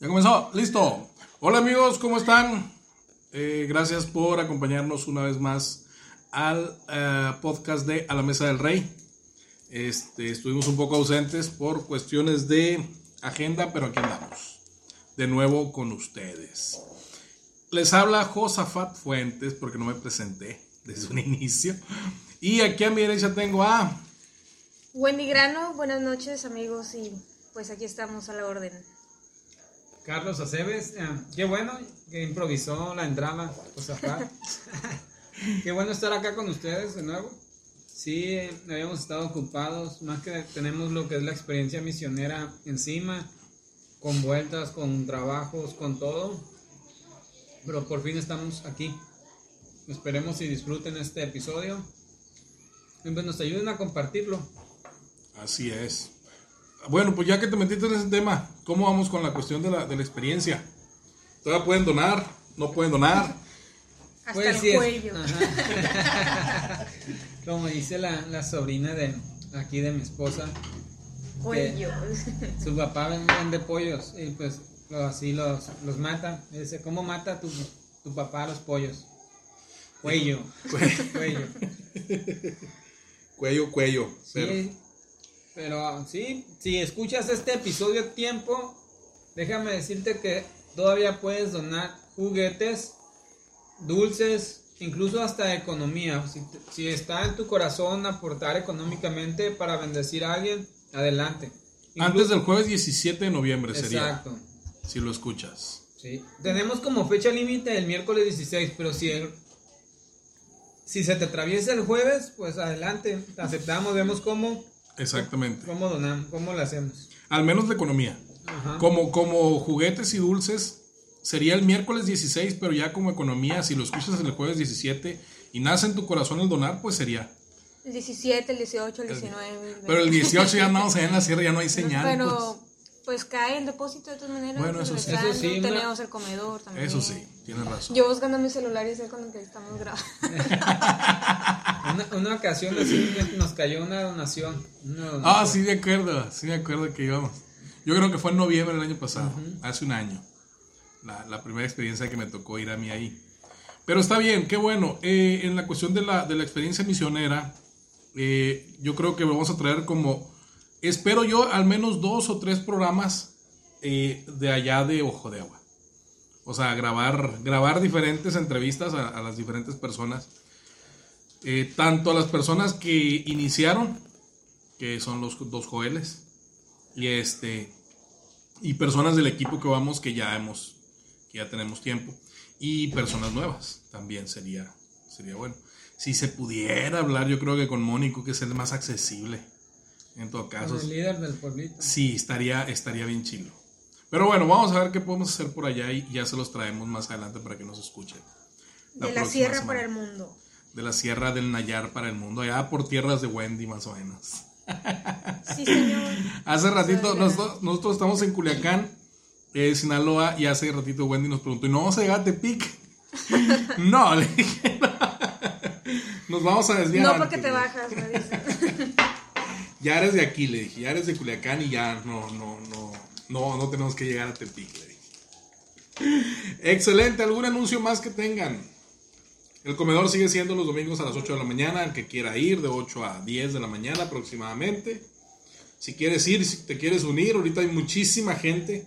Ya comenzó, listo. Hola amigos, ¿cómo están? Eh, gracias por acompañarnos una vez más al eh, podcast de A la Mesa del Rey. Este, estuvimos un poco ausentes por cuestiones de agenda, pero aquí andamos. De nuevo con ustedes. Les habla Josafat Fuentes, porque no me presenté desde un inicio. Y aquí a mi derecha tengo a... Wendy Grano, buenas noches amigos y pues aquí estamos a la orden. Carlos Aceves, eh, qué bueno que improvisó la entrada, Josafat. qué bueno estar acá con ustedes de nuevo. Sí, habíamos estado ocupados, más que tenemos lo que es la experiencia misionera encima, con vueltas, con trabajos, con todo. Pero por fin estamos aquí. Esperemos y disfruten este episodio. Y pues nos ayuden a compartirlo. Así es. Bueno, pues ya que te metiste en ese tema, ¿cómo vamos con la cuestión de la, de la experiencia? ¿Todavía pueden donar? ¿No pueden donar? Hasta Pues el sí cuello. Como dice la, la sobrina de aquí de mi esposa, Cuello. su papá vende pollos y pues lo- así los, los mata. Y dice, ¿cómo mata tu, tu papá a los pollos? Cuello. Cuello. Cuello, cuello. Pero- Sí, pero sí, si escuchas este episodio a tiempo, déjame decirte que todavía puedes donar juguetes, dulces, incluso hasta economía. Si, si está en tu corazón aportar económicamente para bendecir a alguien, adelante. Antes del jueves 17 de noviembre sería, Exacto. si lo escuchas. Sí. Tenemos como fecha límite el miércoles 16, pero si el- si se te atraviesa el jueves, pues adelante, aceptamos, vemos cómo, Exactamente. cómo donamos, cómo lo hacemos. Al menos de economía. Ajá. Como, como juguetes y dulces, sería el miércoles 16, pero ya como economía, si lo escuchas el jueves 17 y nace en tu corazón el donar, pues sería. El 17, el 18, el 19. el 20. Pero el 18 ya andamos allá en la sierra, ya no hay señal. Pero pues cae en depósito de todas maneras. Bueno, eso sí. Eso sí, Tenemos el comedor pues. también. Eso sí, tienes razón. Yo buscando mi celular y sé con el que estamos grabando. Una, una ocasión así nos cayó una donación. una donación. Ah, sí, de acuerdo, sí, de acuerdo que íbamos. Yo creo que fue en noviembre del año pasado, hace un año. La, la primera experiencia que me tocó ir a mí ahí. Pero está bien, qué bueno. Eh, en la cuestión de la, de la experiencia misionera, eh, yo creo que vamos a traer como, espero yo, al menos dos o tres programas eh, de allá de Ojo de Agua. O sea, grabar, grabar diferentes entrevistas a, las diferentes personas. Eh, tanto a las personas que iniciaron, que son los dos Joeles, y este y personas del equipo que vamos que ya hemos que ya tenemos tiempo y personas nuevas también sería sería bueno si se pudiera hablar yo creo que con Mónico que es el más accesible en todo caso Con el líder del pueblito. sí estaría estaría bien chilo pero bueno vamos a ver qué podemos hacer por allá y ya se los traemos más adelante para que nos escuchen La de la sierra semana. para el mundo. de la sierra del Nayar para el mundo allá por tierras de Wendy más o menos Sí, señor. Hace ratito, nosotros, nosotros estamos en Culiacán, eh, Sinaloa, y hace ratito Wendy nos preguntó, ¿y no vamos a llegar a Tepic? no, le dije, no. Nos vamos a desviar. No porque antes, te bajas, me dicen. Ya eres de aquí, le dije, ya eres de Culiacán y ya no, no, no, no, no tenemos que llegar a Tepic, le dije. Excelente, ¿algún anuncio más que tengan? El comedor sigue siendo los domingos a las 8 de la mañana, el que quiera ir, de 8 a 10 de la mañana aproximadamente. Si quieres ir, si te quieres unir, ahorita hay muchísima gente.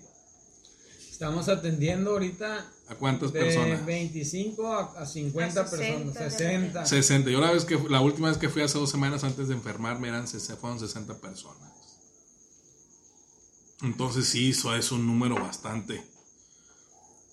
Estamos atendiendo ahorita ¿A cuántas de personas? 25 a, a 50 A 60 personas, de 60. 60. Yo la, vez que, la última vez que fui hace dos semanas antes de enfermarme eran, fueron 60 personas. Entonces sí, eso es un número bastante.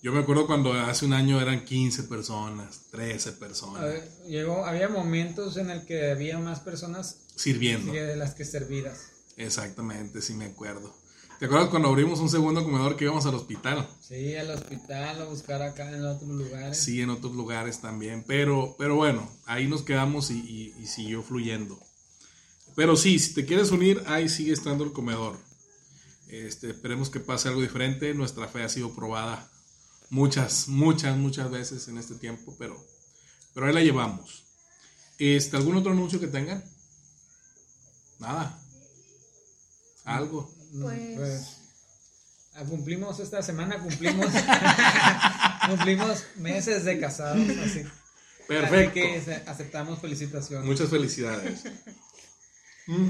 Yo me acuerdo cuando hace un año eran 15 personas, 13 A personas, ver, llegó, había momentos en el que había más personas sirviendo. que de las que servidas. Exactamente, sí me acuerdo. ¿Te acuerdas cuando abrimos un segundo comedor que íbamos al hospital? Sí, al hospital, a buscar acá en otros lugares. Sí, en otros lugares también. Pero, pero bueno, ahí nos quedamos y, y- y siguió fluyendo. Pero sí, si te quieres unir, ahí sigue estando el comedor. Este, esperemos que pase algo diferente. Nuestra fe ha sido probada muchas, muchas, muchas veces en este tiempo, pero, pero ahí la llevamos. Este, ¿Algún otro anuncio que tengan? Nada. Algo. Pues, Pues, ah, cumplimos esta semana, cumplimos cumplimos meses de casados, así. Así Perfecto. que se- aceptamos felicitaciones. Muchas felicidades. Mm.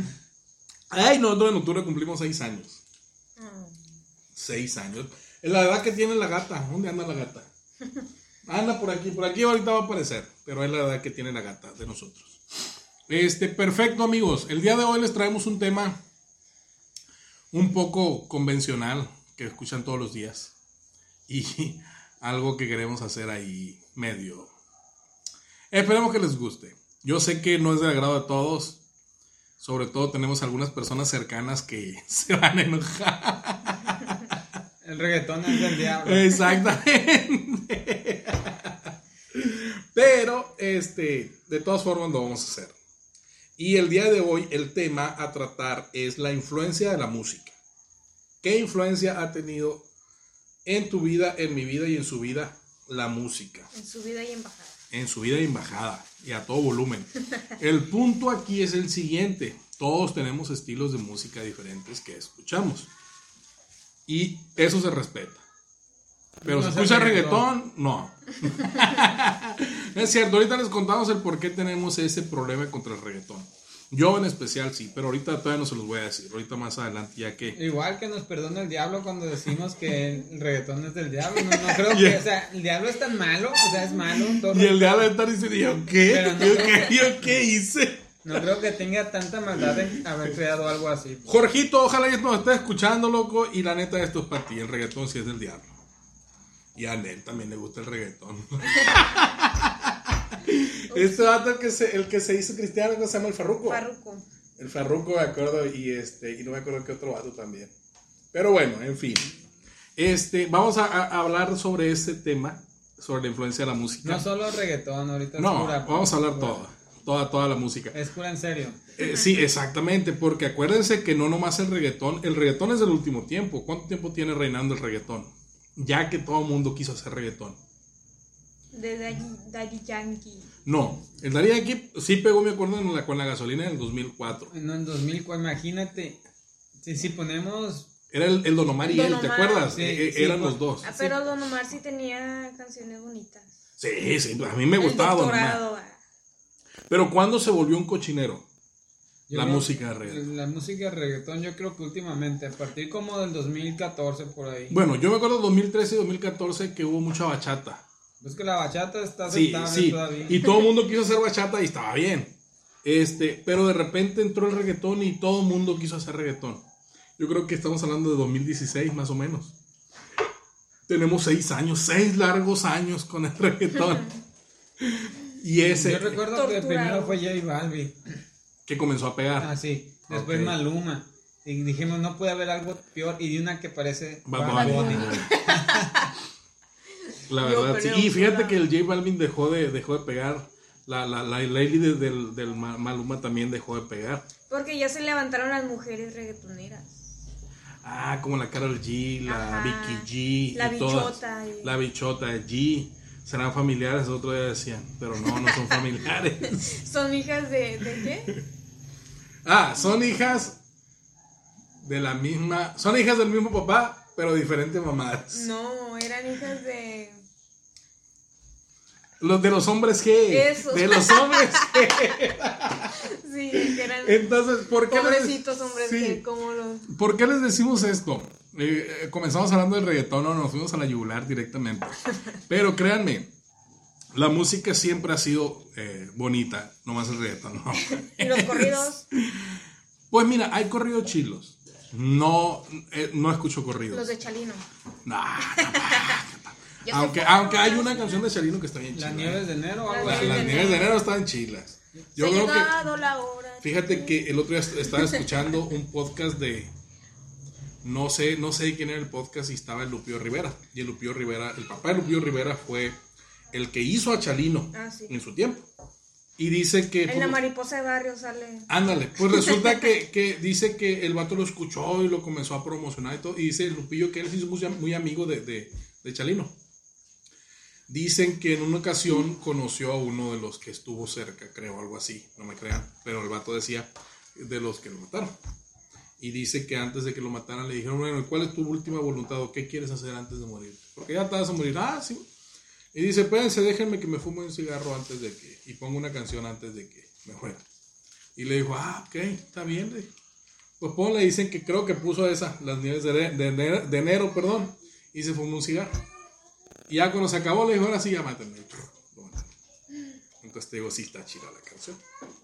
Ay, nosotros en octubre cumplimos seis años. mm, Seis años. Es la edad que tiene la gata. ¿Dónde anda la gata? Anda por aquí. Por aquí ahorita va a aparecer. Pero es la edad que tiene la gata de nosotros. Este, perfecto, amigos. El día de hoy les traemos un tema un poco convencional que escuchan todos los días. Y algo que queremos hacer ahí medio. Esperemos que les guste. Yo sé que no es de agrado a todos. Sobre todo tenemos algunas personas cercanas que se van a enojar. El reggaetón es del diablo. Exactamente. Pero, este, de todas formas lo vamos a hacer. Y el día de hoy el tema a tratar es la influencia de la música. ¿Qué influencia ha tenido en tu vida, en mi vida y en su vida la música? en subida y en bajada. en subida y en bajada y a todo volumen. El punto aquí es el siguiente. Todos tenemos estilos de música diferentes que escuchamos. Y eso se respeta. Pero No si es escucha reggaetón, no. Es cierto, ahorita les contamos el por qué tenemos ese problema contra el reggaetón. Yo en especial sí, pero ahorita todavía no se los voy a decir. Ahorita más adelante ya que... Igual que nos perdona el diablo cuando decimos que el reggaetón es del diablo. No, no creo Yeah. que, o sea, el diablo es tan malo, o sea, es malo. todo Y el de de estar diciendo, ¿yo qué? No ¿Yo qué? que- ¿Yo qué hice? No creo que tenga tanta maldad en haber creado algo así. Jorgito, ojalá ya nos estés escuchando, loco. Y la neta, esto es para ti. El reggaetón sí es del diablo. Y a Nel también le gusta el reggaetón. este vato, que, se, el que se hizo cristiano, ¿cómo se llama? El Farruco. Farruko. El Farruco, me acuerdo. Y, este, y no me acuerdo qué otro vato también. Pero bueno, en fin. Este, vamos a, a hablar sobre este tema. Sobre la influencia de la música. No solo reggaetón, ahorita es No, pura. vamos a hablar pura- todo. Toda, toda la música. Es pura en serio. Eh, sí, exactamente, porque acuérdense que no nomás el reggaetón, el reggaetón es del último tiempo. ¿Cuánto tiempo tiene reinando el reggaetón? Ya que todo el mundo quiso hacer reggaetón. De Daddy, Daddy Yankee. No, el Daddy Yankee sí pegó, me acuerdo, en la, con la gasolina en el 2004. No, en 2004, imagínate. Si, si ponemos. Era el, el Don Omar y él, ¿te acuerdas? Sí, Eh, eh, sí, eran pues. los dos. Ah, pero Don Omar sí tenía canciones bonitas. Sí, sí, a mí me El gustaba Don Omar. ah. Pero ¿cuándo se volvió un cochinero? Yo La creo- música de reggaetón. La música de reggaetón, yo creo que últimamente, a partir como del 2014 por ahí. Bueno, yo me acuerdo 2013 y 2014 que hubo mucha bachata. Es que la bachata está Sí, aceptable sí. todavía. Y todo el mundo quiso hacer bachata y estaba bien. Este, pero de repente entró el reggaetón y todo el mundo quiso hacer reggaetón. Yo creo que estamos hablando de 2016 más o menos. Tenemos seis años, seis largos años con el reggaetón. Y ese Yo recuerdo que primero fue J Balvin. Que comenzó a pegar. Ah, sí. Después. Maluma. Y dijimos, no puede haber algo peor. Y de una que parece Bad Bad Bunny. Bunny. La verdad, sí. Y fíjate que el J Balvin dejó de, dejó de pegar. La, la, la lady de- del, del Ma- Maluma también dejó de pegar. Porque ya se levantaron las mujeres reggaetoneras. Ah, como la Carol G, la Ajá. Vicky G. La y todas. bichota y- La bichota G. Serán familiares, otro día decían. Pero no, no son familiares. Son hijas de, ¿de qué? ah, son hijas de la misma. Son hijas del mismo papá, pero diferentes mamás. No, eran hijas de... Los de los hombres G. Esos. De los hombres G. Sí, que eran Entonces, ¿por qué les- pobrecitos hombres Sí. que como los... ¿Por qué les decimos esto? Eh, eh, comenzamos hablando del reggaetón, no nos fuimos a la yugular directamente. Pero créanme, la música siempre ha sido eh, bonita, nomás el reggaetón, no. Y los corridos, Pues mira, hay corridos chilos. No, eh, no escucho corridos. los de Chalino. Nah, aunque, aunque hay una canción de Chalino que está bien chila. Las nieves de enero o algo Las las de nieves de enero. enero están chilas. Yo Se creo que llegado la hora Fíjate que el otro día estaba escuchando un podcast de. No sé, no sé quién era el podcast y estaba el Lupio Rivera. Y el Lupio Rivera, el papá de Lupio Rivera fue el que hizo a Chalino Ah, sí. en su tiempo. Y dice que. En la mariposa de barrio sale. Ándale, pues resulta que, que dice que el vato lo escuchó y lo comenzó a promocionar y todo. Y dice Lupillo que él sí es muy, muy amigo de, de, de Chalino. Dicen que en una ocasión conoció a uno de los que estuvo cerca, creo, algo así, no me crean. Pero el vato decía de los que lo mataron. Y dice que antes de que lo mataran le dijeron, bueno, ¿cuál es tu última voluntad o qué quieres hacer antes de morir? Porque ya te vas a morir. Ah, sí. Y dice, espérense, déjenme que me fume un cigarro antes de que... Y pongo una canción antes de que me muera. Y le dijo, ah, ok, está bien. le. Pues ponle, dicen que creo que puso esa, las nieves de, de enero, de enero, perdón. Y se fumó un cigarro. Y ya cuando se acabó le dijo, ahora sí, ya mataron. Entonces te digo, sí está chida la canción.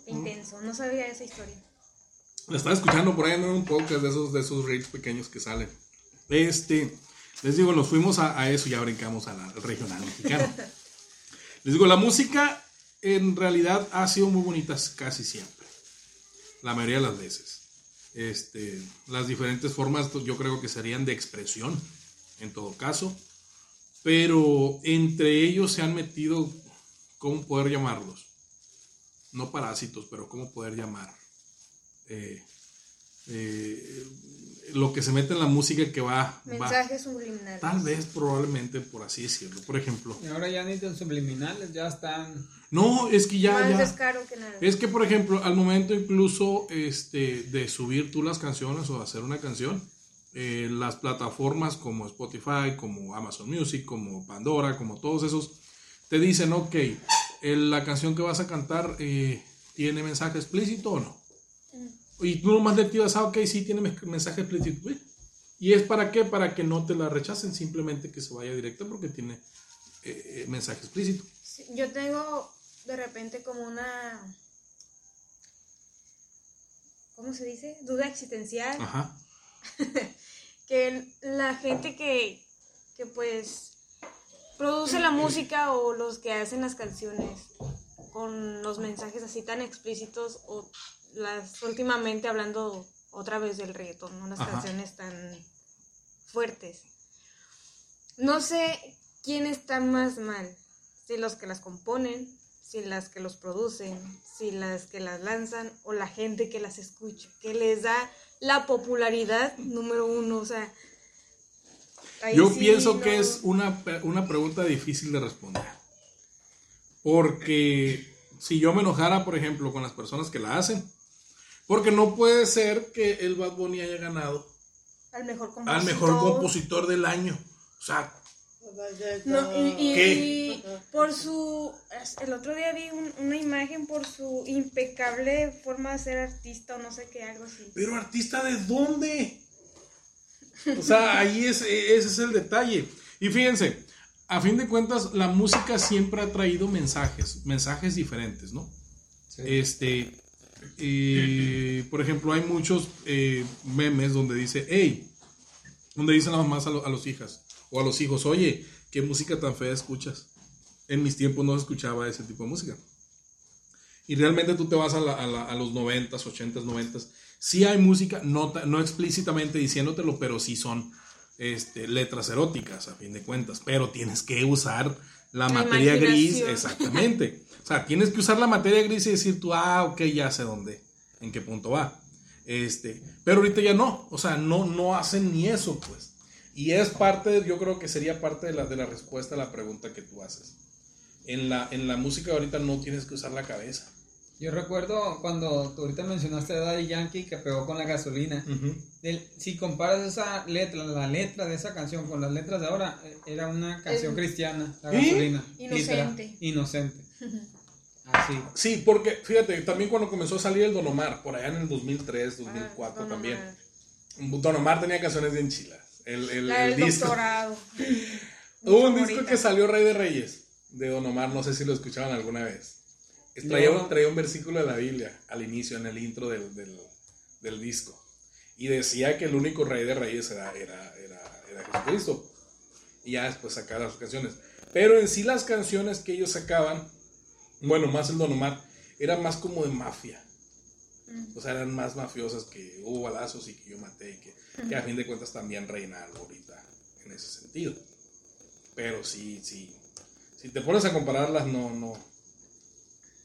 Intenso. No sabía esa historia. La estaba escuchando por ahí en un podcast de esos, de esos reels pequeños que salen. Este, les digo, nos fuimos a, eso y ya brincamos al regional mexicano. les digo, la música en realidad ha sido muy bonita casi siempre. La mayoría de las veces. Este, las diferentes formas yo creo que serían de expresión, en todo caso. Pero entre ellos se han metido, ¿cómo poder llamarlos? No parásitos, pero ¿cómo poder llamar? eh, eh, lo que se mete en la música que va, va Mensajes subliminales. tal vez probablemente por así decirlo por ejemplo Y ahora ya ni tan subliminales, ya están. no es que ya, Más ya descaro que nada. es que por ejemplo al momento incluso este de subir tú las canciones o hacer una canción eh, las plataformas como Spotify como Amazon Music como Pandora como todos esos te dicen ok el- la canción que vas a cantar eh, tiene mensaje explícito o no y tú nomás le tiras, ah, ok, sí, tiene me- mensaje explícito. ¿Y es para qué? Para que no te la rechacen, simplemente que se vaya directo porque tiene eh, eh, mensaje explícito. Sí, Yo tengo de repente como una. ¿Cómo se dice? Duda existencial. Ajá. que la gente que, que pues produce la música o los que hacen las canciones con los mensajes así tan explícitos o las últimamente hablando otra vez del reggaetón, ¿no? Las Ajá. canciones tan fuertes. No sé quién está más mal, si los que las componen, si las que los producen, si las que las lanzan o la gente que las escucha, que les da la popularidad número uno, o sea... Yo sí pienso no- que es una, una pregunta difícil de responder. Porque si yo me enojara, por ejemplo, con las personas que la hacen, porque no puede ser que el Bad Bunny haya ganado Al mejor compositor. al mejor compositor del año. O sea, No, y, y- ¿Qué? y por su... El otro día vi un- una imagen por su impecable forma de ser artista o no sé qué, algo así. Pero artista de dónde? O sea, ahí es, ese es el detalle. Y fíjense, a fin de cuentas, la música siempre ha traído mensajes, mensajes diferentes, ¿no? Este, eh, por ejemplo, hay muchos eh, memes donde dice, hey, donde dicen las mamás a, lo- a los hijas o a los hijos, oye, ¿qué música tan fea escuchas? En mis tiempos no escuchaba ese tipo de música. Y realmente tú te vas a, la- a la- a los 90s, 80s, 90s. Sí hay música, no, no explícitamente diciéndotelo, pero sí son este, letras eróticas, a fin de cuentas. Pero tienes que usar la, La materia gris, exactamente. O sea, tienes que usar la materia gris y decir tú, ah, ok, ya sé dónde, en qué punto va. Este, pero ahorita ya no, o sea, no, no hacen ni eso, pues. Y es parte, yo creo que sería parte de la, de la respuesta a la pregunta que tú haces. En la, en la música ahorita no tienes que usar la cabeza. Yo recuerdo cuando tú ahorita mencionaste a Daddy Yankee que pegó con la gasolina. Ujú. Del- si comparas esa letra, la letra de esa canción con las letras de ahora, eh, era una canción cristiana, la ¿Eh? gasolina. Inocente. literal, inocente. Así. Sí, porque fíjate, también cuando comenzó a salir el Don Omar, por allá en el 2003, 2004 Ah, también. Omar. Don Omar tenía canciones bien chilas. El, el, La el del disco. doctorado. Hubo un disco que salió Rey de Reyes de Don Omar, no sé si lo escuchaban alguna vez. Traía, No. un, traía un versículo de la Biblia al inicio, en el intro del, del, del disco. Y decía que el único Rey de Reyes era, era, era, era Jesucristo. Y ya después sacaban sus canciones. Pero en sí las canciones que ellos sacaban, bueno, más el Don Omar, era más como de mafia. O sea, eran más mafiosas que hubo balazos y que yo maté y que, que a fin de cuentas también reina algo ahorita en ese sentido. Pero sí, sí. Si te pones a compararlas, no, no.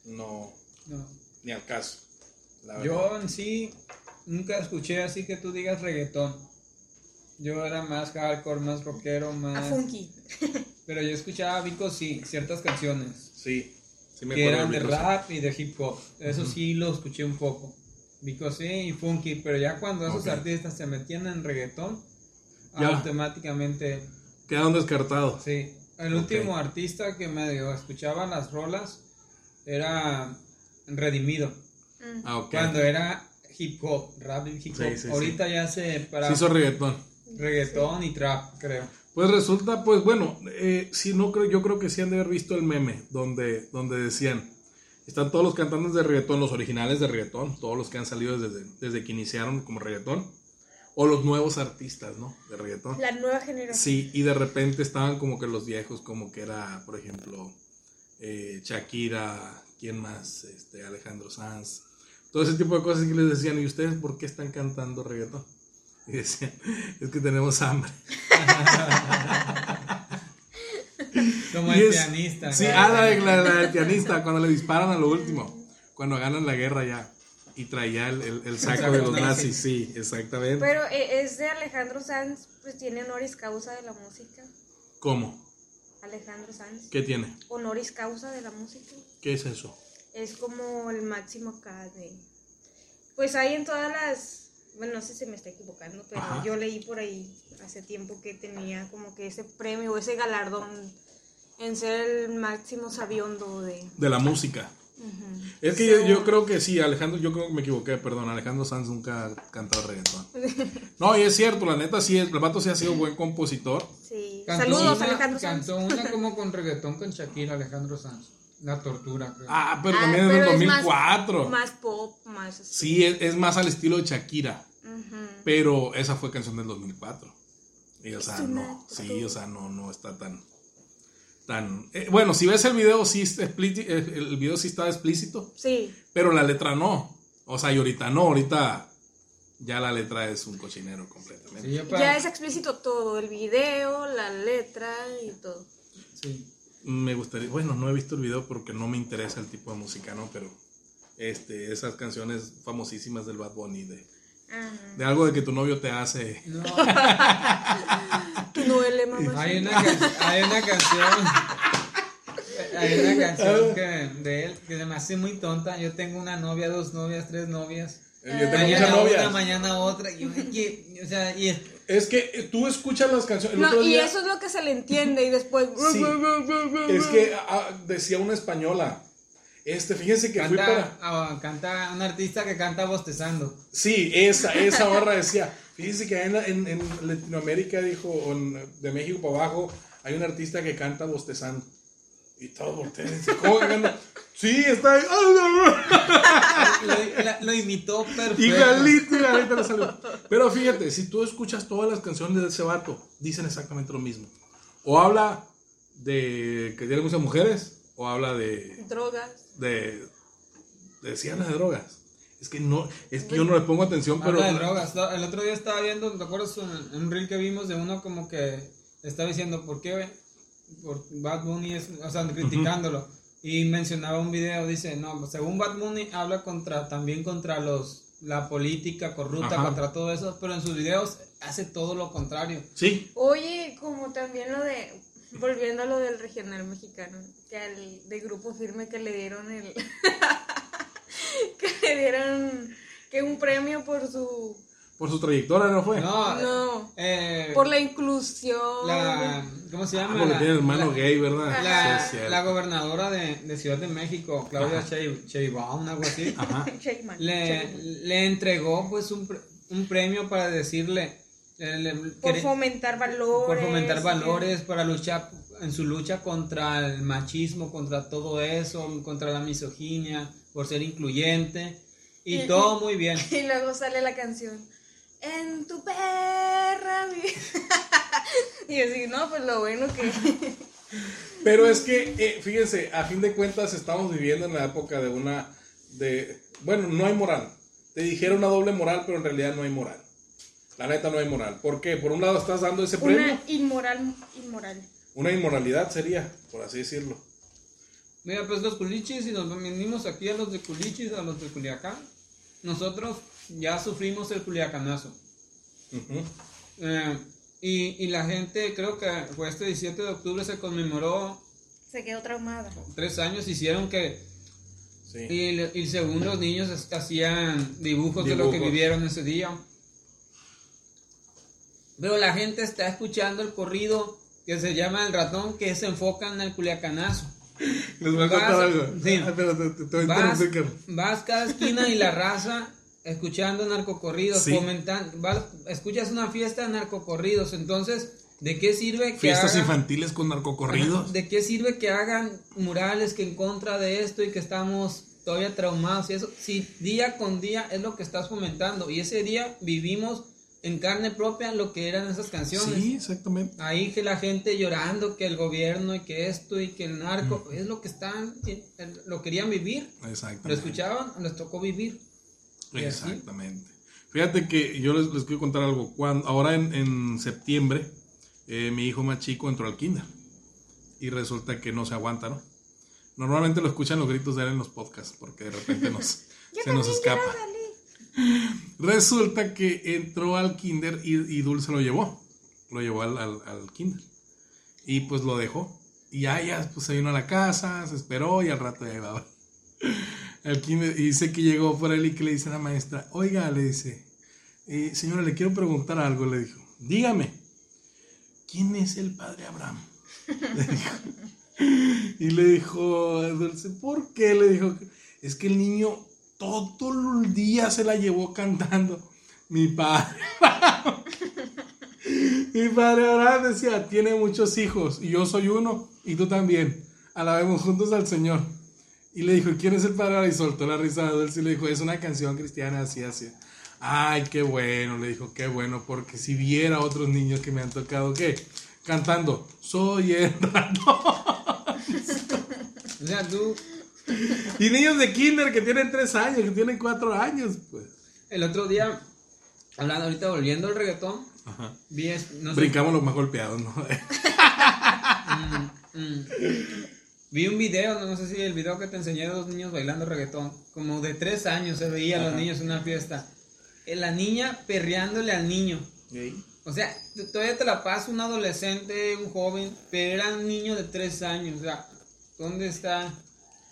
No. No. Ni al caso. la. Yo en sí nunca escuché así que tú digas reggaetón. Yo era más hardcore, más rockero, A más... funky. Pero yo escuchaba Vico sí, ciertas canciones. Sí. Sí me que eran de sí. rap y de hip hop. Eso sí lo escuché un poco. Vico sí y funky, pero ya cuando esos Ok. artistas se metían en reggaetón, Ya. automáticamente, Quedaron descartados. sí. El Ok. último artista que medio escuchaba las rolas era Redimido. Mm. Ah, ok. Cuando era hip hop, rap y hip Sí, hop. sí, sí. Ahorita ya se para Se hizo reggaetón. reggaetón y trap, creo. Pues resulta, pues bueno, eh, sí, no creo, yo creo que sí han de haber visto el meme donde, donde decían, están todos los cantantes de reggaetón, los originales de reggaetón, todos los que han salido desde, desde que iniciaron como reggaetón, o los nuevos artistas, ¿no? De reggaetón. La nueva generación. Sí, y de repente estaban como que los viejos, como que era, por ejemplo, eh, Shakira, ¿quién más? Este, Alejandro Sanz, todo ese tipo de cosas que les decían, ¿y ustedes por qué están cantando reggaetón? Y decían, es que tenemos hambre. Como Y el es- pianista. Sí, ah, la, la- la del pianista, cuando le disparan a lo último, cuando ganan la guerra ya. Y traía el, el- el saco de los nazis, sí, exactamente. Pero eh, es de Alejandro Sanz, pues tiene honoris causa de la música. ¿Cómo? Alejandro Sanz. ¿Qué tiene? Honoris causa de la música. ¿Qué es eso? Es como el máximo acá de... Pues hay en todas las... Bueno, no sé si me está equivocando, pero Ajá. yo leí por ahí hace tiempo que tenía como que ese premio o ese galardón en ser el máximo sabiondo de... De la música. Es que yo, So- yo creo que sí, Alejandro, yo creo que me equivoqué, perdón, Alejandro Sanz nunca ha cantado reggaetón. No, y es cierto, la neta sí, el vato sí ha sido buen compositor. Sí. Cantó Saludos, una- Alejandro Sanz. Cantó una como con reggaetón con Shakira, Alejandro Sanz. La tortura, creo. Ah, pero Ah, también es del pero es más- 2004. Más, pop, más así. Sí, es, es más al estilo de Shakira, Pero esa fue canción del 2004. Y o sea, Es no, sí, o sea, no, no está tan... tan eh, bueno, si ves el video, sí, está el video sí estaba explícito, Sí. pero la letra no. O sea, y ahorita no, ahorita ya la letra es un cochinero completamente. Sí, yo para- Ya es explícito todo, el video, la letra y todo. sí. Me gustaría, bueno, no he visto el video porque no me interesa el tipo de música, ¿no? Pero este, esas canciones famosísimas del Bad Bunny, de. De algo de que tu novio te hace. No, Tu duele, mamá. hay una, hay una canción. Hay una canción que, de él que se me hace muy tonta. Yo tengo una novia, dos novias, tres novias. Yo tengo mañana muchas una, novias. mañana otra. Y, y- o sea, y Es que eh, tú escuchas las canciones. El No, otro y eso es lo que se le entiende y después... Sí. es que ah, decía una española. Este, fíjense que fui canta, para. ah, canta un artista que canta bostezando. Sí, esa, esa barra decía. Fíjense que en, en- en Latinoamérica, dijo, o en- de México para abajo, hay un artista que canta bostezando. Y todos voltean ¿cómo que canta? Sí, está ahí. Lo, la- lo imitó perfecto. Igualito, igualito le salió. Pero fíjate, si tú escuchas todas las canciones de ese vato, dicen exactamente lo mismo. O habla de que tiene muchas mujeres, o habla de. Drogas. De. de sí habla de drogas. Es que no, es que yo no le pongo atención, pero. Habla de drogas. El otro día estaba viendo, ¿te acuerdas? Un, un reel que vimos de uno como que estaba diciendo, ¿por qué por Bad Bunny es, o sea, criticándolo? Y mencionaba un video, dice, no, según Bad Bunny habla contra, también contra los, la política corrupta, Ajá. contra todo eso, pero en sus videos hace todo lo contrario. Sí, Oye, como también lo de... Volviendo a lo del regional mexicano, que al de grupo firme que le dieron el... que le dieron que un premio por su... por su trayectoria, ¿no fue? No, No. eh, Por la inclusión. la, ¿cómo se Ah, llama? porque La- tiene hermano la- gay, ¿verdad? La, Sí, gobernadora de, de Ciudad de México, Claudia. Sheinbaum, algo así, Ajá. Le, le entregó pues un, pre- un premio para decirle eh, Por fomentar valores. por fomentar valores, para luchar en su lucha contra el machismo, contra todo eso, contra la misoginia, por ser incluyente y Y- todo muy bien. Y luego sale la canción. En tu perra. vi-". y así, no, pues lo bueno que. Pero es que, eh, fíjense, a fin de cuentas estamos viviendo en la época de una, de, bueno, no hay moral, te dijera una doble moral, pero en realidad no hay moral. La neta no hay moral. ¿Por qué? Por un lado estás dando ese premio. Una inmoral, inmoral. Una inmoralidad sería, por así decirlo. Mira, pues los culichis, y nos venimos aquí a los de culichis, a los de Culiacán, nosotros ya sufrimos el culiacanazo. Ujú. Eh, y, y la gente, creo que fue este 17 de octubre, se conmemoró Se quedó traumada. tres años, hicieron que... Sí. Y, y según los niños hacían dibujos, de lo que Dibujos. vivieron ese día. Pero la gente está escuchando el corrido que se llama El Ratón, que se enfoca en el culiacanazo. Les voy a Vas- contar algo. sí. Ah, Vas, vas cada esquina y la raza escuchando narcocorridos, Sí. fomentan- vas- escuchas una fiesta de narcocorridos, entonces, ¿de qué sirve que Fiestas hagan- infantiles con narcocorridos. ¿De qué sirve que hagan murales que en contra de esto y que estamos todavía traumados y eso? Si día con día es lo que estás fomentando y ese día vivimos en carne propia lo que eran esas canciones. Sí, exactamente. Ahí que la gente llorando que el gobierno y que esto y que el narco es lo que están, eh, lo querían vivir. Exactamente. Lo escuchaban, les tocó vivir. Exactamente. Fíjate que yo les, les quiero contar algo. Cuando, ahora en, en septiembre, eh, mi hijo más chico entró al kinder. Y resulta que no se aguanta, ¿no? Normalmente lo escuchan los gritos de él en los podcasts, porque de repente nos, se nos escapa. Resulta que entró al kinder y, Dulce lo llevó. Lo llevó al, kinder. Y pues lo dejó. Y ya, pues se vino a la casa, se esperó y al rato ya iba. Al kinder, y dice que llegó por él y que le dice a la maestra, oiga, le dice, "Eh, señora, le quiero preguntar algo, le dijo, dígame, ¿quién es el padre Abraham? Le dijo. Y le dijo, Dulce, ¿por qué? Le dijo, es que el niño todo el día se la llevó cantando, mi padre. Mi padre Abraham decía, tiene muchos hijos y yo soy uno y tú también. Alabemos juntos al Señor. Y le dijo, ¿quién es el padre? Y soltó la risa de Dulce y le dijo, es una canción cristiana así, así. Ay, qué bueno, le dijo, qué bueno, porque si viera otros niños que me han tocado, ¿qué? Cantando, soy el ratón. O sea, tú, Y niños de kinder que tienen tres años, que tienen cuatro años, pues. el otro día, hablando ahorita, volviendo al reggaetón, Ajá. vi, es- no sé, Brincamos los más golpeados, ¿no? Mm, Vi un video, no sé si el video que te enseñé de dos niños bailando reggaetón, como de tres años se veía a los niños en una fiesta. Eh, La niña perreándole al niño. O sea, todavía te la pasa un adolescente, un joven, pero era un niño de tres años. O sea, ¿dónde está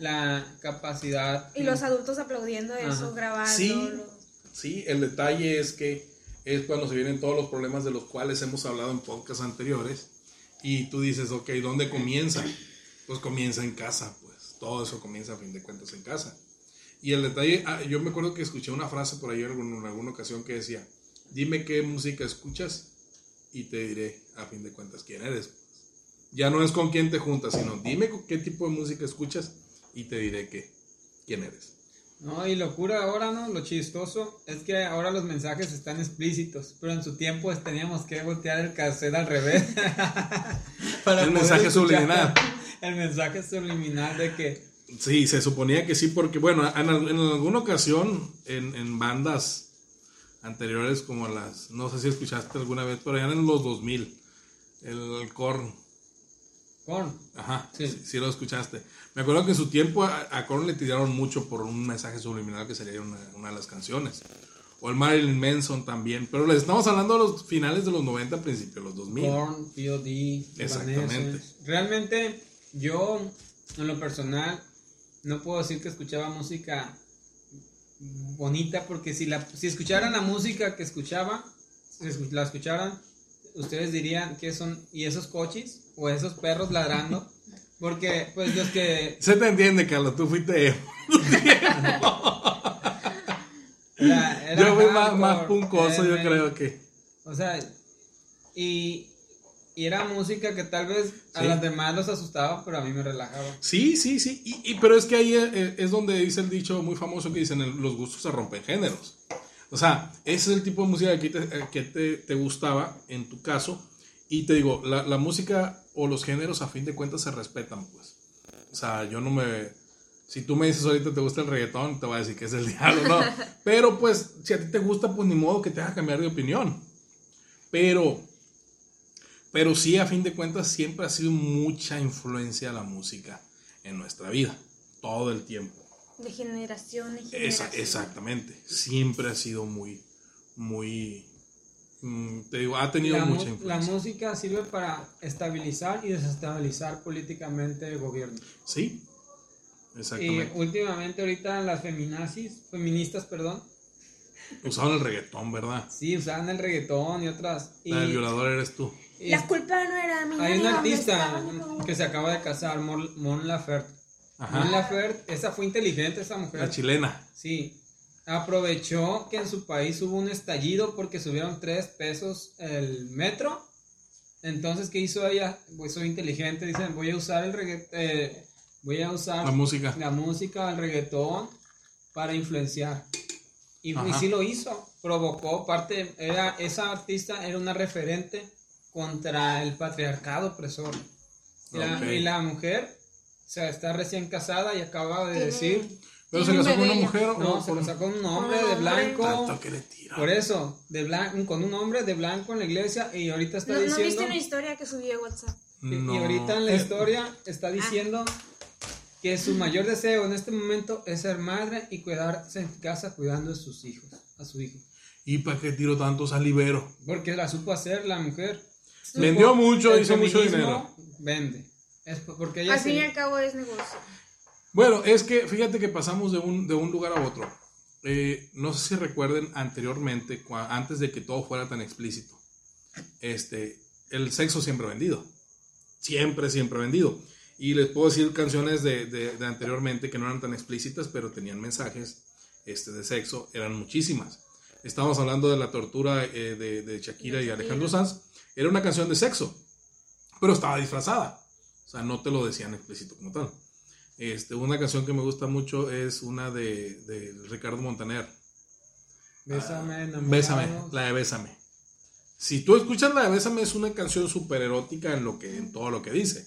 la capacidad? Y los adultos aplaudiendo eso, Ajá. grabando. Sí. Sí, el detalle es que es cuando se vienen todos los problemas de los cuales hemos hablado en podcasts anteriores y tú dices, ok, ¿dónde comienza? Pues comienza en casa, pues todo eso comienza a fin de cuentas en casa. Y el detalle, ah, yo me acuerdo que escuché una frase por ahí en alguna, en alguna ocasión que decía, dime qué música escuchas y te diré a fin de cuentas quién eres. Ya no es con quién te juntas, sino dime qué tipo de música escuchas y te diré qué, quién eres. No, y locura ahora, ¿no? Lo chistoso es que ahora los mensajes están explícitos, pero en su tiempo pues, teníamos que voltear el cassette al revés. Para El mensaje subliminal. El mensaje subliminal de que Sí, se suponía que sí, porque bueno, en, al- en alguna ocasión en, en bandas anteriores como las, no sé si escuchaste alguna vez, pero eran en los 2000, el, Korn, Korn. ajá, sí. Sí. sí, lo escuchaste. Me acuerdo que en su tiempo a, a Korn le tiraron mucho por un mensaje subliminal que sería una, una de las canciones. O el Marilyn Manson también, pero les estamos hablando de los finales de los 90, principios de los 2000. Korn, POD, Exactamente. Realmente, yo, en lo personal, no puedo decir que escuchaba música bonita, porque si, la, si escucharan la música que escuchaba, si la escucharan, ustedes dirían que son, ¿y esos coches? ¿O esos perros ladrando? Porque, pues, los que... Se te entiende, Carlos, tú fuiste... era- era yo fui más, más puncoso, yo era- creo que... O sea, y, y era música que tal vez a Sí. los demás los asustaba, pero a mí me relajaba. Sí, sí, sí. Y, y- pero es que ahí eh, es donde dice el dicho muy famoso que dicen los gustos se rompen géneros. O sea, ese es el tipo de música que te, eh, que te, te gustaba en tu caso. Y te digo, la, la música o los géneros a fin de cuentas se respetan, pues. O sea, yo no me... Si tú me dices ahorita te gusta el reggaetón, te voy a decir que es el diablo, ¿no? Pero pues, si a ti te gusta, pues ni modo que te haga cambiar de opinión. Pero, pero sí, a fin de cuentas, siempre ha sido mucha influencia la música en nuestra vida, todo el tiempo. De generación en Esa- exactamente, siempre ha sido muy, muy, te digo, ha tenido La, mu- mucha la influencia. música sirve para estabilizar y desestabilizar políticamente el gobierno. Sí, Y exactamente. últimamente ahorita las feminazis, feministas, perdón, Usaban el reggaetón, ¿verdad? sí usaban el reggaetón y otras. Y, La del violador eres tú. y La culpa no era mía. hay una ¿dónde artista que se acaba de casar, Mon, Mon Laferte. Ajá. Mon Laferte, esa fue inteligente esa mujer. La chilena. Sí, aprovechó que en su país hubo un estallido porque subieron tres pesos el metro. Entonces, ¿qué hizo ella? Pues soy inteligente, dicen, voy a usar el reggaetón, voy a usar La música. la música, el reggaetón para influenciar. Y, y sí lo hizo, provocó parte, era, esa artista era una referente contra el patriarcado opresor. Y, la, Ok. y la mujer, o sea, está recién casada y acaba de decir... ¿Pero se Tiene un casó con una mujer o No, se con- lo sacó un hombre Con de blanco. Tanto que le tira. Por eso, de blanco, con un hombre de blanco en la iglesia y ahorita está ¿No, ¿No viste diciendo... una historia que subí a WhatsApp? y- No. Y ahorita en la historia está diciendo que su mayor deseo en este momento es ser madre y quedarse en casa cuidando de sus hijos, a su hijo. ¿Y para qué tiro tanto salivero? Porque la supo hacer la mujer. Vendió mucho, El hizo mucho dinero. Vende. Es porque ella Al se- fin y al cabo es negocio. Bueno, es que fíjate que pasamos de un, de un lugar a otro. Eh, no sé si recuerden anteriormente, antes de que todo fuera tan explícito, este, el sexo siempre vendido. Siempre, siempre vendido. Y les puedo decir canciones de, de- de anteriormente que no eran tan explícitas, pero tenían mensajes este, de sexo, eran muchísimas. Estábamos hablando de la tortura eh, de, de Shakira y. Alejandro Sanz. Era una canción de sexo, pero estaba disfrazada. O sea, no te lo decían explícito como tal. Este, una canción que me gusta mucho es una de, de Ricardo Montaner. Bésame, enamorado. Bésame, la de Bésame. Si tú escuchas la de Bésame es una canción súper erótica en, lo que, en todo lo que dice.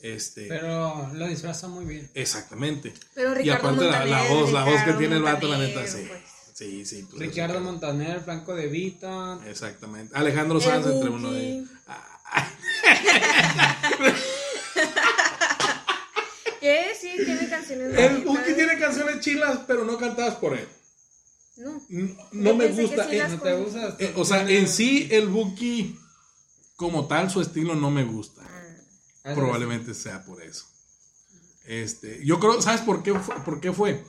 Este, Pero lo disfraza muy bien. exactamente. Pero y Ricardo aparte la, la Montaner, voz, la voz que tiene el vato, la neta, Montaner, sí. pues. Sí, sí. pues, Ricardo Montaner, Franco de Vita. Exactamente. Alejandro Sanz entre uno de ellos. ¿Qué? Sí, tiene canciones El. Buki tiene canciones chilas, pero no cantadas por él. No. No, me gusta. sí eh, las ¿No te con- gusta? eh, o sea, en sí el Buki como tal, su estilo no me gusta. Ah, Ah, Probablemente sea por eso. Este, yo creo, ¿sabes por qué fue? ¿Por qué fue?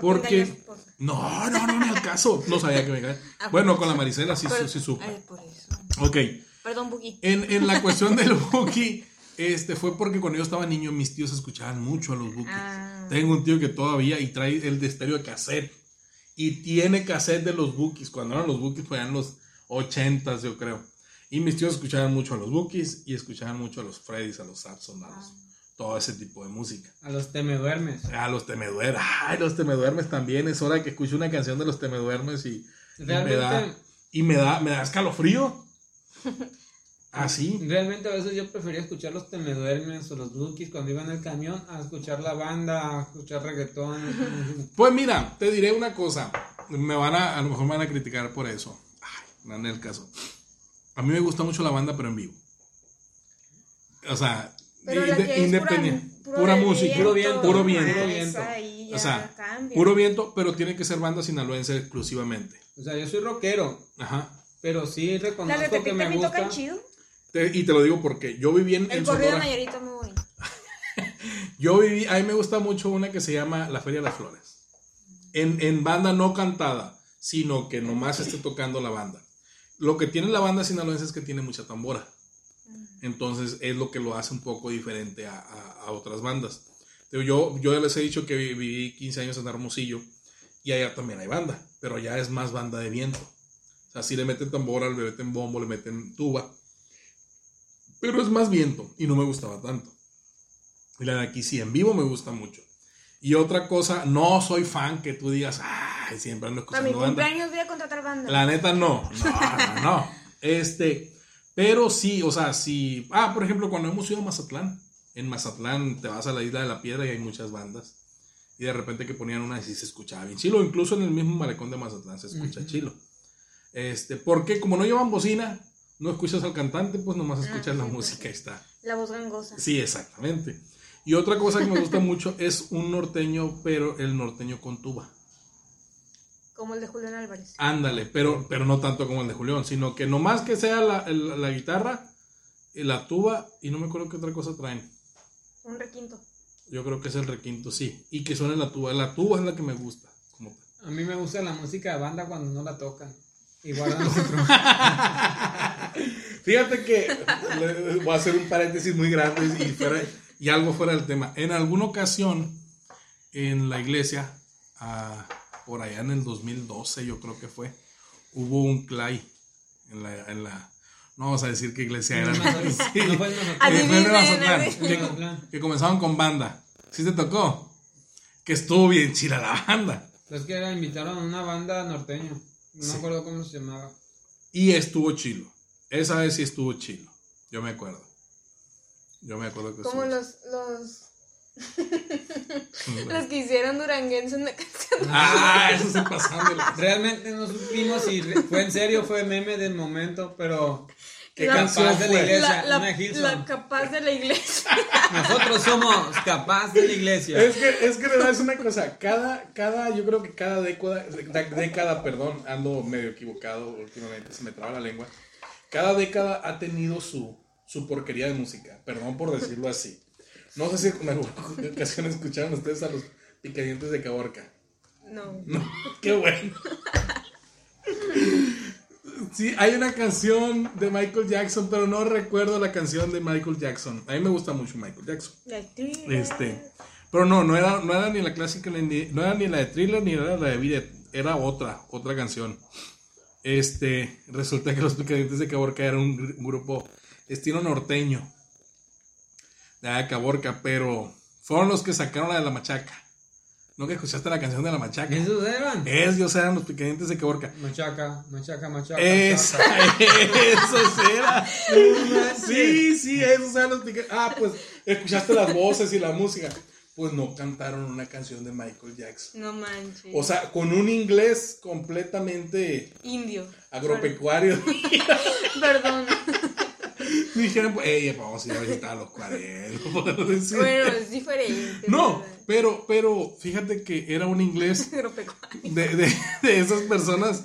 porque Porque no, no, no, ni al caso. No sabía que me cae. Ah, Bueno, con la eso. Marisela sí, Pero- sí supe. Ay, por eso. Ok. Perdón, Buki. En, en la cuestión del Buki, este, fue porque cuando yo estaba niño, mis tíos escuchaban mucho a los Bukis. Ah. Tengo un tío que todavía y trae el de estéreo de cassette. Y tiene cassette de los Bukis. Cuando eran los Bukis, fue en los 80s, yo creo. Y mis tíos escuchaban mucho a los Bukis y escuchaban mucho a los Freddys, a los Saxon, a los- todo ese tipo de música. A los te me duermes. A los Temeduermes. Ay, los Temeduermes también. Es hora que escuche una canción de los Temeduermes y, y me da, Realmente, y me da, me da escalofrío. Así. realmente a veces yo prefería escuchar los te me duermes o los bookies cuando iba en el camión a escuchar la banda, a escuchar reggaetón. Pues mira, te diré una cosa. Me van a, a lo mejor me van a criticar por eso. Ay, no en el caso. A mí me gusta mucho la banda, pero en vivo. O sea, independiente. pura, música. Puro viento, Puro ah, viento. puro viento. ya O sea, cambia. Puro viento, pero tiene que ser banda sinaloense exclusivamente. O sea, yo soy rockero, Ajá. pero sí reconozco que me también tocan gusta. chido. Te- y te lo digo porque yo viví en, El en corrido Sonora. Nayarita muy bonito. Yo viví, a mí me gusta mucho una que se llama La Feria de las Flores. En, en banda no cantada, sino que nomás esté tocando la banda. Lo que tiene la banda sinaloense es que tiene mucha tambora. Entonces es lo que lo hace un poco diferente a, a- a otras bandas. Yo, yo ya les he dicho que vi- viví 15 años en Hermosillo y allá también hay banda, pero allá es más banda de viento. O sea, sí le meten tambora, le meten bombo, le meten tuba, pero es más viento y no me gustaba tanto. Y la de aquí sí, en vivo me gusta mucho. Y otra cosa, no soy fan que tú digas, ay, siempre ando Para mi escuchando cumpleaños voy a contratar banda. La neta no, no, no, no. Este, pero sí, o sea, sí. Ah, por ejemplo, cuando hemos ido a Mazatlán, en Mazatlán te vas a la isla de la piedra y hay muchas bandas. Y de repente que ponían una y sí se escuchaba bien chilo. Incluso en el mismo malecón de Mazatlán se escucha chilo. Este, porque como no llevan bocina, no escuchas al cantante, pues nomás escuchas la sí, música y está. La voz gangosa. Sí, exactamente. Y otra cosa que me gusta mucho es un norteño, pero el norteño con tuba. Como el de Julián Álvarez. Ándale, pero, pero no tanto como el de Julián, sino que nomás que sea la, el- la guitarra, y la tuba, y no me acuerdo qué otra cosa traen. Un requinto. Yo creo que es el requinto, sí. Y que suene la tuba. La tuba es la que me gusta. como. A mí me gusta la música de banda cuando no la tocan. Guardan los instrumentos. Fíjate que voy a hacer un paréntesis muy grande y, fuera- y algo fuera del tema. En alguna ocasión, en la iglesia, ah, por allá en el 2012, yo creo que fue, hubo un clay en la, en la no vamos a decir qué iglesia era. Que, comenzaron con banda. ¿Sí te tocó? Que estuvo bien chila la banda. Es que la invitaron a una banda norteña. No Sí. me acuerdo cómo se llamaba. Y estuvo chilo. Esa vez sí estuvo chilo. Yo me acuerdo. Yo me acuerdo que Como los, los, los que hicieron duranguense en la canción. Ah, eso se pasaron Realmente no supimos si fue en serio, fue meme del momento, pero ¿Qué La- canción capaz de la iglesia, La, una la, capaz de la iglesia. Nosotros somos capaz de la iglesia. Es que, es que de verdad es una cosa, cada, cada, yo creo que cada década, década, perdón, ando medio equivocado últimamente, se me traba la lengua. Cada década ha tenido su, su porquería de música, perdón por decirlo así. No sé si en alguna ocasión escucharon ustedes a los picadientes de Caborca. No. No, qué bueno. Sí, hay una canción de Michael Jackson, pero no recuerdo la canción de Michael Jackson. A mí me gusta mucho Michael Jackson. La actriz. Este, pero no, no era, no era ni la clásica, ni, no era ni la de Thriller, ni era la de Bidet, era otra, otra canción. Este, resulta que los Picadientes de Caborca eran un, gr- un grupo estilo norteño de Caborca, pero fueron los que sacaron la de la machaca. ¿No que escuchaste la canción de la machaca? ¿Esos eran? Ellos eran los Picadientes de Caborca. Machaca, machaca, machaca. Esa, esos eran. Sí, sí, esos eran los Picadientes. Ah, pues escuchaste las voces y la música. Pues no cantaron una canción de Michael Jackson. No manches. O sea, con un inglés completamente Indio. agropecuario. Perdón. Dijeron, pues, ey, vamos a ir a visitar a los 40. por decir. Bueno, es diferente. No, ¿verdad? pero, pero fíjate que era un inglés Agropecuario. de, de, de esas personas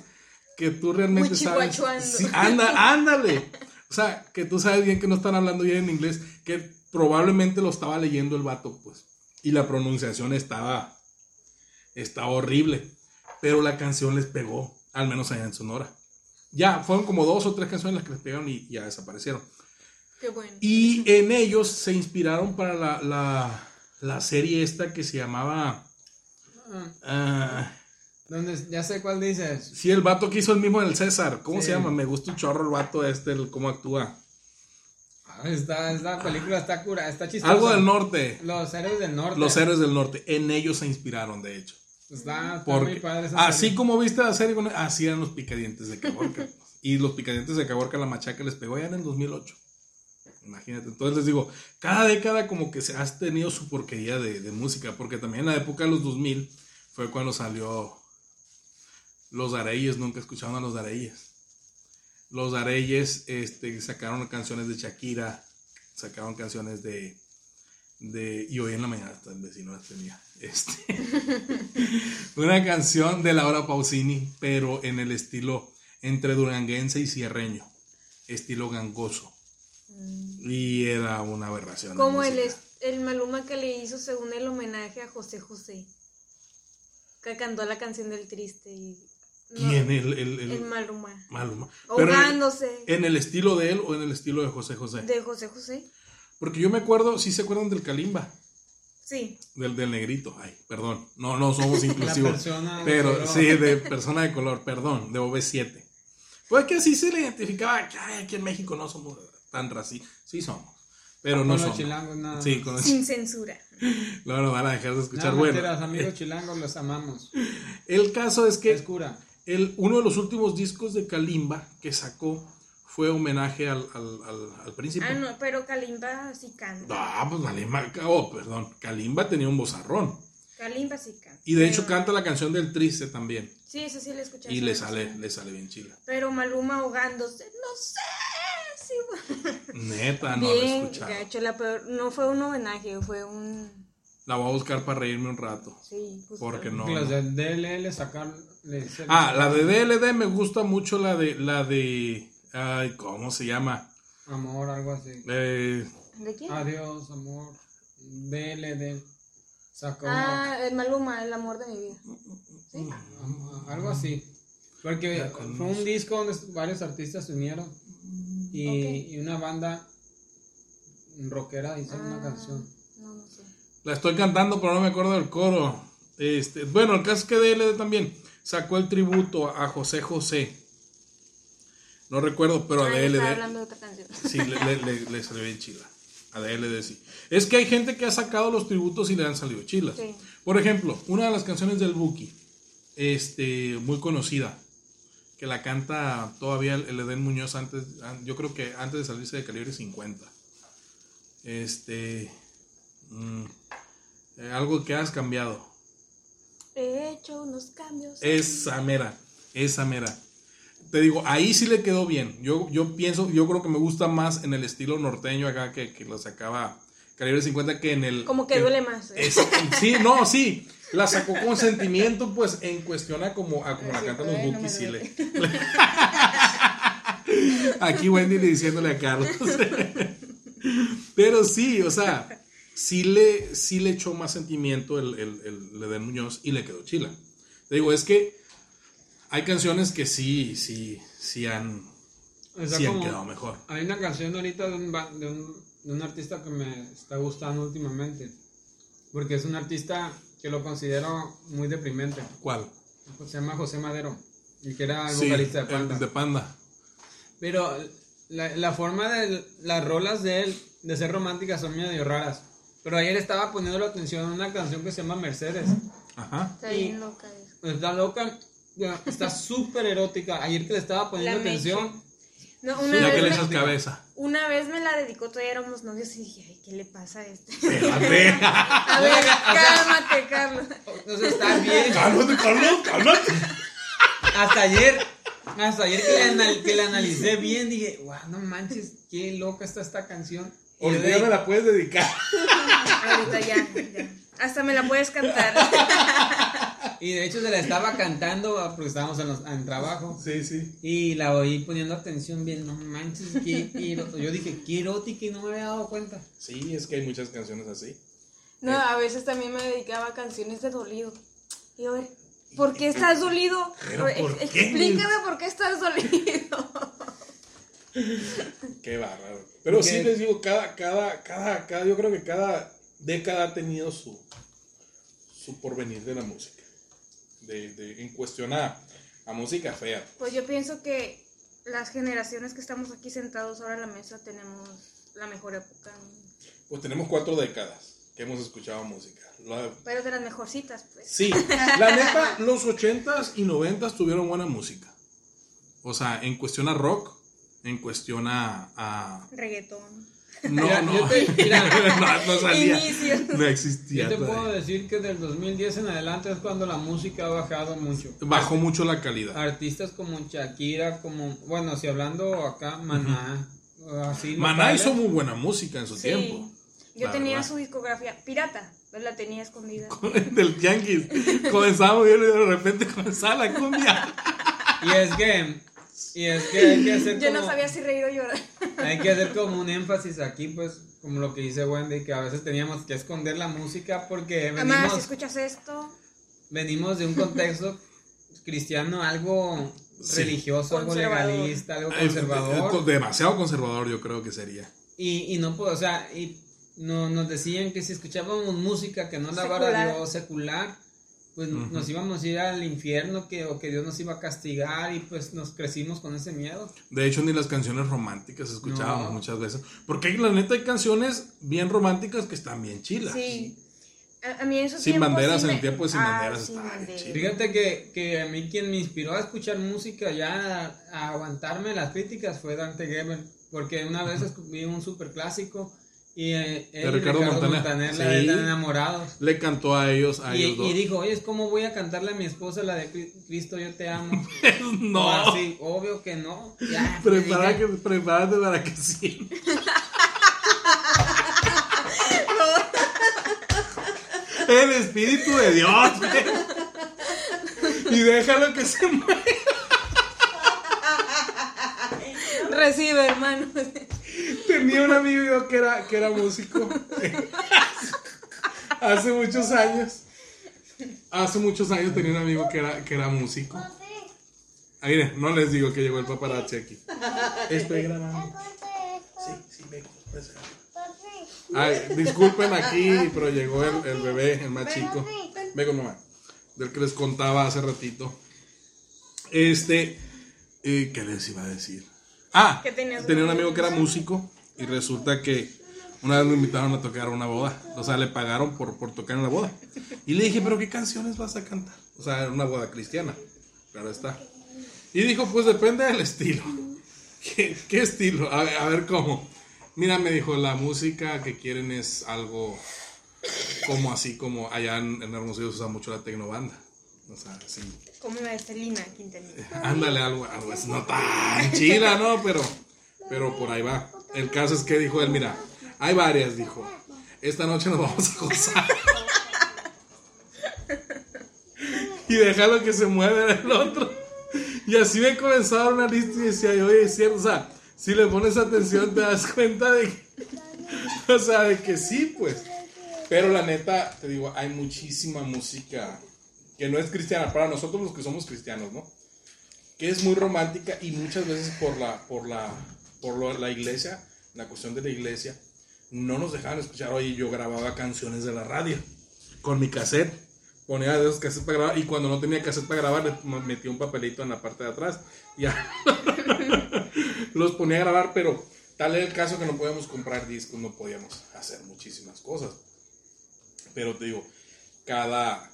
que tú realmente sabes. Sí, anda, ándale. O sea, que tú sabes bien que no están hablando bien en inglés, que probablemente lo estaba leyendo el vato, pues. Y la pronunciación estaba, estaba horrible. Pero la canción les pegó, al menos allá en Sonora. Ya, fueron como dos o tres canciones las que les pegaron y ya desaparecieron. Qué bueno. Y en ellos se inspiraron para la, la, la serie esta que se llamaba... ¿dónde? Ya sé cuál dices. Sí, el vato que hizo el mismo en el César. ¿Cómo Sí. se llama? Me gusta un chorro el vato este, el cómo actúa. Ah, Esta, película está cura, está chistosa. Algo del norte. Los héroes del norte. Los héroes del norte. En ellos se inspiraron, de hecho. Está, está Porque muy padre esa así serie. como viste la serie, con- así eran los picadientes de Caborca. y los picadientes de Caborca, la machaca les pegó ya en el 2008. Imagínate. Entonces les digo, cada década como que se has tenido su porquería de, de música. Porque también en la época de los 2000 fue cuando salió los Dareyes. Nunca escucharon a los Dareyes. Los Dareyes este, sacaron canciones de Shakira, sacaron canciones de, de y hoy en la mañana hasta el vecino las tenía. Este, una canción de Laura Pausini, pero en el estilo entre duranguense y sierreño, estilo gangoso. Y era una aberración. Como el Maluma que le hizo según el homenaje a José José. Que cantó la canción del triste. Y, no, ¿Quién? El, el, el- El Maluma. Maluma. Pero en el- Ahogándose. ¿En el estilo de él o en el estilo de José José? De José José. Porque yo me acuerdo, sí se acuerdan del Kalimba, Sí. del, del negrito. Ay, perdón. No, no somos inclusivos. persona de pero color. sí, de persona de color, perdón, de OV7. Pues que así se le identificaba que ay, aquí en México no somos tan racistas. Sí somos, pero Con no los somos. chilangos nada. Sí, con los Sin censura. No nos van a dejar de escuchar. No, bueno, mentiras, amigos chilangos, los amamos. el caso es Es que cura. El, uno de los últimos discos de Kalimba que sacó fue homenaje al, al, al, al príncipe. Ah, no, pero Kalimba sí canta. Ah, pues Kalimba, oh, perdón, Kalimba tenía un bozarrón. Kalimba sí canta. Y de hecho canta la canción del triste también. Sí, eso sí le escuché. Y le canción. sale, le sale bien chila. Pero Maluma ahogándose, no sé. Sí, Neta, no la he escuchado. gacho, la peor- no fue un homenaje, fue un... La voy a buscar para reírme un rato. Sí, justo. Porque no. No. de DLL sacar. le- se- Ah, la de DLD me gusta mucho la de la de ay, ¿cómo se llama? Amor, algo así. Eh, ¿De quién? Adiós, amor. DLD. Sacó una- Ah, el Maluma, el amor de mi vida. ¿Sí? ah, algo así. Porque fue un disco donde varios artistas se unieron. Y, y una banda rockera hizo una Ah, canción. La estoy cantando, pero no me acuerdo del coro. Este, bueno, el caso es que DLD también sacó el tributo a José José. No recuerdo, pero a Ah, DLD hablando de otra canción. sí le, le, le- le salió bien chila. A DLD sí. Es que hay gente que ha sacado los tributos y le han salido chilas. Sí. Por ejemplo, una de las canciones del Buki, este, muy conocida, que la canta todavía el Edén Muñoz antes, an- yo creo que antes de salirse de calibre 50. Este, mm, eh, algo que has cambiado. He hecho unos cambios. Esa mera, esa mera. Te digo, ahí sí le quedó bien. Yo, yo pienso, yo creo que me gusta más en el estilo norteño acá que, que lo sacaba calibre 50 que en el... Como que duele más. ¿eh? Es- sí, no, sí. La sacó con sentimiento, pues, en cuestión a como, a como la cantan los Bookies, le. Aquí Wendy le diciéndole a Carlos. Pero sí, o sea, sí le, sí le echó más sentimiento el, el, el Edén Muñoz y le quedó chila. Te digo, es que hay canciones que sí, sí, sí han, O sea, sí han quedado mejor. Hay una canción ahorita de un, de, un, de un artista que me está gustando últimamente. Porque es un artista que lo considero muy deprimente. ¿Cuál? Se llama José Madero. Y que era el Sí, vocalista de Panda. de Panda. Pero la, la forma de las rolas de él de ser románticas son medio raras. Pero ayer estaba poniendo la atención a una canción que se llama Mercedes. Ajá. Está bien loca eso. Está loca, está súper erótica. Ayer que le estaba poniendo La atención, Meche. No, una, Ya vez que le me, echas cabeza. una vez me la dedicó, todavía éramos novios y dije, ay, ¿qué le pasa a este? Espérate. A ver, cálmate, Carlos. no sé, está bien. Cálmate, Carlos, cálmate. Hasta ayer, hasta ayer que le, anal- que la analicé bien, dije, wow, no manches, qué loca está esta canción. Y Hoy día me la puedes dedicar. Ahorita ya, ya. Hasta me la puedes cantar. Y de hecho se la estaba cantando ah, porque estábamos en, los- en trabajo. Sí, sí. Y la oí poniendo atención bien, no manches, qué Yo dije, qué erótica y no me había dado cuenta. Sí, es que hay muchas canciones así. No, a veces también me dedicaba a canciones de dolido. Y a ver, ¿por qué estás dolido? ¿Pero Ex- por qué? Explícame por qué estás dolido. Qué bárbaro. Pero sí Ok. les digo, cada, cada, cada, cada, yo creo que cada década ha tenido su, su porvenir de la música. De, de, en cuestión a, a música fea. Pues yo pienso que las generaciones que estamos aquí sentados ahora a la mesa tenemos la mejor época. Pues tenemos cuatro décadas que hemos escuchado música. La- Pero de las mejorcitas, pues. sí, la neta, los ochentas y noventas tuvieron buena música. O sea, en cuestión a rock, en cuestión a... a- Reggaetón. no, Mira, no, yo te- mira. no, no salía. Inicio. No existía. Yo te todavía. puedo decir que del 2010 en adelante es cuando la música ha bajado mucho. Bajó mucho la calidad. Artistas como Shakira, como, bueno, si hablando acá, Maná, así. Maná locales. hizo muy buena música en su Sí. tiempo. Yo la tenía verdad. su discografía pirata, pero la tenía escondida. Del Yankees. Comenzaba bien y de repente comenzaba la cumbia. Y es que, y es que hay que hacer Yo como, no sabía si reír o llorar. hay que hacer como un énfasis aquí, pues, como lo que dice Wendy, que a veces teníamos que esconder la música porque Además, si venimos, escuchas esto, venimos de un contexto cristiano algo Sí. religioso, algo legalista, algo conservador. Demasiado conservador, yo creo que sería. Y, y no puedo, o sea, y no, nos decían que si escuchábamos música que no alabara a Secular. Dios secular, pues nos íbamos a ir al infierno que, o que Dios nos iba a castigar y pues nos crecimos con ese miedo. De hecho, ni las canciones románticas escuchábamos No. muchas veces. Porque la neta hay canciones bien románticas que están bien chilas. sí. A, a mí en esos Sin tiempos banderas, sí en me- el tiempo de sin Ah, banderas sin está banderas. Fíjate que, que a mí quien me inspiró a escuchar música ya a, a aguantarme las críticas fue Dante Gebel, porque una vez vi un super clásico Y eh, De Ricardo Montaner. Montaner la Sí. de Están enamorados. Le cantó a ellos, a Y, ellos dos. y dijo, oye, ¿cómo voy a cantarle a mi esposa la de Cri- Cristo yo te amo? no. O así, obvio que no. Ya, Prepara que, prepárate para que sí. El Espíritu de Dios. Y déjalo que se mueva. Recibe, hermano. Tenía un amigo que era, que era músico. Hace muchos años. Hace muchos años tenía un amigo que era, que era músico. Ah, miren, no les digo que llegó el paparazzi aquí. Estoy grabando. Sí, sí, vengo. Ay, disculpen aquí, pero llegó el, el bebé, el más chico. Vengo mamá. Del que les contaba hace ratito. Este, eh, ¿qué les iba a decir? Ah, Que tenía un amigo que era músico y resulta que una vez lo invitaron a tocar una boda. O sea, le pagaron por, por tocar en la boda. Y le dije, ¿pero qué canciones vas a cantar? O sea, era una boda cristiana. Claro está. Y dijo, pues depende del estilo. ¿Qué, qué estilo? A ver, a ver cómo. Mira, me dijo, la música que quieren es algo como así, como allá en, en Hermosillo se usa mucho la tecnobanda. O sea, sí. Como la de Celina Quintanilla. Ándale, algo, algo es no tan chila, ¿no? Pero, pero por ahí va. El caso es que dijo él, mira, hay varias, dijo. Esta noche nos vamos a gozar. y déjalo que se mueva el otro. Y así me comenzó a dar una lista y decía, oye, es cierto, o sea, si le pones atención te das cuenta de que, o sea, de que sí, pues. Pero la neta, te digo, hay muchísima música que no es cristiana, para nosotros los que somos cristianos, ¿no? Que es muy romántica y muchas veces por la, por la, por la iglesia, la cuestión de la iglesia, no nos dejaban escuchar. Oye, yo grababa canciones de la radio con mi cassette, ponía de esos cassettes para grabar y cuando no tenía cassette para grabar, le metía un papelito en la parte de atrás. Ya los ponía a grabar, pero tal era el caso que no podíamos comprar discos, no podíamos hacer muchísimas cosas. Pero te digo, cada,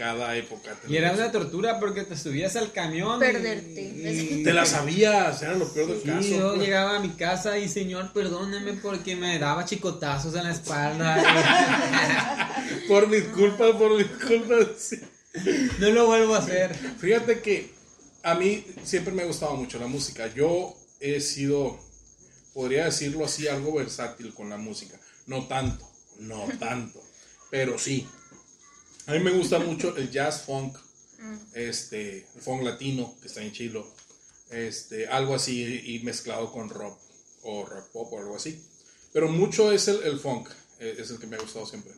cada época. Y era una tortura porque te subías al camión. Perderte. y- Te la sabías, era lo peor del Sí, caso. yo pues. llegaba a mi casa y señor, perdóneme porque me daba chicotazos en la espalda. Por mis culpas, por mis culpas. no lo vuelvo a hacer. Fíjate que a mí siempre me ha gustado mucho la música. Yo he sido, podría decirlo así, algo versátil con la música. No tanto, no tanto, pero sí. A mí me gusta mucho el jazz funk, este, el funk latino, que está en chilo, este, algo así y mezclado con rock o rock pop o algo así. Pero mucho es el, funk, eh, es el que me ha gustado siempre.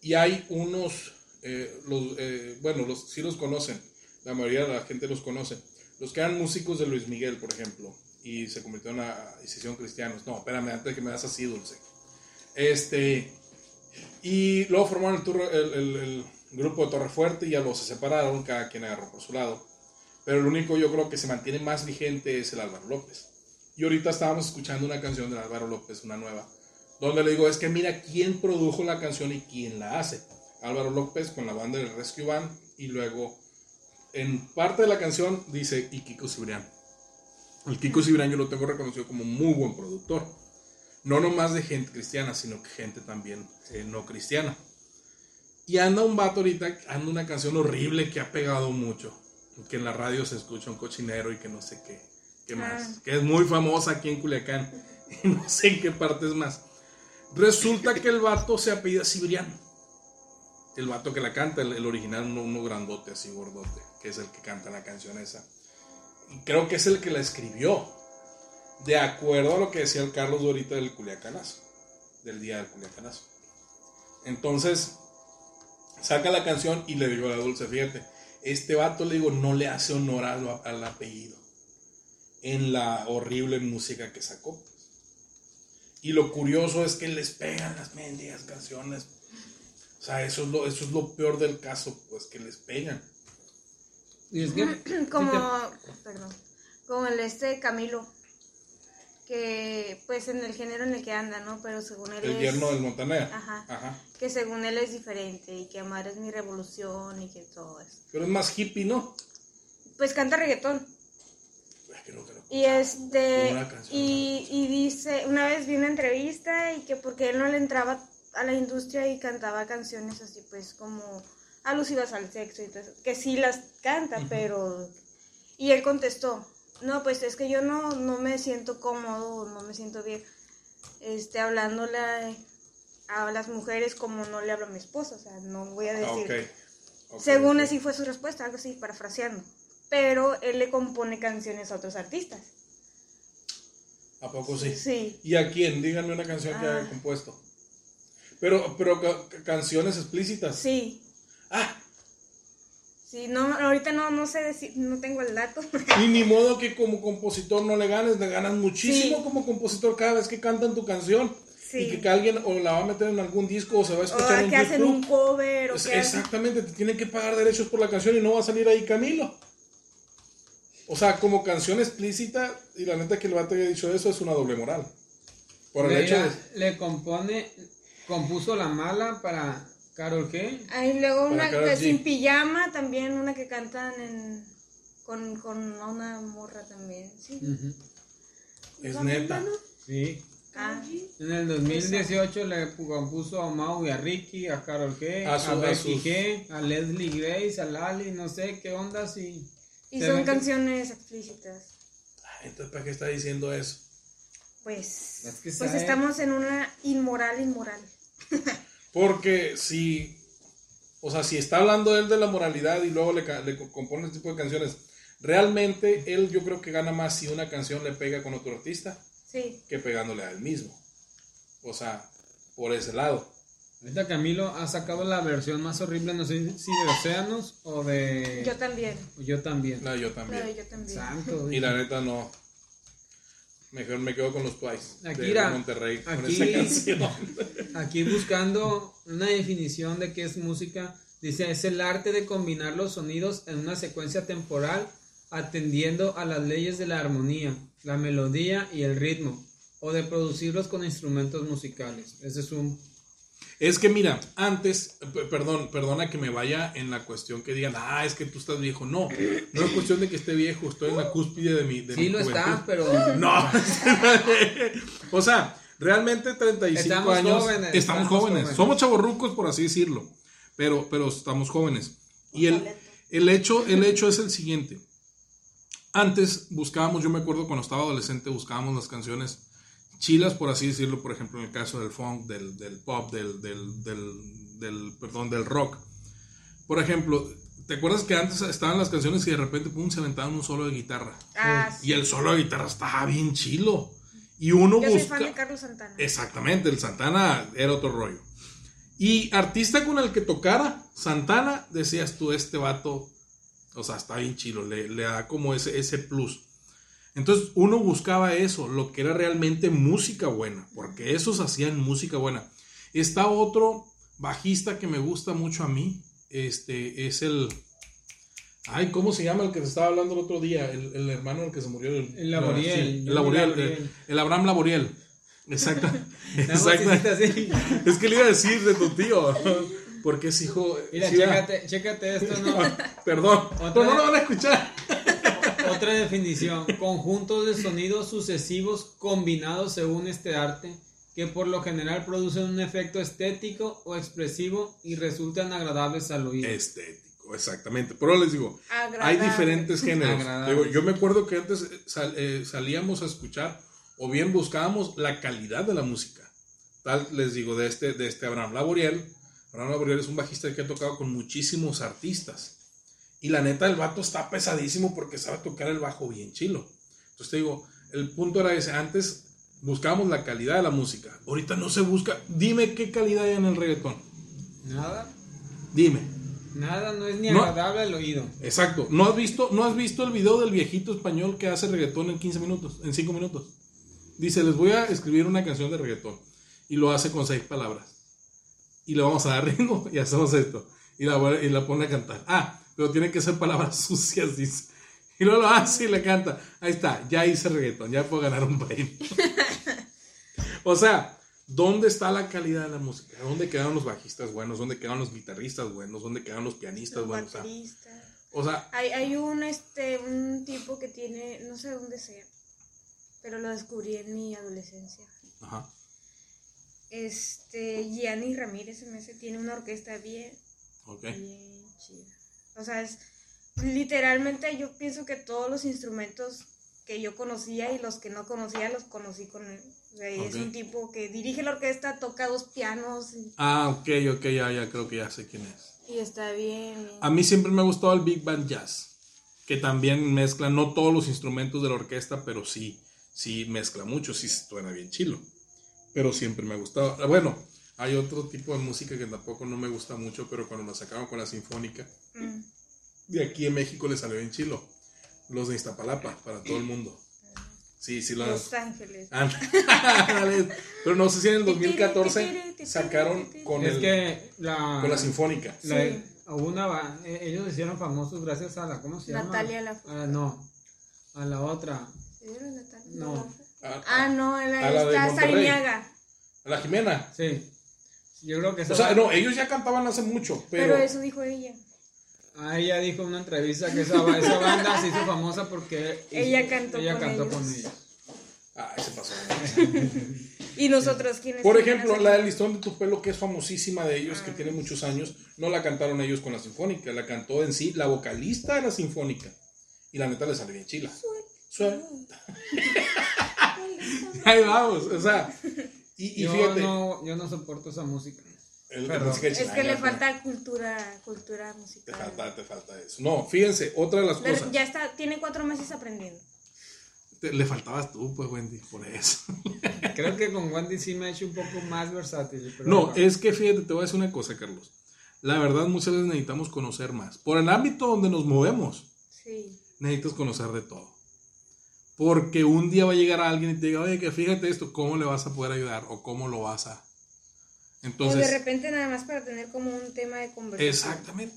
Y hay unos, eh, los, eh, bueno, los, sí los conocen, la mayoría de la gente los conoce. Los que eran músicos de Luis Miguel, por ejemplo, y se convirtieron a, y cristianos. No, espérame, antes de que me das así dulce. Este, y luego formaron el, el- el grupo de Torrefuerte ya los se separaron, cada quien agarró por su lado. Pero el único yo creo que se mantiene más vigente es el Álvaro López. Y ahorita estábamos escuchando una canción de Álvaro López, una nueva, donde le digo, es que mira quién produjo la canción y quién la hace. Álvaro López con la banda del Rescue Band y luego en parte de la canción dice y Kiko Cibrián. El Kiko Cibrián yo lo tengo reconocido como muy buen productor. No nomás de gente cristiana, sino que gente también eh, no cristiana. Y anda un vato ahorita, anda una canción horrible que ha pegado mucho. Que en la radio se escucha un cochinero y que no sé qué, qué más. Ah. Que es muy famosa aquí en Culiacán. Y no sé en qué parte es más. Resulta que el vato se apellida Cibrián. El vato que la canta, el, el original, uno, uno grandote, así gordote, que es el que canta la canción esa. Y creo que es el que la escribió. De acuerdo a lo que decía el Carlos ahorita del Culiacanazo. Del día del Culiacanazo. Entonces, saca la canción y le digo a la Dulce, fíjate, este vato le digo, no le hace honor al, al apellido en la horrible música que sacó. Y lo curioso es que les pegan las mendigas canciones. O sea, eso es lo, eso es lo peor del caso, pues que les pegan. Y es que, Como, sí perdón, como el este Camilo, que pues en el género en el que anda, ¿no? Pero según él El yerno del Montaner. Ajá. Ajá. Que según él es diferente y que amar es mi revolución y que todo eso. Pero es más hippie, ¿no? Pues canta reggaetón. Creo que. Y este y, y dice, una vez vi una entrevista y que porque él no le entraba a la industria y cantaba canciones así pues como alusivas al sexo y todo eso, que sí las canta, pero... Y él contestó, no, pues es que yo no, no me siento cómodo, no me siento bien, este, hablándole a, a las mujeres como no le hablo a mi esposa, o sea, no voy a Ah, decir... Según así fue su respuesta, algo así, parafraseando. Pero él le compone canciones a otros artistas. ¿A poco sí? Sí. ¿Y a quién? Díganme una canción que Ah. haya compuesto. Pero, pero ca- ca- canciones explícitas. Sí. Ah, Sí, no, ahorita no, no sé decir, no tengo el dato. y ni modo que como compositor no le ganes, le ganas muchísimo Sí. como compositor cada vez que cantan tu canción. Sí. Y que, que alguien o la va a meter en algún disco o se va a o escuchar en que hacen un cover, o Es- que hacen... Exactamente, te tienen que pagar derechos por la canción y no va a salir ahí Camilo. O sea, como canción explícita, y la neta que el vato haya dicho eso es una doble moral. Por el Mira, hecho de... Le compone, compuso la mala para Carol G. Hay luego una que es G. sin pijama, también una que cantan en, con, con una morra también. Sí. Es neta. Sí. Ah, En el 2018 le compuso a Mau y a Ricky, a Carol G, A su- a Becky sus- G, a Leslie Grace, a Lali, no sé qué onda, sí. y son que- canciones explícitas. Ay, Entonces, ¿para qué está diciendo eso? Pues, Es que pues estamos en una inmoral inmoral. Porque si, o sea, si está hablando él de la moralidad y luego le, le co- compone este tipo de canciones, realmente él yo creo que gana más si una canción le pega con otro artista Sí. que pegándole a él mismo. O sea, por ese lado. Ahorita Camilo ha sacado la versión más horrible, no sé si de Océanos o de... Yo también. yo también. No, yo No, también. yo también. Santo. Y la neta no. Mejor me quedo con los Twice Aquí, de Monterrey con aquí- esa. Aquí buscando una definición de qué es música, dice, es el arte de combinar los sonidos en una secuencia temporal atendiendo a las leyes de la armonía, la melodía y el ritmo, o de producirlos con instrumentos musicales. Ese es un... Es que mira, antes, perdón, perdona que me vaya en la cuestión que digan, ah, es que tú estás viejo. No, no es cuestión de que esté viejo, estoy en la cúspide de mi. De Sí mi lo juventud. pero... No, o sea, realmente 35 Estamos años. jóvenes, estamos estamos jóvenes. jóvenes. Somos chavorrucos, por así decirlo. Pero, pero estamos jóvenes. Y el, el, hecho, el hecho es el siguiente. Antes buscábamos, yo me acuerdo cuando estaba adolescente, buscábamos las canciones chilas, por así decirlo, por ejemplo, en el caso del funk, del, del pop, del, del, del, del- perdón, del rock. Por ejemplo, ¿te acuerdas que antes estaban las canciones y de repente pum, se aventaban un solo de guitarra? Ah, sí. Y el solo de guitarra estaba bien chilo. Y uno Yo soy busca. fan de Carlos Santana. Exactamente, el Santana era otro rollo. Y artista con el que tocara Santana, decías tú, este vato, o sea, está bien chilo, le, le da como ese, ese plus. Entonces uno buscaba eso, lo que era realmente música buena, porque esos hacían música buena. Está otro bajista que me gusta mucho a mí, este es el... Ay, ¿cómo se llama el que te estaba hablando el otro día? El, el hermano del que se murió. El Laboriel. Sí, el Laboriel. El, el Abraham Laboriel. Exacto. Exacto. Es que le iba a decir de tu tío. Porque es hijo. Mira, chécate, chécate esto, ¿no? Perdón. No vez. lo van a escuchar. Otra definición, conjuntos de sonidos sucesivos combinados según este arte, que por lo general producen un efecto estético o expresivo y resultan agradables al oído. Estético, exactamente. Pero les digo, hay diferentes géneros. Digo, yo me acuerdo que antes eh, sal- eh, salíamos a escuchar o bien buscábamos la calidad de la música. Tal les digo, de este, de este Abraham Laboriel. Abraham Laboriel es un bajista que ha tocado con muchísimos artistas. Y la neta, el vato está pesadísimo porque sabe tocar el bajo bien chilo. Entonces te digo, el punto era ese. Antes buscábamos la calidad de la música. Ahorita no se busca. Dime qué calidad hay en el reggaetón. Nada, Dime. nada, no es ni agradable al oído. Exacto. ¿No has visto, no has visto el video del viejito español que hace reggaetón en 15 minutos, en 5 minutos? Dice, les voy a escribir una canción de reggaetón. Y lo hace con seis palabras. Y le vamos a dar ritmo y hacemos esto. Y la, y la pone a cantar. Ah, pero tiene que ser palabras sucias, dice. Y luego lo hace y le canta. Ahí está, ya hice reggaetón, ya puedo ganar un premio. o sea, ¿dónde está la calidad de la música? ¿Dónde quedaron los bajistas buenos? ¿Dónde quedaron los guitarristas buenos? ¿Dónde quedaron los pianistas Los buenos? O sea, bateristas. o sea, Hay, hay un, este, un tipo que tiene, no sé dónde sea, pero lo descubrí en mi adolescencia. Ajá. Este, Gianni Ramírez se me hace, tiene una orquesta bien, Ok. bien chida. O sea, es literalmente yo pienso que todos los instrumentos que yo conocía y los que no conocía los conocí con él. O sea, y es un tipo que dirige la orquesta, toca dos pianos y, Ah, ok, ok, ya, ya creo que ya sé quién es. y está bien. bien. A mí siempre me ha gustado el Big Band Jazz, que también mezcla no todos los instrumentos de la orquesta, pero sí, sí mezcla mucho, sí suena bien chilo. Pero siempre me ha gustado. Bueno, hay otro tipo de música que tampoco no me gusta mucho, pero cuando la sacaron con la sinfónica, Mm. de aquí en México le salió bien chilo. Los de Iztapalapa, para todo el mundo. Sí, sí, las... Los Ángeles. Ándale. Pero no sé si en el 2014 sacaron con, Es el- que la, con la sinfónica. la- Sí. una eh, ellos se hicieron famosos gracias a la, ¿cómo se llama? Natalia Lafourcade. Ah, no, a la otra. No. A, Ah, no, la, A la de. Sariniaga. a la Jimena. Sí. Yo creo que O sea, no, ellos ya cantaban hace mucho, pero... Pero eso dijo ella. Ah, ella dijo en una entrevista que esa, esa banda se hizo famosa porque Ella cantó ella con cantó ellos. con ellos. Ah, se pasó. Y nosotros, ¿quiénes? Por ejemplo, la del listón de tu pelo, que es famosísima de ellos, Ah. que tiene muchos años, no la cantaron ellos con la sinfónica, la cantó en sí la vocalista de la sinfónica. Y la neta le salió bien chila. Suel. Ahí vamos, o sea. Y, y yo, fíjate. no, yo no soporto esa música. el- la Perdón. música Es que le falta cultura, cultura Te musical. falta, te falta eso. No, fíjense, otra de las Pero cosas. ya está, tiene cuatro meses aprendiendo. Te- le faltabas tú, pues, Wendy, por eso. Creo que con Wendy sí me ha hecho un poco más versátil. pero No, bueno. es que fíjate, te voy a decir una cosa, Carlos. La verdad, muchas veces necesitamos conocer más. Por el ámbito donde nos movemos, Sí. necesitas conocer de todo. Porque un día va a llegar alguien y te diga, oye, que fíjate esto, ¿cómo le vas a poder ayudar? O cómo lo vas a. o de Entonces, repente nada más para tener como un tema de conversación. exactamente.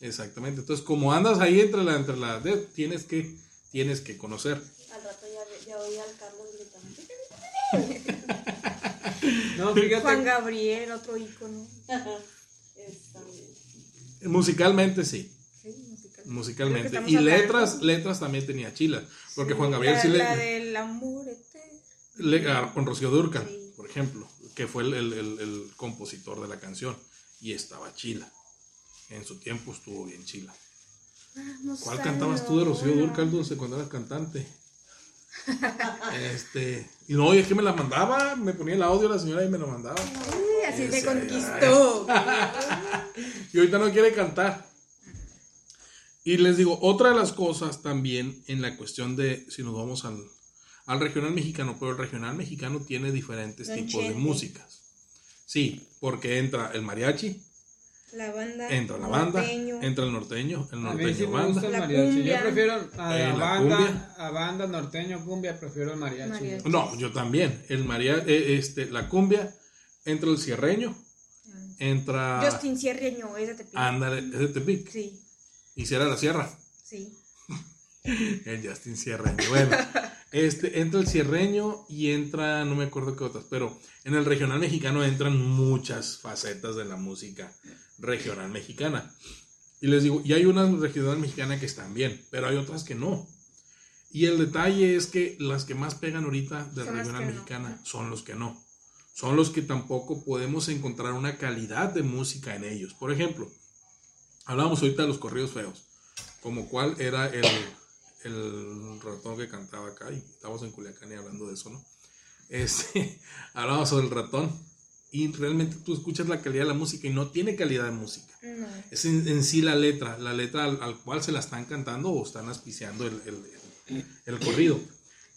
Exactamente. Entonces, como andas ahí entre la, entre la, de- tienes que, tienes que conocer. Al rato ya, ya oí al Carlos gritando. No, fíjate. Juan Gabriel, otro ícono. Musicalmente sí. Musicalmente. Y letras, hablando- letras también tenía chilas. Porque Sí, Juan Gabriel la, sí le. La del amor eterno. Ah, con Rocío Durcal, Sí. por ejemplo, que fue el, el- el- el compositor de la canción. Y estaba chila. En su tiempo estuvo bien chila. Vamos ¿Cuál cantabas tú de Rocío. Durcal, Dulce, cuando eras cantante? este. Y no, y es que me la mandaba, me ponía el audio la señora y me lo mandaba. Uy, así te conquistó. Y ahorita no quiere cantar. Y les digo, otra de las cosas también en la cuestión de, si nos vamos al, al regional mexicano, pero el regional mexicano tiene diferentes Don tipos de músicas. Sí, porque entra el mariachi, La banda. entra la banda, norteño. entra el norteño, el A mí sí norteño me gusta banda. el La mariachi. Yo prefiero a Eh, la, banda, cumbia. a banda norteño, cumbia, prefiero el mariachi. Mariachi. No, yo también. El maria, eh, este, la cumbia, entra el cierreño, entra. Justin Cierreño, es de Tepic. Ándale, es de Tepic. Sí, Y será la sierra. sí. El Justin Cierreño. Bueno, este, entra el Cierreño y entra, no me acuerdo qué otras, pero en el regional mexicano entran muchas facetas de la música regional mexicana. Y les digo, y hay unas regional mexicana que están bien, pero hay otras que no. Y el detalle es que las que más pegan ahorita de regional no. mexicana son los que no. Son los que tampoco podemos encontrar una calidad de música en ellos. Por ejemplo, hablábamos ahorita de los corridos feos, como cuál era el, el ratón que cantaba acá, y estamos en Culiacán y hablando de eso, ¿no? Este, hablábamos sobre el ratón, y realmente tú escuchas la calidad de la música y no tiene calidad de música. No. Es en, en sí la letra, la letra al, al cual se la están cantando o están auspiciando el, el- el- el corrido.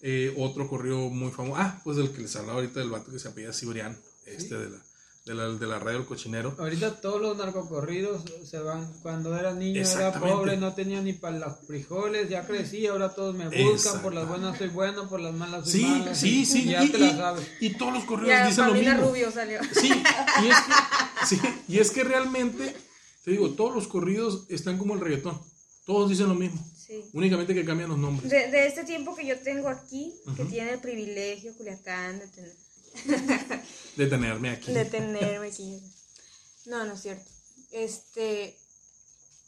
Eh, otro corrido muy famoso, ah, pues el que les hablaba ahorita del vato que se apellida Cibrián, este de la, de la, de la radio del cochinero. Ahorita todos los narcocorridos se van. Cuando era niño era pobre, no tenía ni para los frijoles, ya crecí, ahora todos me buscan, por las buenas soy bueno, por las malas soy Sí, malo. sí, sí, Ya y, te la sabes. y todos los corridos Ya, dicen lo mismo. Rubio salió. Sí, y es que, sí, y es que realmente, te digo, todos los corridos están como el reggaetón. Todos dicen lo mismo. Sí. Únicamente que cambian los nombres. De, de este tiempo que yo tengo aquí, que tiene el privilegio, Culiacán, de, tener, De tenerme aquí. de tenerme aquí. No, no es cierto. Este,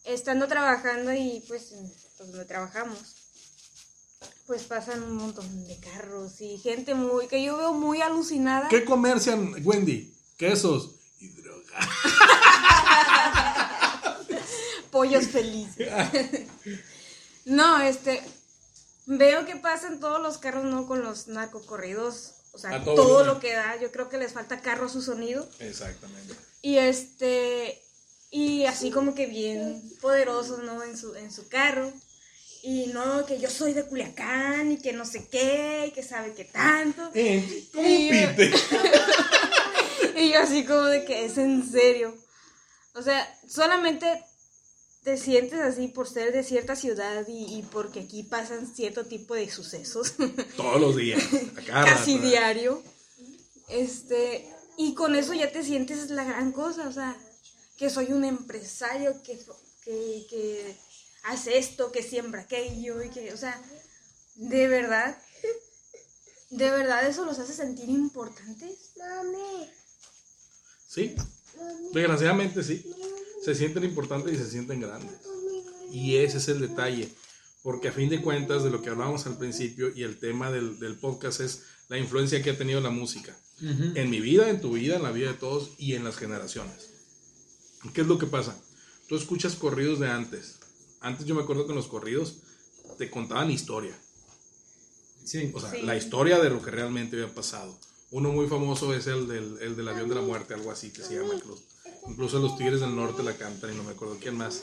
estando trabajando y pues, pues donde trabajamos, pues pasan un montón de carros y gente muy que yo veo muy alucinada. ¿Qué comercian, Wendy? Quesos y droga. Pollos felices. no, este veo que pasan todos los carros no con los narcocorridos, o sea, A todo lo que da, yo creo que les falta carro a su sonido. Exactamente. Y este, y así como que bien poderosos, ¿no? En su, en su carro. Y no, que yo soy de Culiacán y que no sé qué, y que sabe qué tanto. Eh, ¿Cómo Y yo- pite? Y yo así como de que es en serio. O sea, solamente te sientes así por ser de cierta ciudad y, y porque aquí pasan cierto tipo de sucesos. Todos los días. Casi rato. diario. Este, y con eso ya te sientes la gran cosa, o sea, que soy un empresario que, que, que hace esto, que siembra aquello, y que, o sea, de verdad, de verdad eso los hace sentir importantes. Sí, desgraciadamente sí. Se sienten importantes y se sienten grandes. Y ese es el detalle. Porque a fin de cuentas, de lo que hablábamos al principio y el tema del, del podcast es la influencia que ha tenido la música. En mi vida, en tu vida, en la vida de todos y en las generaciones. ¿Qué es lo que pasa? Tú escuchas corridos de antes. Antes yo me acuerdo que en los corridos te contaban historia. Sí. O sea, Sí. la historia de lo que realmente había pasado. Uno muy famoso es el del, el del avión de la muerte, algo así que se llama. que los- incluso los Tigres del Norte la cantan y no me acuerdo quién más.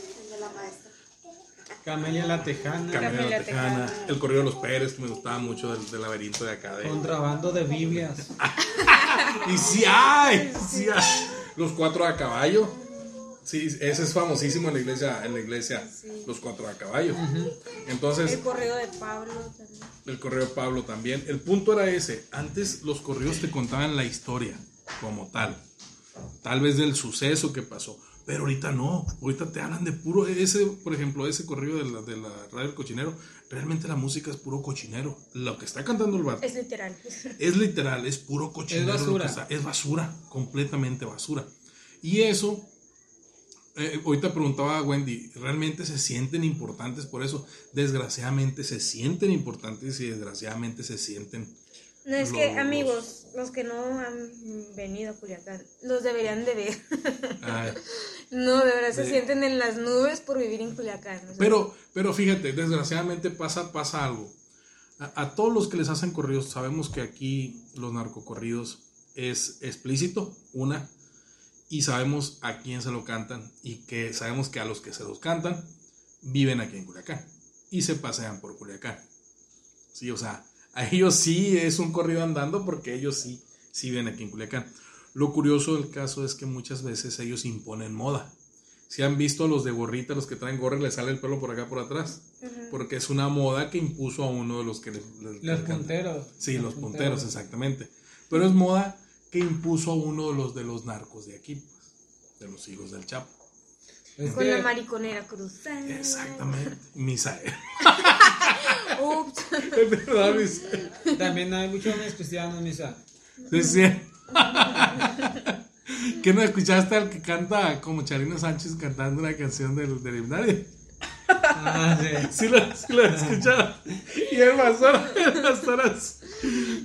Camelia la Tejana. Camelia la Tejana, Tejana. el corrido de los Pérez, que me gustaba mucho del, del laberinto de acá. de- Contrabando de Biblias. Y sí hay, sí hay. Los cuatro a caballo. Sí, ese es famosísimo en la iglesia, en la iglesia, Sí. los cuatro a caballo. Entonces, El correo de Pablo también. El correo de Pablo también. El punto era ese. Antes los correos te contaban la historia como tal. Tal vez del suceso que pasó. Pero ahorita no. Ahorita te hablan de puro. Ese, por ejemplo, ese correo de la, de la radio del cochinero. Realmente la música es puro cochinero. Lo que está cantando el vato Es literal. es literal, es puro cochinero. Es lo que basura. está- es basura, completamente basura. Y eso, eh, ahorita preguntaba a Wendy, ¿realmente se sienten importantes por eso? Desgraciadamente se sienten importantes y desgraciadamente se sienten... No es Los- que, amigos, los que no han venido a Culiacán, los deberían de ver. ay, no, de verdad se sienten en las nubes por vivir en Culiacán. Pero, pero fíjate, desgraciadamente pasa, pasa algo. A, a todos los que les hacen corridos, sabemos que aquí los narcocorridos es explícito, una, y sabemos a quién se lo cantan, y que sabemos que a los que se los cantan viven aquí en Culiacán y se pasean por Culiacán. Sí, o sea, a ellos sí es un corrido andando porque ellos sí, sí viven aquí en Culiacán. Lo curioso del caso es que muchas veces ellos imponen moda. Si han visto los de gorrita, los que traen gorra les sale el pelo por acá por atrás, porque es una moda que impuso a uno de los que le- le- Los punteros. Sí, los punteros, exactamente. Pero es moda que impuso a uno de los de los narcos de aquí, pues, de los hijos del Chapo. Es Con que- la mariconera cruzada. Exactamente. Misael. Ups. Es verdad, Misael. También hay muchos hombres cristianos, misa. Decía. ¿Qué no escuchaste al que canta como Charino Sánchez cantando una canción del, del himnario? Ah, sí. Sí lo, sí lo he escuchado. Y el pastor, el pastor así.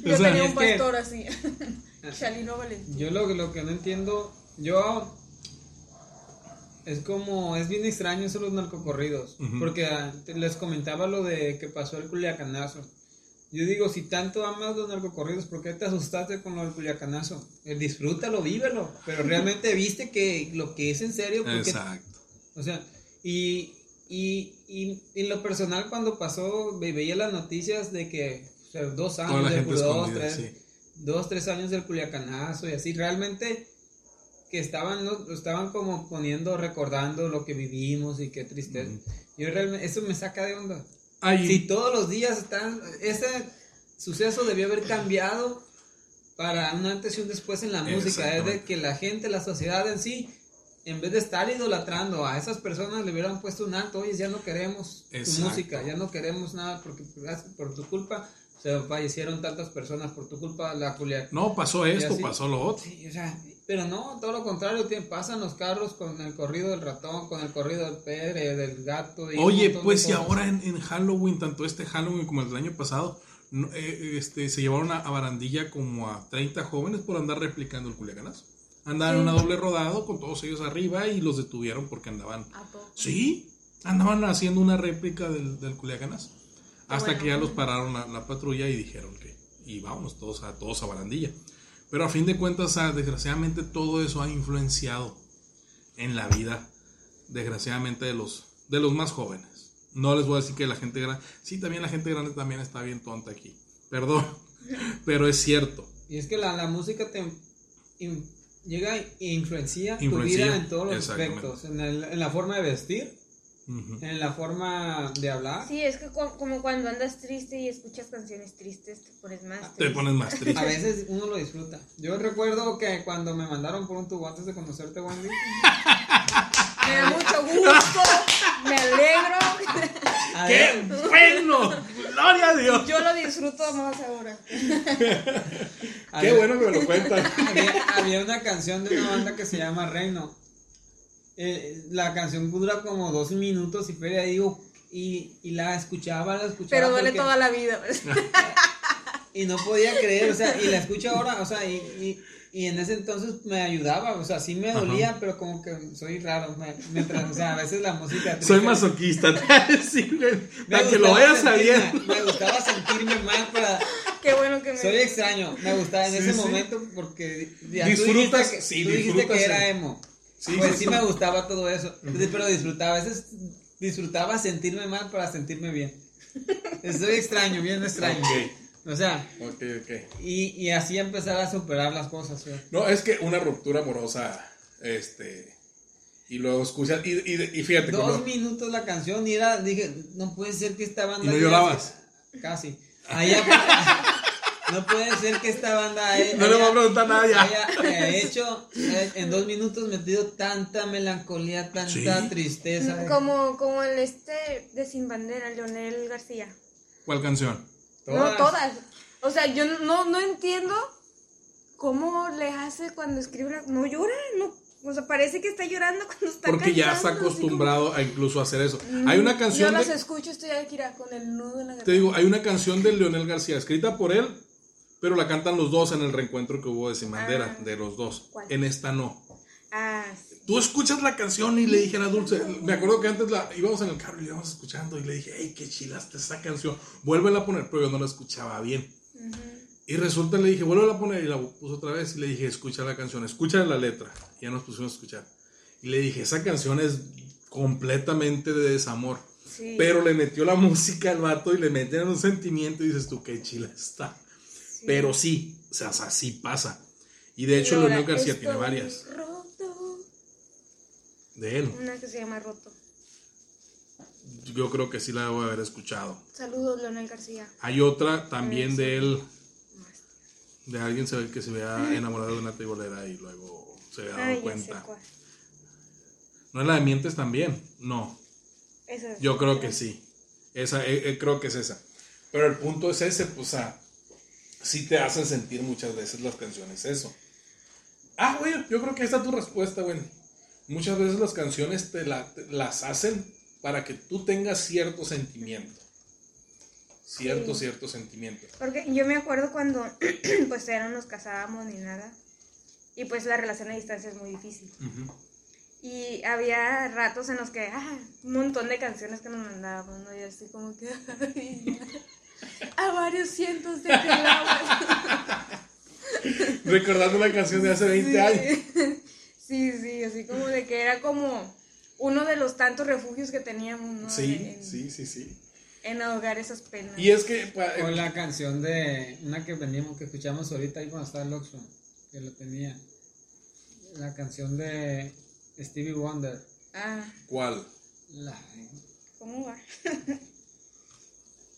Yo O sea, tenía un que- pastor así. Chalino Valentín. Yo lo, lo que no entiendo, yo es como, es bien extraño eso de los narcocorridos, Ujú. porque ah, te- les comentaba lo de que pasó el culiacanazo. Yo digo, si tanto amas los narcocorridos, ¿por qué te asustaste con lo del culiacanazo? Eh, disfrútalo, vívelo, pero realmente viste que lo que es en serio, porque, Exacto. o sea, y, y, y en lo personal cuando pasó, ve- veía las noticias de que, o sea, dos años, la de gente dos, tres, sí. dos, tres años del Culiacanazo y así, realmente que estaban, ¿no? Lo estaban como poniendo, recordando lo que vivimos y qué tristeza. Yo realmente, eso me saca de onda. Ahí, Si todos los días están, ese suceso debió haber cambiado para un antes y un después en la música, es de que la gente, la sociedad en sí, en vez de estar idolatrando a esas personas, le hubieran puesto un alto, oye, ya no queremos tu Exacto. música, ya no queremos nada porque por- tu culpa se fallecieron tantas personas, por tu culpa la Culiacán. no pasó esto, pasó lo otro. Sí, o sea, pero no, todo lo contrario, tienen- pasan los carros con el corrido del ratón, con el corrido del pedre, del gato. y Oye, pues y ahora en, en Halloween, tanto este Halloween como el del año pasado, no, eh, este, se llevaron a, a barandilla como a 30 jóvenes por andar replicando el culiacanazo. Andaban en una doble rodado con todos ellos arriba y los detuvieron porque andaban... ¿A poco? Sí, andaban haciendo una réplica del, del culiacanazo. Hasta bueno. que ya los pararon la, la patrulla y dijeron que... Y vámonos todos a, todos a barandilla. Pero a fin de cuentas, ah, desgraciadamente todo eso ha influenciado en la vida, desgraciadamente, de los, de los más jóvenes. No les voy a decir que la gente grande... Sí, también la gente grande también está bien tonta aquí. Perdón, pero es cierto. Y es que la, la música te in- llega e influencia, tu Influencia, vida en todos los aspectos, en, el- en la forma de vestir, En la forma de hablar. Sí, es que como cuando andas triste y escuchas canciones tristes, te pones más Te triste. pones más triste. A veces uno lo disfruta. Yo recuerdo que cuando me mandaron por un tubo antes de conocerte, Wendy, Me da mucho gusto, me alegro. ¡Qué bueno! ¡Gloria a Dios! Yo lo disfruto más ahora. ¡Qué bueno que me lo cuentan! Había, había una canción de una banda que se llama Reino. Eh, la canción dura como dos minutos y feria digo y, y la escuchaba, la escuchaba. Pero duele porque- toda la vida. Y no podía creer, o sea, y la escucho ahora, o sea, y, y, y en ese entonces me ayudaba, o sea, sí me dolía, pero como que soy raro, me- mientras, o sea, a veces la música... Soy masoquista, güey, me Para que lo gustaba vayas sentirme- sabiendo. Me gustaba sentirme mal para... Qué bueno que me. Soy extraño, me gustaba en Sí, ese sí. momento porque ya tú Disfrutas, dijiste que, sí, tú dijiste disfrutas que era emo. Sí, pues sí. me gustaba todo eso, pero disfrutaba, a veces disfrutaba sentirme mal para sentirme bien. Soy extraño, bien extraño. Ok, O sea, ok, ok. y, y así empezar a superar las cosas. No, es que una ruptura amorosa, este... Y luego escuchas, y, y, y fíjate, Dos minutos la canción y era, dije, no puede ser que esta banda... ¿Y no llorabas? Casi. Haya- no puede ser que esta banda haya, No le voy a preguntar nada ya. haya, hecho eh, en dos minutos metido tanta melancolía, tanta Sí. tristeza. Como, como el este de Sin Bandera, Leonel García. ¿Cuál canción? No, todas. O sea, yo no, no entiendo cómo le hace cuando escribe. una- No llora, no. O sea, parece que está llorando cuando está Porque ya está como- acostumbrado a incluso hacer eso. Hay una Yo canción las de, escucho, estoy aquí con el nudo en la te garganta. digo, hay una canción de Leonel García escrita por él, pero la cantan los dos en el reencuentro que hubo de Sin Bandera, Ah. de los dos. ¿Cuál? En esta no. Ah, sí. Tú escuchas la canción y le dije a la Dulce, me acuerdo que antes la íbamos en el carro y la íbamos escuchando y le dije, hey, qué chilaste esa canción, vuélvela a poner, pero yo no la escuchaba bien. Y resulta, le dije, vuélvela a poner y la puso otra vez y le dije, escucha la canción, escucha la letra. Y ya nos pusimos a escuchar. Y le dije, esa canción es completamente de desamor. Sí. Pero le metió la música al vato y le metieron un sentimiento y dices tú, qué chila está. Pero sí, o sea, sí pasa. Y de hecho, Leonel García tiene varias roto. de él. Una que se llama Roto. Yo creo que sí la debo haber escuchado. Saludos, Leonel García. Hay otra también de él, de alguien se ve que se vea enamorado de una tibolera y luego se había dado Ay, cuenta. ¿No es la de Mientes también? No. Esa es. Yo creo que sí. Esa, eh, eh, creo que es esa. Pero el punto es ese, pues, o sea, sí te hacen sentir muchas veces las canciones eso. Ah, güey, yo creo que esta es tu respuesta, güey. Muchas veces las canciones te, la- te- las hacen para que tú tengas cierto sentimiento. Cierto, Sí. cierto sentimiento. Porque yo me acuerdo cuando pues ya no nos casábamos ni nada. Y pues la relación a distancia es muy difícil. Ujú. Y había ratos en los que, ah, un montón de canciones que nos mandábamos, ¿no? Y así como que, a varios cientos de kilómetros. Recordando una canción de hace 20 años. Sí, sí, así como de que era como uno de los tantos refugios que teníamos, ¿no? Sí, en, sí, sí, sí. en ahogar esas penas. Y es que... pa- O la canción de una que veníamos, que escuchamos ahorita ahí cuando estaba el Oxxo, que lo tenía. La canción de Stevie Wonder. Ah, ¿Cuál? La, ¿cómo va?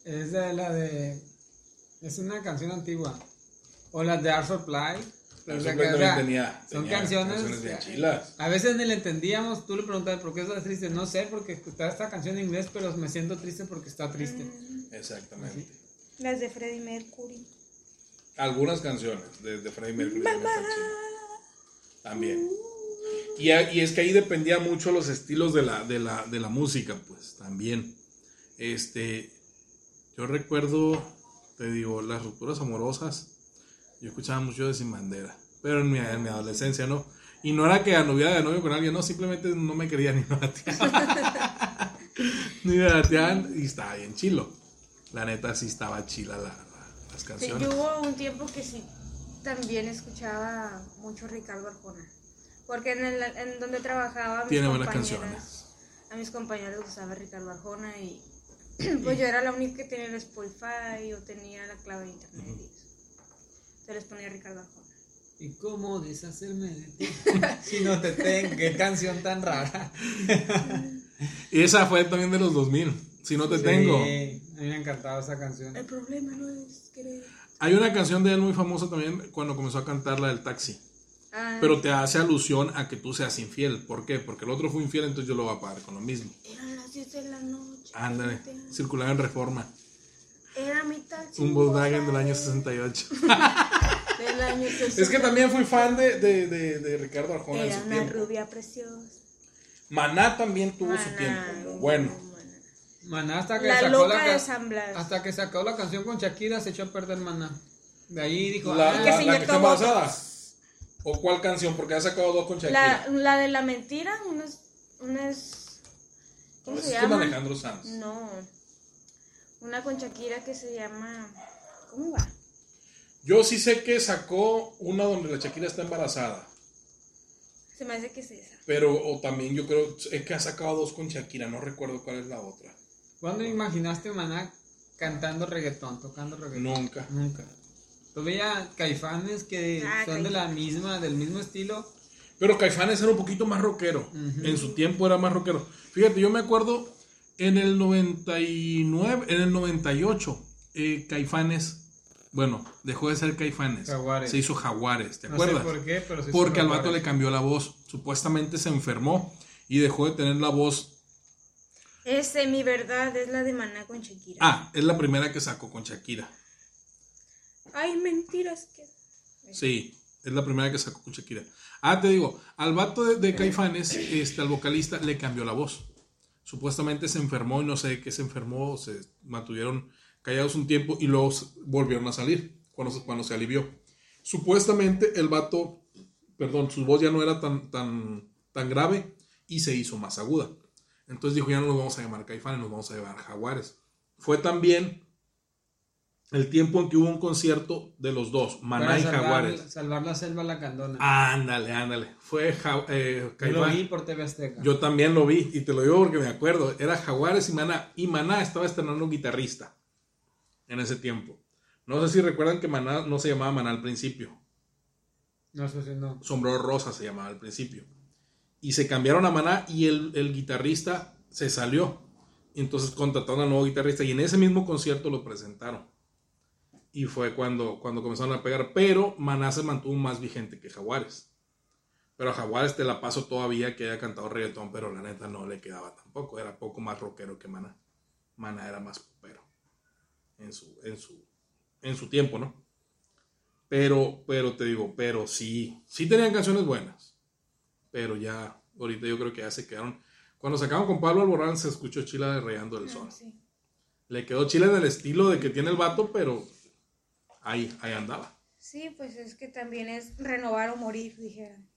es de la de. Es una canción antigua. O la de Art Supply. Art O sea, Supply que, o sea, tenía- son tenía canciones. canciones. A veces ni le entendíamos. Tú le preguntabas por qué estás triste. No sé, porque escuchaba esta canción en inglés, pero me siento triste porque está triste. Mm, Exactamente. Las de Freddie Mercury. Algunas canciones de, de Freddie Mercury. chidas. También. Y, a- y es que ahí dependía mucho los estilos de la, de la, de la música, pues, también. Este, yo recuerdo, te digo, las rupturas amorosas. Yo escuchaba mucho de Sin Bandera, pero en mi, en mi adolescencia, ¿no? Y no era que anduviera de novio con alguien, no, simplemente no me quería ni me bateaban. ni me bateaban y estaba bien chilo. La neta sí estaba chila la- la- las Sí, canciones. yo hubo un tiempo que sí también escuchaba mucho Ricardo Arjona. Porque en, el, en donde trabajaba, mis Tiene buenas canciones. A mis compañeros les gustaba Ricardo Arjona y pues yo era la única que tenía el Spotify o tenía la clave de internet y eso. Entonces les ponía Ricardo Arjona. ¿Y cómo deshacerme de ti? si no te tengo, qué canción tan rara. Y esa fue también de los 2000. Si no te Sí, tengo. a mí me encantaba esa canción. El problema no es querer. Hay una canción de él muy famosa también cuando comenzó a cantar la del taxi. Ah, Pero te hace alusión a que tú seas infiel. ¿Por qué? Porque el otro fue infiel, entonces yo lo voy a pagar con lo mismo. 10 de la noche. Ándale, circulaba en reforma. Era mi taxi. Un Volkswagen del año Volkswagen 68. Del año Es que también fui fan de, de, de, de Ricardo Arjona en Era su una tiempo. rubia preciosa. Maná también tuvo su Maná, tiempo. Bueno, Maná. Hasta que La sacó loca la de ca- San Blas. hasta que sacó la canción con Shakira se echó a perder Maná. De ahí dijo, la, "Ah, que la- la que está embarazada. ¿O cuál canción? Porque ha sacado dos con Shakira. La, la de la mentira, unas. unas ¿Cómo No, se esa es con llama? Alejandro Sanz. No. Una con Shakira que se llama. ¿Cómo va? Yo sí sé que sacó una donde la Shakira está embarazada. Se me hace que es esa. Pero o también yo creo es que ha sacado dos con Shakira, no recuerdo cuál es la otra. ¿Cuándo imaginaste Maná cantando reggaetón, tocando reggaetón? Nunca. Nunca. Todavía caifanes que Ah, son de la misma, del mismo estilo. Pero Caifanes era un poquito más rockero. En su tiempo era más rockero. Fíjate, yo me acuerdo en el 99, en el 98, eh, Caifanes, bueno, dejó de ser Caifanes. Jaguares. Se hizo Jaguares, ¿te No acuerdas? sé por qué, pero Porque al vato le cambió la voz. Supuestamente se enfermó y dejó de tener la voz. Ese, mi verdad, es la de Maná con Shakira. Ah, es la primera que sacó con Shakira. Ay, mentiras que. Sí, es la primera que sacó con Shakira. Ah, te digo, al vato de, de Caifanes, este, al vocalista, le cambió la voz. Supuestamente se enfermó y no sé qué se enfermó, se mantuvieron callados un tiempo y luego volvieron a salir cuando, se- cuando se alivió. Supuestamente el vato, perdón, su voz ya no era tan, tan, tan grave y se hizo más aguda. Entonces dijo, ya no nos vamos a llamar Caifanes, nos vamos a llamar Jaguares. Fue también el tiempo en que hubo un concierto de los dos, Maná y salvar, Jaguares. salvar la selva la candona. Ándale, ándale. Fue Ja- eh, Yo lo vi por TV Azteca. Yo también lo vi y te lo digo porque me acuerdo. Era Jaguares y Maná. Y Maná estaba estrenando un guitarrista en ese tiempo. No sé si recuerdan que Maná no se llamaba Maná al principio. No sé si no. Sombrero Rosa se llamaba al principio. Y se cambiaron a Maná y el, el guitarrista se salió. Y entonces contrataron a un nuevo guitarrista y en ese mismo concierto lo presentaron. Y fue cuando, cuando comenzaron a pegar. Pero Maná se mantuvo más vigente que Jaguares. Pero a Jaguares te la paso todavía que haya cantado reggaetón, pero la neta no le quedaba tampoco. Era poco más rockero que Maná. Maná era más popero. En su, en su, en su tiempo, ¿no? Pero, pero te digo, pero sí, sí tenían canciones buenas. Pero ya, ahorita yo creo que ya se quedaron. Cuando sacaron con Pablo Alborán se escuchó Chila de Rayando el Sol. Ah, sí. Le quedó Chila en el estilo de que tiene el vato, pero ahí, ahí andaba. Sí, pues es que también es renovar o morir, dijeran.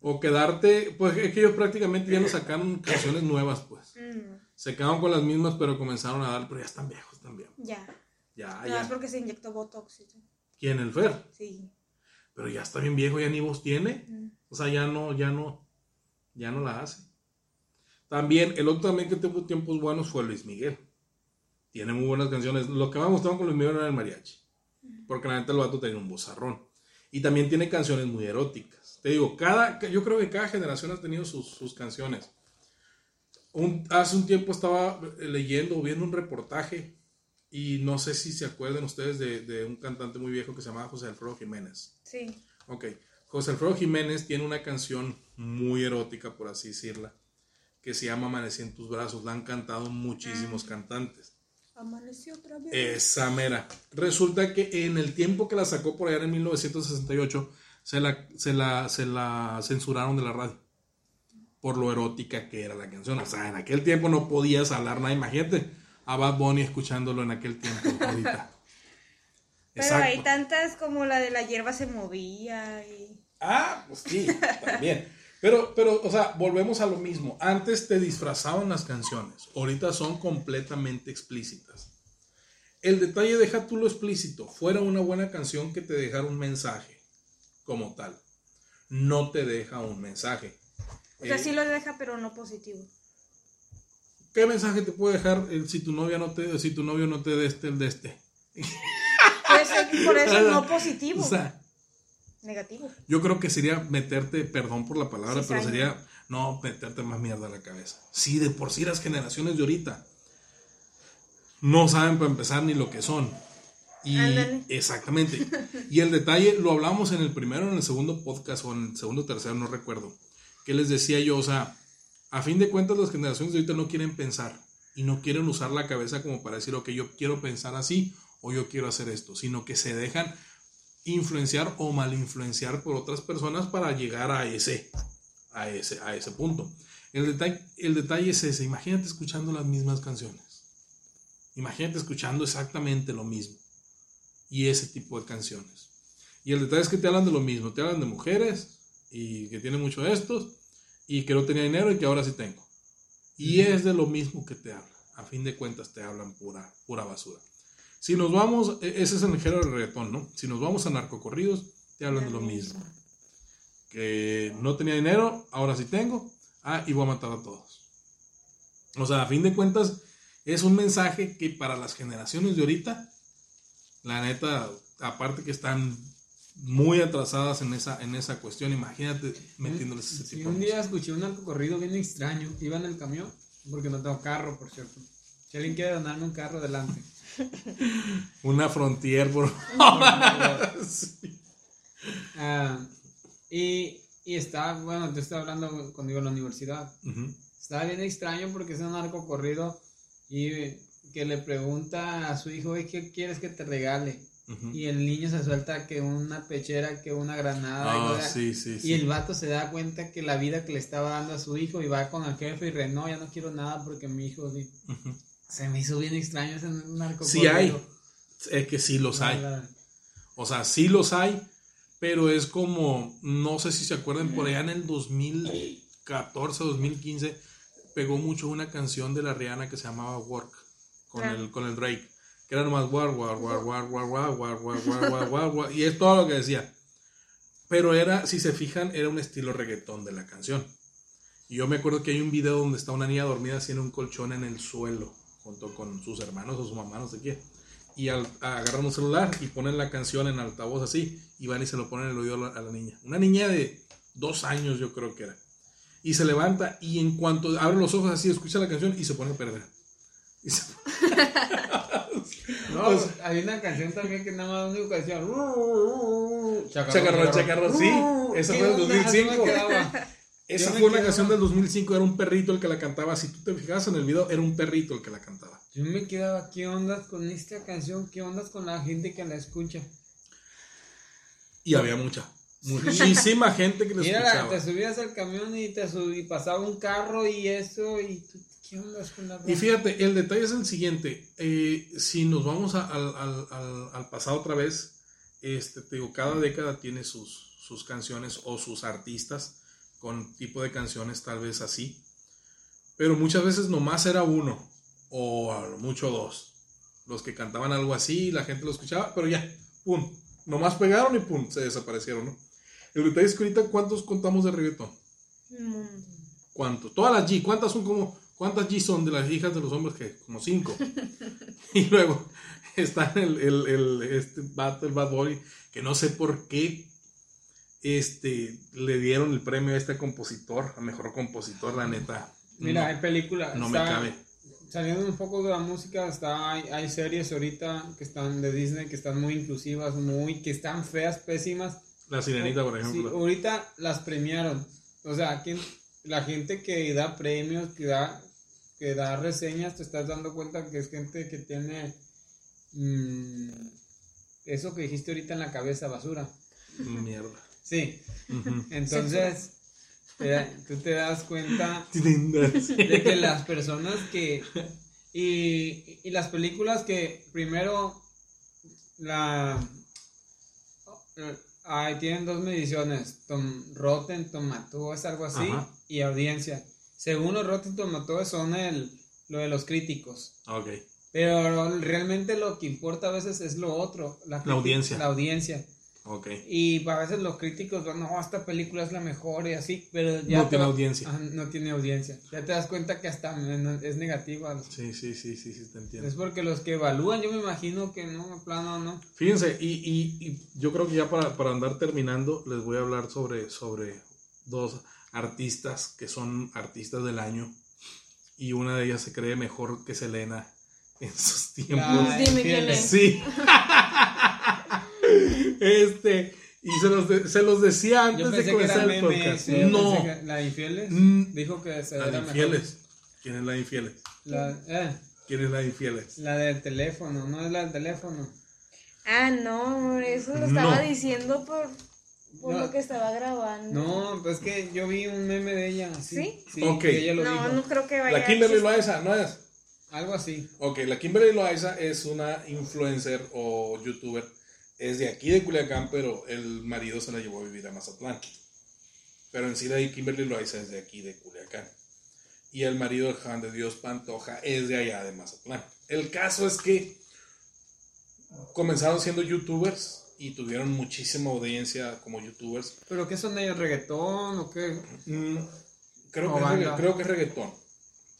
O quedarte, pues es que ellos prácticamente ya no sacaron canciones nuevas, pues. Mm, Se quedaron con las mismas, pero comenzaron a dar, pero ya están viejos también. ya. Ya, Nada ya. más porque se inyectó Botox. ¿Quién? El Fer. Sí. Pero ya está bien viejo, ya ni voz tiene. Mm. O sea, ya no, ya no, ya no la hace. También, el otro también que tuvo tiempos buenos fue Luis Miguel. Tiene muy buenas canciones. Lo que más me gustaba con Luis Miguel era el mariachi. Porque la neta el vato tenía un vozarrón. Y también tiene canciones muy eróticas. Te digo, cada, yo creo que cada generación ha tenido sus, sus canciones. Un- hace un tiempo estaba leyendo o viendo un reportaje y no sé si se acuerdan ustedes de, de un cantante muy viejo que se llamaba José Alfredo Jiménez. Sí. Ok, José Alfredo Jiménez tiene una canción muy erótica, por así decirla, que se llama Amanecí en tus brazos. La han cantado muchísimos cantantes. Amaneció otra vez. Esa mera. Resulta que en el tiempo que la sacó por allá en 1968, se la, se la, se la censuraron de la radio por lo erótica que era la canción. O sea, en aquel tiempo no podías hablar nada. Imagínate a Bad Bunny escuchándolo en aquel tiempo, ahorita. Pero hay tantas como la de la hierba se movía y... Ah, pues sí, también. Pero, pero, o sea, volvemos a lo mismo. Antes te disfrazaban las canciones, ahorita son completamente explícitas. El detalle deja tú lo explícito. Fuera una buena canción que te dejara un mensaje como tal. No te deja un mensaje. O sea, sí lo deja, pero no positivo. ¿Qué mensaje te puede dejar si tu novia no te, si tu novio no te deste el de este? Pues, por eso no positivo. O sea, negativo. Yo creo que sería meterte, perdón por la palabra, pero sería no meterte más mierda a la cabeza. Sí, de por sí las generaciones de ahorita no saben para empezar ni lo que son. Y exactamente. Y el detalle lo hablamos en el primero, en el segundo podcast o en el segundo tercero, no recuerdo. Que les decía yo, o sea, a fin de cuentas las generaciones de ahorita no quieren pensar y no quieren usar la cabeza como para decir, ok, yo quiero pensar así o yo quiero hacer esto, sino que se dejan influenciar o mal influenciar por otras personas para llegar a ese, a ese, a ese punto. El detalle, el detalle es ese, imagínate escuchando las mismas canciones. Imagínate escuchando exactamente lo mismo. Y ese tipo de canciones. Y el detalle es que te hablan de lo mismo. Te hablan de mujeres y que tienen mucho de estos y que no tenía dinero y que ahora sí tengo. Y es de lo mismo que te hablan. A fin de cuentas te hablan pura, pura basura. Si nos vamos, e, ese es el género del reggaetón, ¿no? Si nos vamos a narcocorridos, te hablan de lo mismo. Que no tenía dinero, ahora sí tengo. Ah, y voy a matar a todos. O sea, a fin de cuentas, es un mensaje que para las generaciones de ahorita, la neta, aparte que están muy atrasadas en esa, en esa cuestión, imagínate metiéndoles ese tipo. un día escuché un narcocorrido bien extraño, iba en el camión, porque no tengo carro, por cierto. Si alguien quiere donarme un carro, adelante. Una frontier, por ah, y, y estaba, bueno, te estaba hablando conmigo en la universidad. Estaba bien extraño porque es un arco corrido y que le pregunta a su hijo, ¿qué quieres que te regale? Y el niño se suelta que una pechera, que una granada. y, ah, y, el vato se da cuenta que la vida que le estaba dando a su hijo y va con el jefe y re, no, ya no quiero nada porque mi hijo... Se me hizo bien extraño ese narco. Sí hay, es que sí los hay. O sea, sí los hay, pero es como, no sé si se acuerdan, por allá en el 2014, 2015, pegó mucho una canción de la Rihanna que se llamaba Work, con, el, con el Drake, que era nomás war, war, war, war, war, war, war, war, war, war, war, y es todo lo que decía. Pero era, si se fijan, era un estilo reggaetón de la canción. Y yo me acuerdo que hay un video donde está una niña dormida en un colchón en el suelo junto con sus hermanos o su mamá, no sé qué. Y al, agarran un celular y ponen la canción en altavoz así, y van y se lo ponen en el oído a la, niña. Una niña de dos años, yo creo que era. Y se levanta y en cuanto abre los ojos así, escucha la canción y se pone a perder. no, pues, hay una canción también que nada más único que decía chacarrón, chacarrón, sí, esa fue el 2005. Esa fue una canción del 2005, era un perrito el que la cantaba. Si tú te fijas en el video, era un perrito el que la cantaba. Yo me quedaba, ¿qué ondas con esta canción? ¿Qué ondas con la gente que la escucha? Y había mucha. Muchísima gente que la escuchaba. te subías al camión y te subí, pasaba un carro y eso, y ¿qué ondas con la Y fíjate, el detalle es el siguiente. Eh, si nos vamos al, pasado otra vez, este, te digo, cada década tiene sus, sus canciones o sus artistas con tipo de canciones tal vez así. Pero muchas veces nomás era uno o a lo mucho dos. Los que cantaban algo así, la gente lo escuchaba, pero ya, pum, nomás pegaron y pum, se desaparecieron, ¿no? El detalle es que ahorita, ¿cuántos contamos de reggaetón? ¿Cuántos? Todas las G, ¿cuántas son como, cuántas G son de las hijas de los hombres que? Como cinco. y luego está el, el, el, este Bad, el Bad Boy, que no sé por qué este, le dieron el premio a este compositor, a mejor compositor, la neta. Mira, hay película. No me cabe. Saliendo un poco de la música, está, hay, series ahorita que están de Disney que están muy inclusivas, muy, que están feas, pésimas. La Sirenita, por ejemplo. ahorita las premiaron. O sea, la gente que da premios, que da, que da reseñas, te estás dando cuenta que es gente que tiene mm, eso que dijiste ahorita en la cabeza, basura. Mierda. Sí. Entonces, tú te das cuenta de que las personas que... Y, y las películas que primero la... Ay, tienen dos mediciones, tom, Rotten Tomatoes, algo así, y audiencia. Según los Rotten Tomatoes son el, lo de los críticos. Ok. Pero realmente lo que importa a veces es lo otro, la, audiencia. La audiencia. Okay. Y a veces los críticos van, no, esta película es la mejor y así, pero ya... No tiene audiencia. no tiene audiencia. Ya te das cuenta que hasta es negativa. Sí, sí, sí, sí, sí, te entiendo. Es porque los que evalúan, yo me imagino que no, en plano no. Fíjense, y, y, y yo creo que ya para, para, andar terminando, les voy a hablar sobre, sobre dos artistas que son artistas del año. Y una de ellas se cree mejor que Selena en sus tiempos. Dime quién es. Sí. este, y se los, se los decía antes de comenzar el podcast. no. ¿La infieles? Mm. Dijo que se La infieles. ¿Quién es la infieles? La, eh. ¿Quién es la infieles? La del teléfono, no es la del teléfono. Ah, no, eso lo estaba diciendo por, por lo que estaba grabando. No, pues que yo vi un meme de ella. ¿Sí? Sí, ella lo no, no creo que vaya La Kimberly Loaiza, ¿no es? Algo así. Ok, la Kimberly Loaiza es una influencer o youtuber es de aquí de Culiacán, pero el marido se la llevó a vivir a Mazatlán. Pero en sí de Kimberly Loaiza es de aquí de Culiacán. Y el marido de Juan de Dios Pantoja es de allá de Mazatlán. El caso es que comenzaron siendo youtubers y tuvieron muchísima audiencia como youtubers. ¿Pero qué son ellos? ¿Reggaetón o qué? Mm, creo, que es, creo que es reggaetón.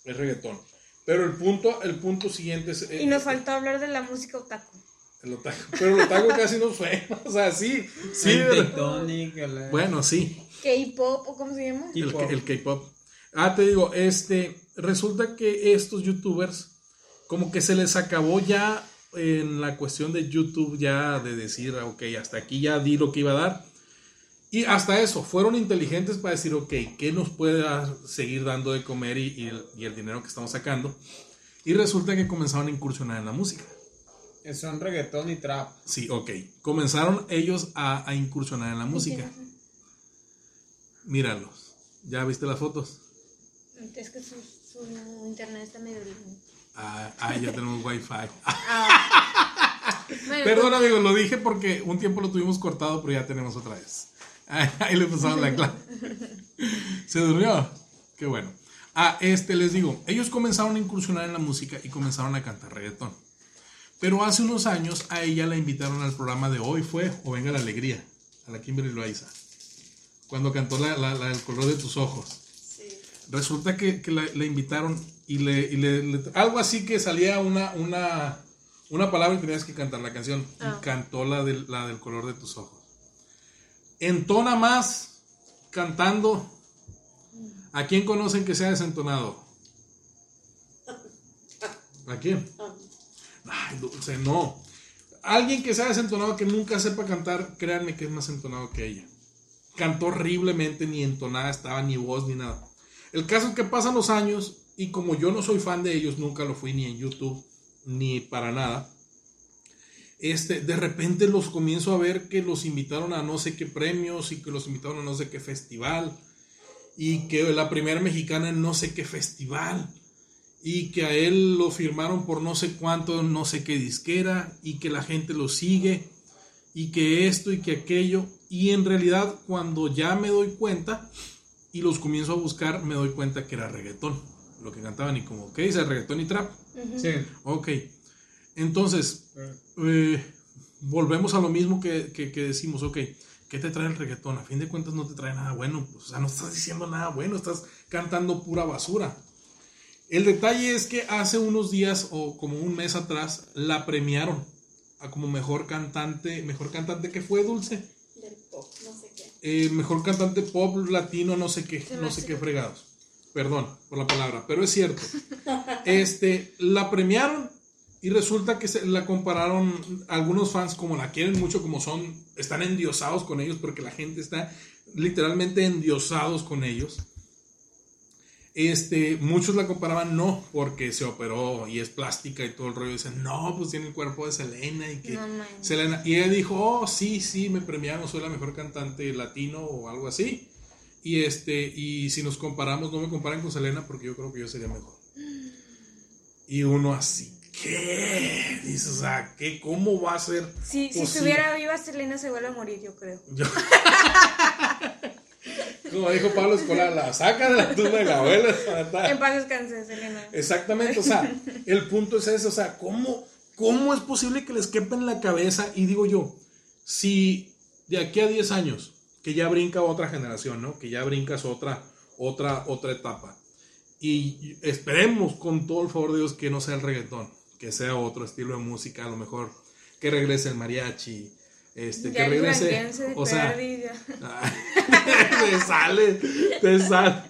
Es reggaetón. Pero el punto, el punto siguiente es... Y nos faltó hablar de la música otaku. El otaku. Pero el otaku casi no fue. O sea, sí. sí el Bueno, sí. K-pop o cómo se llama? El, K-pop. Ah, te digo, este. Resulta que estos youtubers, como que se les acabó ya en la cuestión de YouTube, ya de decir, ok, hasta aquí ya di lo que iba a dar. Y hasta eso, fueron inteligentes para decir, ok, ¿qué nos puede seguir dando de comer y, el, y el dinero que estamos sacando? Y resulta que comenzaron a incursionar en la música. Son reggaetón y trap. Sí, ok. Comenzaron ellos a, incursionar en la música. Míralos. ¿Ya viste las fotos? Es que su, internet está medio Ah, ah, ya tenemos wifi. Ah. Perdón, amigos, lo dije porque un tiempo lo tuvimos cortado, pero ya tenemos otra vez. Ahí le pasamos la clave. Se durmió. Qué bueno. Ah, este les digo, ellos comenzaron a incursionar en la música y comenzaron a cantar reggaetón. Pero hace unos años a ella la invitaron al programa de Hoy Fue o Venga la Alegría, a la Kimberly Loaiza, cuando cantó la, la, El color de tus ojos. Resulta que, que la, invitaron y, le, algo así que salía una, una, una palabra y tenías que cantar la canción. Y ah. cantó la, de, la del color de tus ojos. Entona más cantando. ¿A quién conocen que sea desentonado? ¿A quién? No. Alguien que sea desentonado, que nunca sepa cantar, créanme que es más entonado que ella. Cantó horriblemente, ni entonada estaba, ni voz, ni nada. El caso es que pasan los años y como yo no soy fan de ellos, nunca lo fui ni en YouTube, ni para nada. Este, de repente los comienzo a ver que los invitaron a no sé qué premios y que los invitaron a no sé qué festival y que la primera mexicana en no sé qué festival y que a él lo firmaron por no sé cuánto, no sé qué disquera, y que la gente lo sigue, y que esto y que aquello. Y en realidad cuando ya me doy cuenta y los comienzo a buscar, me doy cuenta que era reggaetón, lo que cantaban y como, ¿qué dice? Reggaetón y trap. Sí. Ok. Entonces, eh, volvemos a lo mismo que, que, decimos, ok, ¿qué te trae el reggaetón? A fin de cuentas no te trae nada bueno, pues, o sea, no estás diciendo nada bueno, estás cantando pura basura. El detalle es que hace unos días o como un mes atrás la premiaron a como mejor cantante, mejor cantante que fue Dulce. Del pop, no sé qué. Eh, mejor cantante pop latino, no sé qué, no sé qué fregados. Perdón por la palabra, pero es cierto. este, la premiaron y resulta que se la compararon algunos fans como la quieren mucho, como son, están endiosados con ellos porque la gente está literalmente endiosados con ellos Este, muchos la comparaban no, porque se operó y es plástica y todo el rollo. Dicen, no, pues tiene el cuerpo de Selena y que No. Selena. Y ella dijo, oh, sí, sí, me premiaron, soy la mejor cantante latino o algo así. Y este, y si nos comparamos, no me comparen con Selena porque yo creo que yo sería mejor. Y uno así, ¿qué? Dice, o sea, ¿qué? ¿Cómo va a ser? Si, si estuviera viva, Selena se vuelve a morir, yo creo. Yo- Como dijo Pablo Escolar, la saca de la tumba de la abuela. En paz descanse, Selena. Exactamente, o sea, el punto es ese, o sea, ¿cómo, ¿cómo es posible que les quepa en la cabeza? Y digo yo, si de aquí a 10 años, que ya brinca otra generación, ¿no? Que ya brincas otra, otra, otra etapa. Y esperemos con todo el favor de Dios que no sea el reggaetón, que sea otro estilo de música, a lo mejor que regrese el mariachi, este, que Ya el regrese, o sea, te sale, te sale.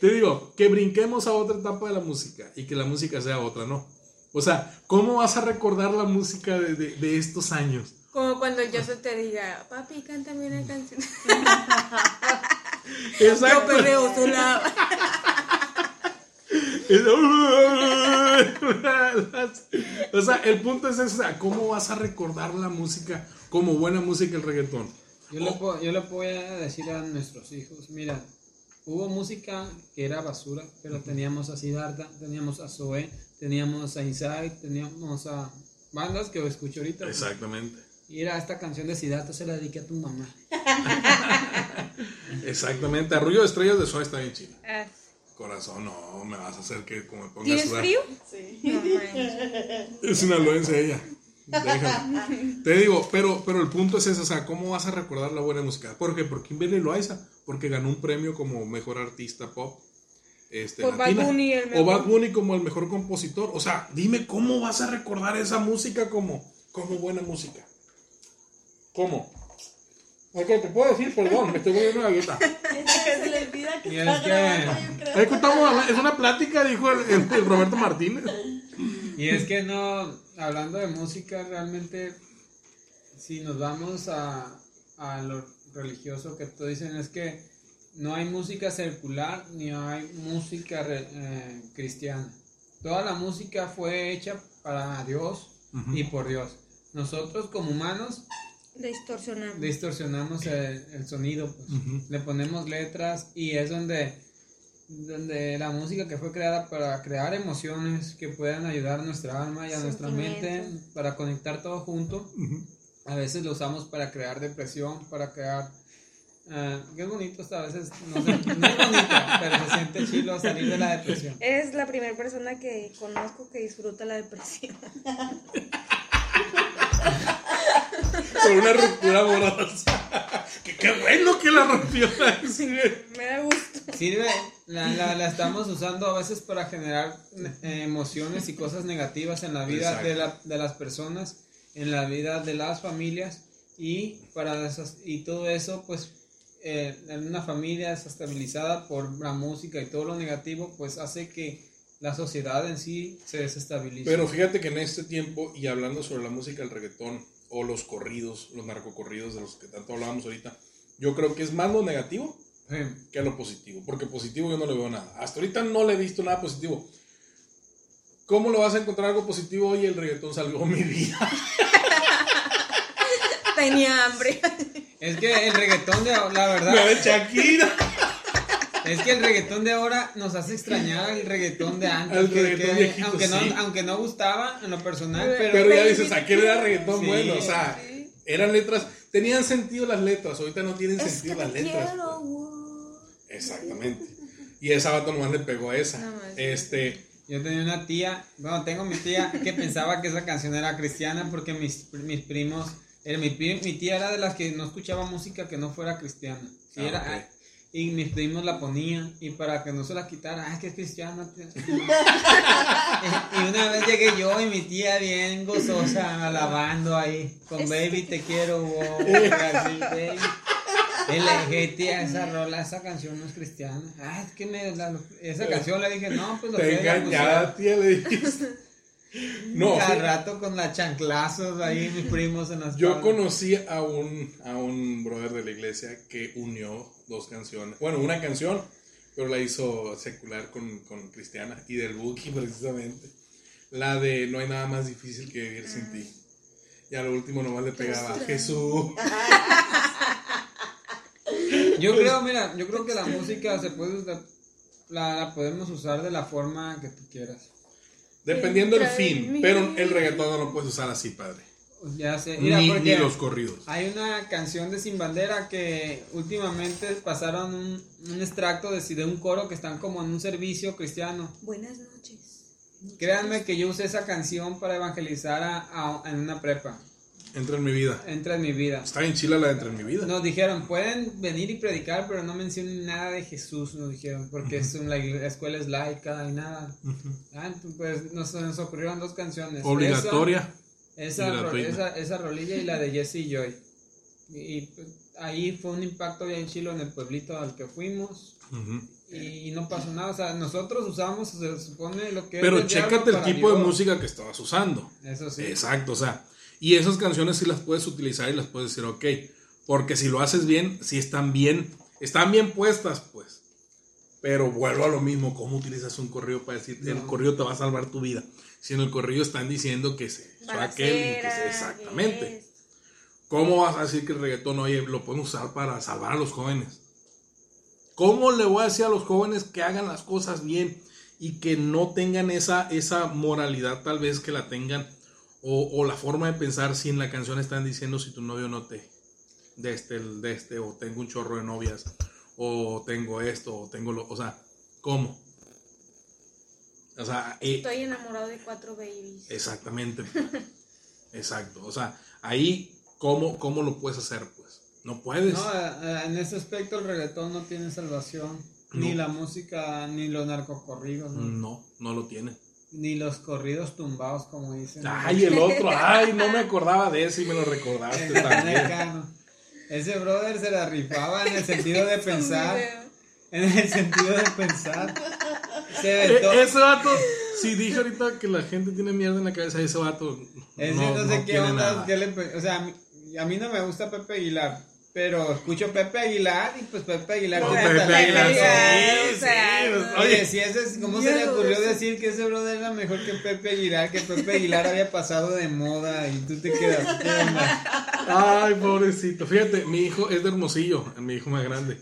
Te digo, que brinquemos a otra etapa de la música y que la música sea otra, ¿no? O sea, ¿cómo vas a recordar la música de, de- de estos años? Como cuando yo se te diga, papi, cántame una canción. Exacto. Yo perreo sola. o sea, el punto es ese, ¿cómo vas a recordar la música como buena música el reggaetón? Yo le, puedo, yo le voy a decir a nuestros hijos, mira, hubo música que era basura, pero teníamos a Siddhartha, teníamos a Zoe, teníamos a Inside, teníamos a bandas que escucho ahorita. Exactamente. Y era esta canción de Siddhartha, se la dediqué a tu mamá. Exactamente. Arrullo de estrellas de Suárez está bien chido. Ah, Corazón, no, me vas a hacer que como me ponga a ¿Tienes sudar. frío? Sí. No. Es una loense ella. Déjame. Te digo, pero, pero el punto es ese, o sea, ¿cómo vas a recordar la buena música? ¿Por qué? Por Kimberly Loaiza, porque ganó un premio como mejor artista pop. Este, Por Bad. Bunny, el o mejor. Bad Bunny como el mejor compositor. O sea, dime cómo vas a recordar esa música como, como buena música. ¿Cómo? Ok, te puedo decir, perdón, me estoy volviendo una galleta. Es que se le olvida que está grabando, yo creo. Es que estamos hablando- es una plática, dijo el, el- el Roberto Martínez. Y es que no, hablando de música, realmente, si nos vamos a, a lo religioso que tú dicen, es que no hay música circular ni hay música re- eh, cristiana. Toda la música fue hecha para Dios y por Dios. Nosotros como humanos Distorsionamos. distorsionamos el, el sonido, pues. Le ponemos letras y es donde, donde la música que fue creada para crear emociones que puedan ayudar a nuestra alma y a nuestra mente para conectar todo junto. A veces lo usamos para crear depresión, para crear... ah, qué bonito está, a veces no, se- no es bonito, pero se siente chilo salir de la depresión. Eres la primera persona que conozco que disfruta la depresión. Por una ruptura amorosa. que qué bueno que la rompió. Me da gusto. Sirve, la, la, la estamos usando a veces para generar eh, emociones y cosas negativas en la vida de, la- de las personas, en la vida de las familias y para esas, y todo eso pues eh, en una familia desestabilizada por la música y todo lo negativo pues hace que la sociedad en sí se desestabilice. Pero fíjate que en este tiempo, y hablando sobre la música, el reggaetón, o los corridos, los narcocorridos de los que tanto hablábamos ahorita, yo creo que es más lo negativo Que lo positivo. Porque positivo yo no le veo nada. Hasta ahorita no le he visto nada positivo. ¿Cómo lo vas a encontrar algo positivo hoy? El reggaetón salvó mi vida. Tenía hambre. Es que el reggaetón de la La verdad de Shakira. Es que el reggaetón de ahora nos hace extrañar el reggaetón de antes. Al que- reggaetón que- viejito, aunque, no, sí. aunque no gustaba en lo personal, pero, Pero ya dices, aquel era reggaetón Sí. bueno. O sea, eran letras, tenían sentido las letras. Ahorita no tienen Es que sentido te las letras. quiero. Exactamente. Y esa vato nomás le pegó a esa. No. Este. yo tenía una tía, bueno, tengo mi tía que pensaba que esa canción era cristiana porque mis, mis primos, era, mi, mi tía era de las que no escuchaba música que no fuera cristiana. Ah, era, y mis primos la ponían y para que no se la quitara, ah, es que es cristiana. tía". y una vez llegué yo y mi tía bien gozosa alabando ahí con Baby te quiero, wow, así, baby. Dije, tía, esa rola, esa canción no es cristiana. Ah, es que me, la- esa canción le dije, no, pues lo Te engañada, tía, le dijiste. No, Cada rato con las chanclazos ahí, mis primos en las yo conocí a un, a un brother de la iglesia que unió dos canciones. Bueno, una canción pero la hizo secular con, con Cristiana y del Buki precisamente. La de No hay nada más difícil que vivir sin ti. Y a lo último nomás le pegaba Jesús. Yo creo, mira, yo creo que la música se puede usar, la, la podemos usar de la forma que tú quieras. Dependiendo del fin, pero el reggaetón no lo puedes usar así, padre. Ya sé, mira, Ni, los corridos. hay una canción de Sin Bandera que últimamente pasaron un, un extracto de, de un coro que están como en un servicio cristiano. Buenas noches. Créanme que yo usé esa canción para evangelizar a, a- en una prepa. Entra en mi vida. Entra en mi vida. Está en Chile la de Entra en mi vida. Nos dijeron, pueden venir y predicar, pero no mencionen nada de Jesús, nos dijeron, porque es un- la, igle- la escuela es laica y nada. Ah, entonces, pues nos, nos ocurrieron dos canciones. Obligatoria. Esa, esa, esa, esa rolilla y la de Jesse y Joy. Y, y, pues, ahí fue un impacto bien chilo en el pueblito al que fuimos. Y, y no pasó nada. O sea, nosotros usamos, se supone, lo que es Pero chécate el tipo de música que estabas usando. Eso sí. Exacto, o sea, y esas canciones sí las puedes utilizar y las puedes decir, ok, porque si lo haces bien, sí están bien, están bien puestas, pues. Pero vuelvo a lo mismo, ¿cómo utilizas un corrido para decir, el No. corrido te va a salvar tu vida? Si en el corrido están diciendo que se que exactamente. es. ¿Cómo vas a decir que el reggaetón, oye, lo pueden usar para salvar a los jóvenes? ¿Cómo le voy a decir a los jóvenes que hagan las cosas bien y que no tengan esa, esa moralidad tal vez que la tengan o, o la forma de pensar si en la canción están diciendo si tu novio no te de este, de este, o tengo un chorro de novias, o tengo esto, o tengo lo, o sea, ¿cómo? O sea, eh, Estoy enamorado de cuatro babies. Exactamente. Exacto. O sea, ahí, ¿cómo, ¿cómo lo puedes hacer? Pues no puedes. No, eh, en ese aspecto el reggaetón no tiene salvación. Ni la música, ni los narcocorridos, ¿no? No, no lo tiene. Ni los corridos tumbados, como dicen. Ay, el otro. Ay, no me acordaba de ese y me lo recordaste El también. mexicano. Ese brother se la rifaba en el sentido de pensar. En el sentido de pensar. Se E- ese vato, si dije ahorita que la gente tiene mierda en la cabeza, ese vato. Ese no, no, sé no qué onda. qué le o sea, a mí, a mí no me gusta Pepe Aguilar. Pero escucho Pepe Aguilar y pues Pepe Aguilar. Pepe la Aguilar, sí, o sea, sí, no. Oye, si ese es, ¿cómo se le ocurrió decir que ese brother era mejor que Pepe Aguilar? Que Pepe Aguilar había pasado de moda y tú te quedas. Ay, pobrecito. Fíjate, mi hijo es de Hermosillo, mi hijo más grande.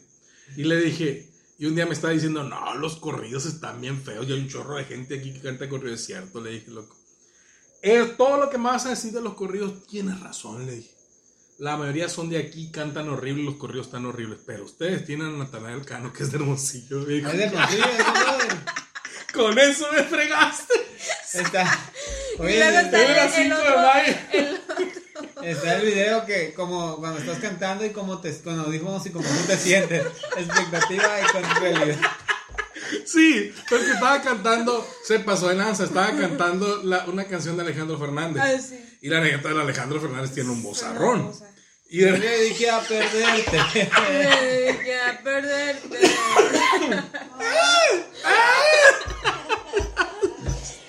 Y le dije, y un día me estaba diciendo, no, los corridos están bien feos. Y hay un chorro de gente aquí que canta corridos. Es cierto, le dije, loco. Es todo lo que me vas a decir de los corridos, tienes razón, le dije. La mayoría son de aquí, cantan horrible, los corridos están horribles. Pero ustedes tienen a Natanael Cano, que es de Hermosillo. Es de Hermosillo. Con eso me fregaste. Está. Oye, está el, el 5 de otro, mayo. el- Está el video que como cuando estás cantando y como te con audífonos y como tú te sientes. Expectativa y con realidad. Sí, porque estaba cantando, se pasó de lanza, estaba cantando la- una canción de Alejandro Fernández. Sí. Y la neta de Alejandro Fernández tiene un sea, Y de- le dediqué a perderte. me dediqué a perderte.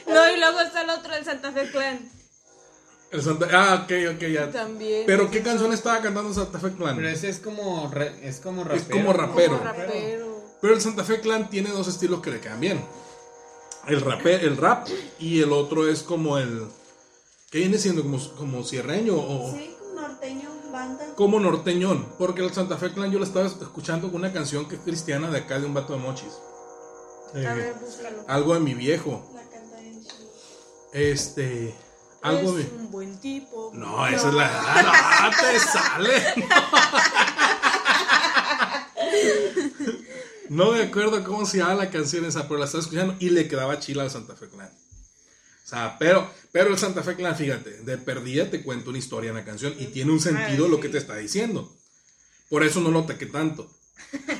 No, y luego está el otro, el Santa Fe Clan. el Santa- ah, ok, ok, ya. También. Pero ¿qué canción estaba cantando Santa Fe Clan? Pero ese es como re- es como rapero. Es como rapero. Como rapero. Pero el Santa Fe Clan tiene dos estilos que le quedan bien. El, rape- el rap y el otro es como el... ¿Qué viene siendo? ¿Como, como cierreño o Sí, norteño, banda. como norteñón? Porque el Santa Fe Clan yo lo estaba escuchando con una canción que es cristiana de acá de un vato de mochis. A ver, búscalo. algo de mi viejo. La canta bien chido. Este... Algo de... Es un buen tipo. No, esa es la... Ah, no, te sale. No me acuerdo cómo se llama la canción esa, pero la estaba escuchando y le quedaba chila al Santa Fe Clan. O sea, pero, pero el Santa Fe Clan, fíjate, de perdida te cuento una historia en la canción y tiene un sentido Ah, lo que te está diciendo. Por eso no lo ataqué tanto.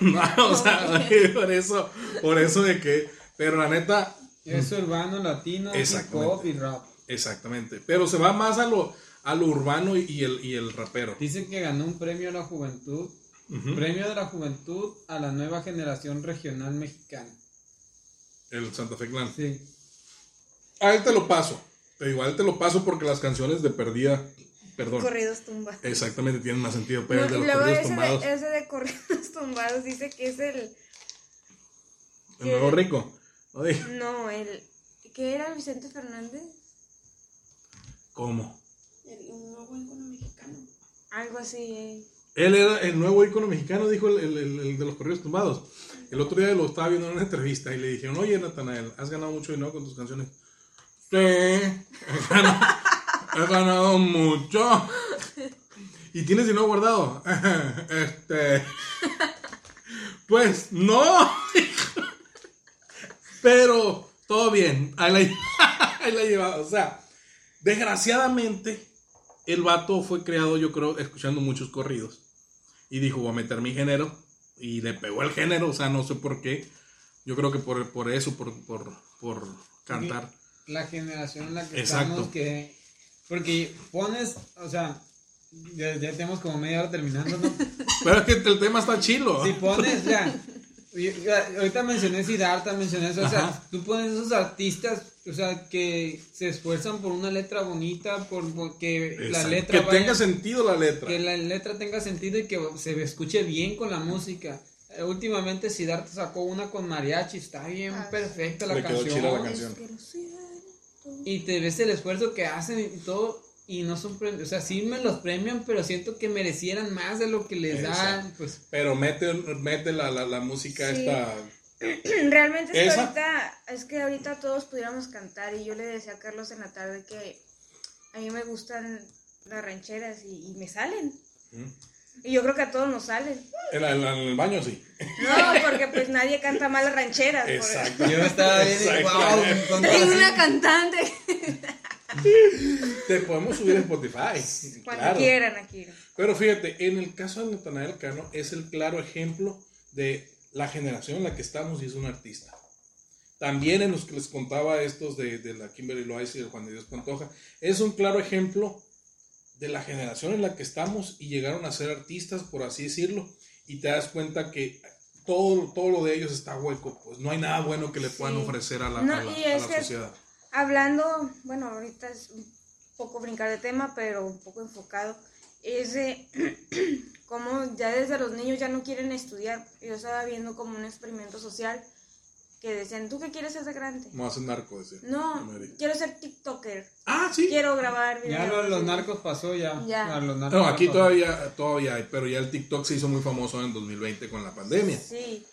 No, o sea, por eso, por eso de que, pero la neta, Es urbano, latino, hip hop y rap. exactamente. Pero se va más a lo, a lo urbano y, el, y el rapero. Dice que ganó un premio a la juventud. Premio de la juventud a la nueva generación regional mexicana. El Santa Fe Clan. Sí. A él te lo paso. Te digo, a él te lo paso porque las canciones de perdida, perdón, Corridos tumbados. exactamente tienen más sentido. Pero No, el de y los luego corridos ese tumbados. de, ese de corridos tumbados dice que es el El nuevo rico. No. No, el. ¿Qué era Vicente Fernández? ¿Cómo? El, un nuevo mexicano. Algo así. eh. Él era el nuevo ícono mexicano, dijo el, de los corridos tumbados. El otro día lo estaba viendo en una entrevista y le dijeron, oye Natanael, has ganado mucho dinero con tus canciones. Sí, he ganado, mucho. ¿Y tienes dinero guardado? Este. Pues no. Pero todo bien. Ahí la, ahí. O sea, desgraciadamente, el vato fue creado, yo creo, escuchando muchos corridos. Y dijo, voy a meter mi género. Y le pegó el género, o sea, no sé por qué. Yo creo que por, por eso, por, por, por cantar. La generación en la que Exacto. estamos que... Porque pones, o sea, ya, ya tenemos como media hora terminando, ¿no? Pero es que el tema está chilo. Si pones, ya, ahorita mencioné Siddhartha, mencioné eso, o sea, Ajá. tú pones esos artistas, o sea, que se esfuerzan por una letra bonita, por, por que la Exacto. letra que vaya- tenga sentido la letra. que la letra tenga sentido y que se escuche bien con la música. Eh, últimamente Siddhartha sacó una con mariachi, está bien Ah, perfecta la canción. la canción. Y te ves el esfuerzo que hacen y todo y no son premios, o sea, sí me los premian, pero siento que merecieran más de lo que les dan, pues Pero mete, mete la, la, la música Sí. esta. Realmente es que ahorita, es que ahorita todos pudiéramos cantar y yo le decía a Carlos en la tarde que a mí me gustan las rancheras y, y me salen. ¿Mm? Y yo creo que a todos nos salen. En, el baño sí. No, porque pues nadie canta mal las rancheras. por- Exacto. yo estaba bien, wow, todo una cantante. Te podemos subir en Spotify. Cuando claro. quieran aquí. Pero fíjate, en el caso de Natanael Cano es el claro ejemplo de la generación en la que estamos y es un artista. También en los que les contaba estos de, de la Kimberly Loaiza y de Juan de Dios Pantoja, es un claro ejemplo de la generación en la que estamos y llegaron a ser artistas, por así decirlo, y te das cuenta que todo, todo lo de ellos está hueco, pues no hay nada bueno que le puedan Sí. ofrecer a la, No, a la- a sociedad. Hablando, bueno, ahorita es un poco brincar de tema, pero un poco enfocado. Es de cómo ya desde los niños ya no quieren estudiar. Yo estaba viendo como un experimento social que decían, ¿tú qué quieres ser de grande? Como hacen narco, decía. No, quiero ser TikToker. Ah, sí. Quiero grabar Ya videos. lo de los narcos pasó ya. Ya. a los narcos No, aquí pasó. todavía, todavía hay, pero ya el TikTok se hizo muy famoso en 2020 con la pandemia. Sí.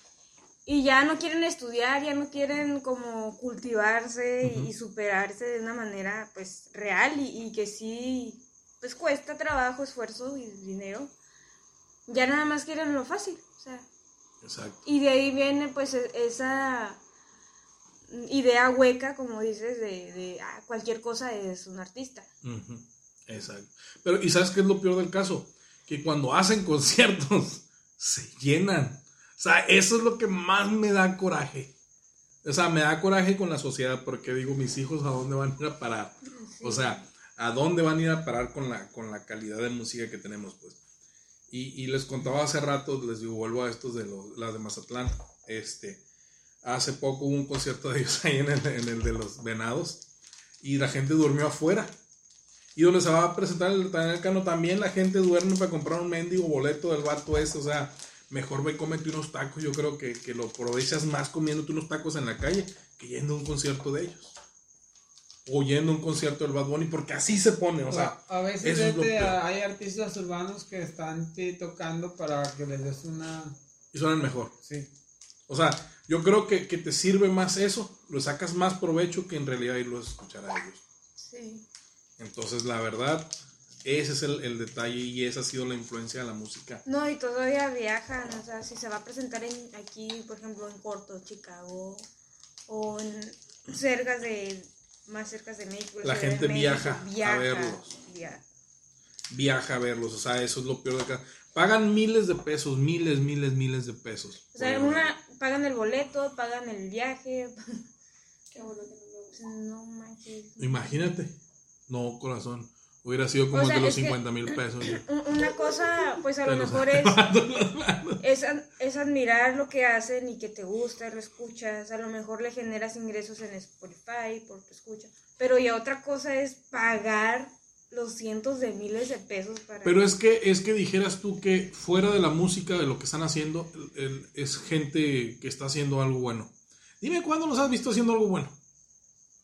Y ya no quieren estudiar, ya no quieren como cultivarse y superarse de una manera pues real y, y que sí pues cuesta trabajo, esfuerzo y dinero. Ya nada más quieren lo fácil, o sea, Exacto. y de ahí viene pues e- esa idea hueca, como dices, de, de ah, cualquier cosa es un artista. Exacto. Pero, ¿y sabes qué es lo peor del caso? Que cuando hacen conciertos, se llenan. O sea, eso es lo que más me da coraje. O sea, me da coraje con la sociedad porque digo, mis hijos, ¿a dónde van a ir a parar? O sea, ¿a dónde van a ir a parar con la, con la calidad de música que tenemos? Pues. Y, y les contaba hace rato, les digo, vuelvo a estos de los, las de Mazatlán. Este, hace poco hubo un concierto de ellos ahí en el, en el de los venados y la gente durmió afuera. Y donde se va a presentar el Daniel Cano también la gente duerme para comprar un mendigo boleto del vato ese. O sea, mejor ve y cómete unos tacos. Yo creo que, que lo aprovechas más comiéndote unos tacos en la calle que yendo a un concierto de ellos. O yendo a un concierto del Bad Bunny, porque así se pone. O sea, a veces eso es hay artistas urbanos que están sí, tocando para que les des una... y suenan mejor. Sí. O sea, yo creo que, que te sirve más eso, lo sacas más provecho que en realidad irlo a escuchar a ellos. Sí. Entonces, la verdad, ese es el, el detalle y esa ha sido la influencia de la música. No, y todavía viajan, o sea, si se va a presentar en, aquí, por ejemplo, en Corto, Chicago, o en cercas de, más cerca de México. La gente México, viaja a verlos. via- Viaja a verlos, o sea, eso es lo peor de acá. Pagan miles de pesos, miles, miles, miles de pesos. O sea, una, pagan el boleto, pagan el viaje. Qué bueno que no me gusta. No manches. Imagínate. No, corazón. Hubiera sido como O sea, los es que- 50 mil pesos. Un- Una cosa, pues a lo mejor es, es, ad- es admirar lo que hacen y que te gusta, lo escuchas. A lo mejor le generas ingresos en Spotify por tu escucha. Pero ya otra cosa es pagar los cientos de miles de pesos para... Pero es que, es que dijeras tú que fuera de la música, de lo que están haciendo, el- el- es gente que está haciendo algo bueno. Dime cuándo los has visto haciendo algo bueno.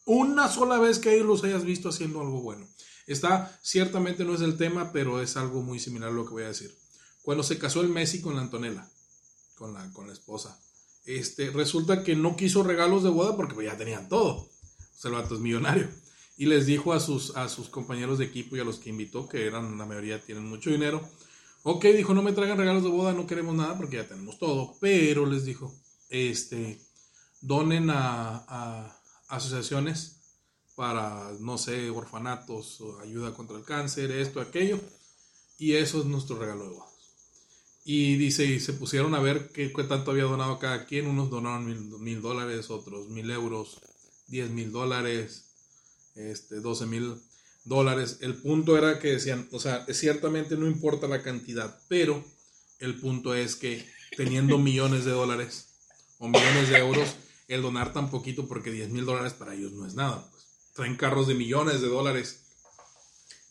Una sola vez que los hayas visto haciendo algo bueno. Está, ciertamente no es el tema, pero es algo muy similar a lo que voy a decir. Cuando se casó el Messi con la Antonella, con la, con la esposa, este, resulta que no quiso regalos de boda porque pues, ya tenían todo. O es millonario. Y les dijo a sus, a sus compañeros de equipo y a los que invitó, que eran la mayoría tienen mucho dinero, ok, dijo, no me traigan regalos de boda, no queremos nada porque ya tenemos todo. Pero les dijo, este, donen a asociaciones para, no sé, orfanatos, ayuda contra el cáncer, esto, aquello. Y eso es nuestro regalo de bodas. Y dice, y se pusieron a ver qué, qué tanto había donado cada quien. Unos donaron mil, mil dólares, otros mil euros, diez mil dólares, este, 12 mil dólares. El punto era que decían, o sea, ciertamente no importa la cantidad, pero el punto es que teniendo millones de dólares o millones de euros, el donar tan poquito, porque 10 mil dólares para ellos no es nada. Traen carros de millones de dólares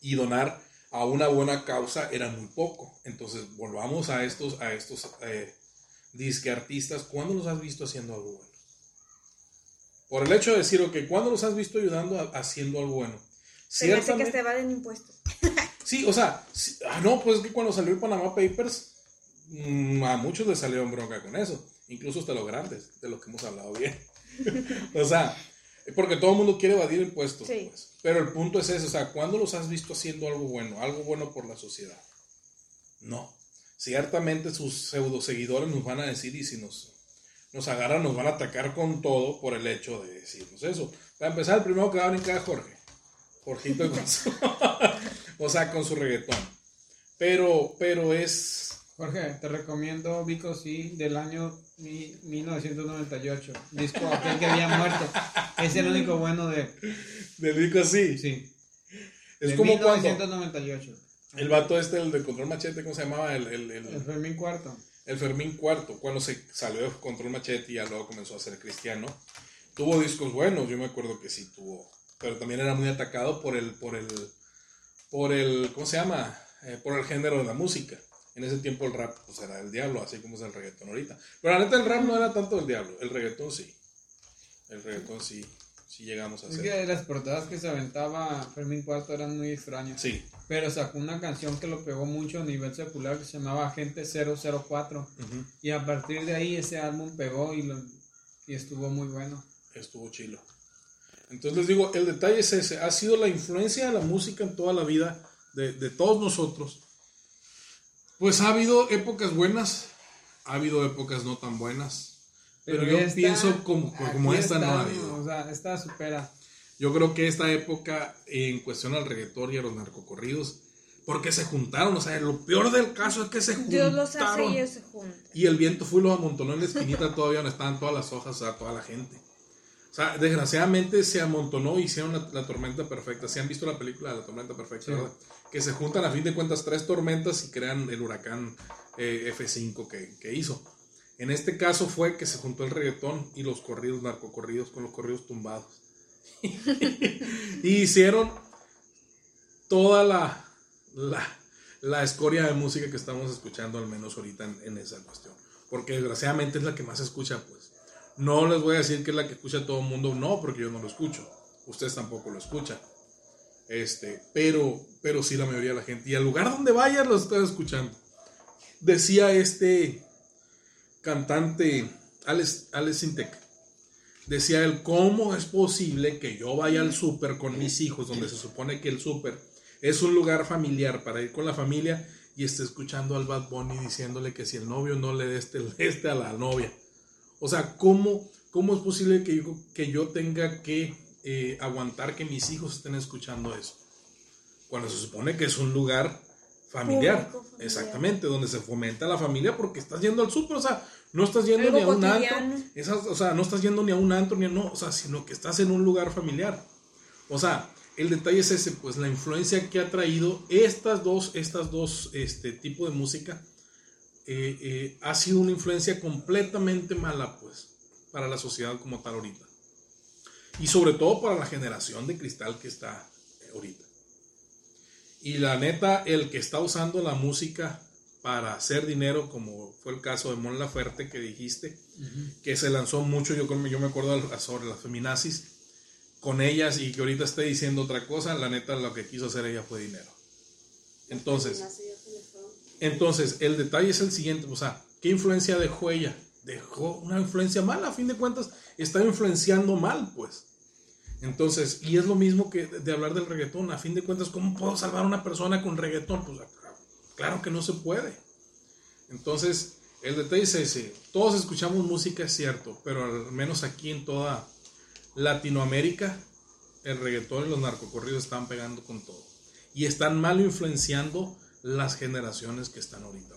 y donar a una buena causa era muy poco. Entonces, volvamos a estos, a estos eh, disque artistas. ¿Cuándo los has visto haciendo algo bueno? Por el hecho de decir, ok, ¿cuándo los has visto ayudando a- haciendo algo bueno? Se me hace que se evaden impuestos. Sí, o sea, sí- ah, no, pues es que cuando salió el Panama Papers, mm, a muchos les salieron bronca con eso, incluso hasta los grandes, de los que hemos hablado bien. o sea, porque todo el mundo quiere evadir impuestos. Sí. pues. Pero el punto es ese, o sea, ¿cuándo los has visto haciendo algo bueno, algo bueno por la sociedad? No. Ciertamente sus pseudo seguidores nos van a decir y si nos, nos agarran nos van a atacar con todo por el hecho de decirnos eso. Para empezar, el primero que va a brincar es Jorge. Jorgito con su, o sea, con su reggaetón. Pero, pero es, Jorge, te recomiendo Vico Sí del año mi- 1998. Disco aquel que había muerto. Es el único bueno de. del disco así. Sí. Es de como cuando 1998. el vato este, el de Control Machete, ¿cómo se llamaba? El, el, el- El Fermín Cuarto. el Fermín Cuarto, cuando se salió de Control Machete y ya luego comenzó a ser cristiano, tuvo discos buenos, yo me acuerdo que sí tuvo, pero también era muy atacado por el, por el, por el, ¿cómo se llama? Eh, por el género de la música. En ese tiempo el rap pues era del diablo, así como es el reggaetón ahorita. Pero la neta el rap no era tanto del diablo, el reggaetón sí. El reggaetón sí, sí llegamos a Es hacer. que las portadas que se aventaba Fermín Cuarto eran muy extrañas. Sí. Pero sacó una canción que lo pegó mucho a nivel secular que se llamaba Agente 004. Ujú. Y a partir de ahí ese álbum pegó y, lo- y estuvo muy bueno. estuvo chilo. Entonces les digo, el detalle es ese, ha sido la influencia de la música en toda la vida de, de todos nosotros. Pues ha habido épocas buenas, ha habido épocas no tan buenas, pero, yo esta- pienso como, como esta no ha está, habido. O sea, esta supera. Yo creo que esta época en cuestión al reggaetón y a los narcocorridos, porque se juntaron, o sea, lo peor del caso es que se juntaron. Dios los hace y ellos se juntan. Y el viento fue y los amontonó en la esquinita todavía donde estaban todas las hojas, o sea, toda la gente. O sea, desgraciadamente se amontonó y hicieron la, la tormenta perfecta. Si han visto la película de la tormenta perfecta, Sí. ¿verdad? Que se juntan a fin de cuentas tres tormentas y crean el huracán eh, F5 que, que hizo. En este caso fue que se juntó el reggaetón y los corridos, narcocorridos con los corridos tumbados. y hicieron toda la, la, la escoria de música que estamos escuchando, al menos ahorita en, en esa cuestión. Porque desgraciadamente es la que más se escucha, pues. No les voy a decir que es la que escucha todo el mundo, no, porque yo no lo escucho. Ustedes tampoco lo escuchan. Este, pero, pero sí la mayoría de la gente. Y al lugar donde vayas lo estás escuchando. Decía este cantante, Alex, Alex Sintek, decía él, ¿cómo es posible que yo vaya al súper con mis hijos, donde se supone que el súper es un lugar familiar para ir con la familia y esté escuchando al Bad Bunny diciéndole que si el novio no le dé este, este a la novia? O sea, ¿cómo, cómo es posible que yo, que yo tenga que eh, aguantar que mis hijos estén escuchando eso? Cuando se supone que es un lugar familiar, Público, familiar. exactamente, donde se fomenta la familia porque estás yendo al súper, o sea, no estás yendo Algo ni a un cotidiano. antro, esas- o sea, no estás yendo ni a un antro, ni a no, o sea, sino que estás en un lugar familiar. O sea, el detalle es ese, pues la influencia que ha traído estas dos, estas dos, este tipo de música, eh, eh, ha sido una influencia completamente mala, pues, para la sociedad como tal ahorita. Y sobre todo para la generación de cristal que está eh, ahorita. Y la neta, el que está usando la música para hacer dinero, como fue el caso de Mon Laferte que dijiste, que se lanzó mucho, yo, yo me acuerdo sobre las feminazis, con ellas y que ahorita esté diciendo otra cosa, la neta lo que quiso hacer ella fue dinero. Entonces, Nace ya se le fueron. Entonces, el detalle es el siguiente, o sea, ¿qué influencia dejó ella? Dejó una influencia mala, a fin de cuentas, está influenciando mal, pues. Entonces, y es lo mismo que de de hablar del reggaetón, a fin de cuentas, ¿cómo puedo salvar a una persona con reggaetón? Pues claro que no se puede. Entonces, el detalle es ese, todos escuchamos música, es cierto, pero al menos aquí en toda Latinoamérica, el reggaetón y los narcocorridos están pegando con todo. Y están mal influenciando las generaciones que están ahorita.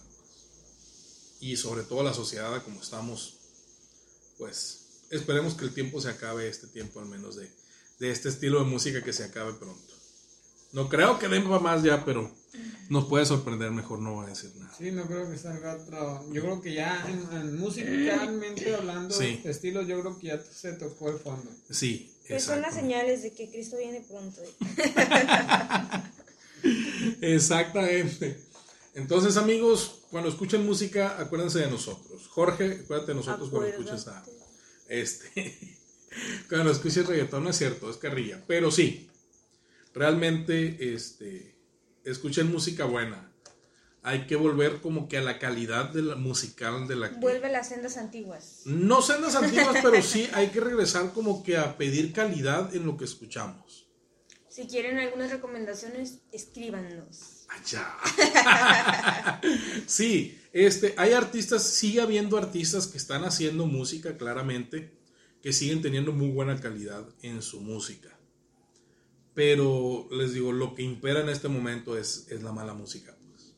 Y sobre todo la sociedad como estamos, pues esperemos que el tiempo se acabe, este tiempo al menos de, de este estilo de música que se acabe pronto. No creo que den más ya, pero nos puede sorprender, mejor no voy a decir nada. Sí, no creo que salga otro. Yo creo que ya en, en musicalmente hablando Sí. de estilos, yo creo que ya se tocó el fondo. Sí, Pues son las señales de que Cristo viene pronto. Exactamente. Entonces, amigos, cuando escuchen música, acuérdense de nosotros. Jorge, acuérdate de nosotros cuando escuches a, este, cuando escuches reggaetón, no es cierto, es carrilla. Pero sí, realmente, este, escuchen música buena. Hay que volver como que a la calidad de la musical de la que- Vuelve a las sendas antiguas. No sendas antiguas, pero sí hay que regresar como que a pedir calidad en lo que escuchamos. Si quieren algunas recomendaciones, escríbanos. Allá. sí, este, hay artistas, sigue habiendo artistas que están haciendo música claramente, que siguen teniendo muy buena calidad en su música. Pero les digo, lo que impera en este momento es, es la mala música. pues.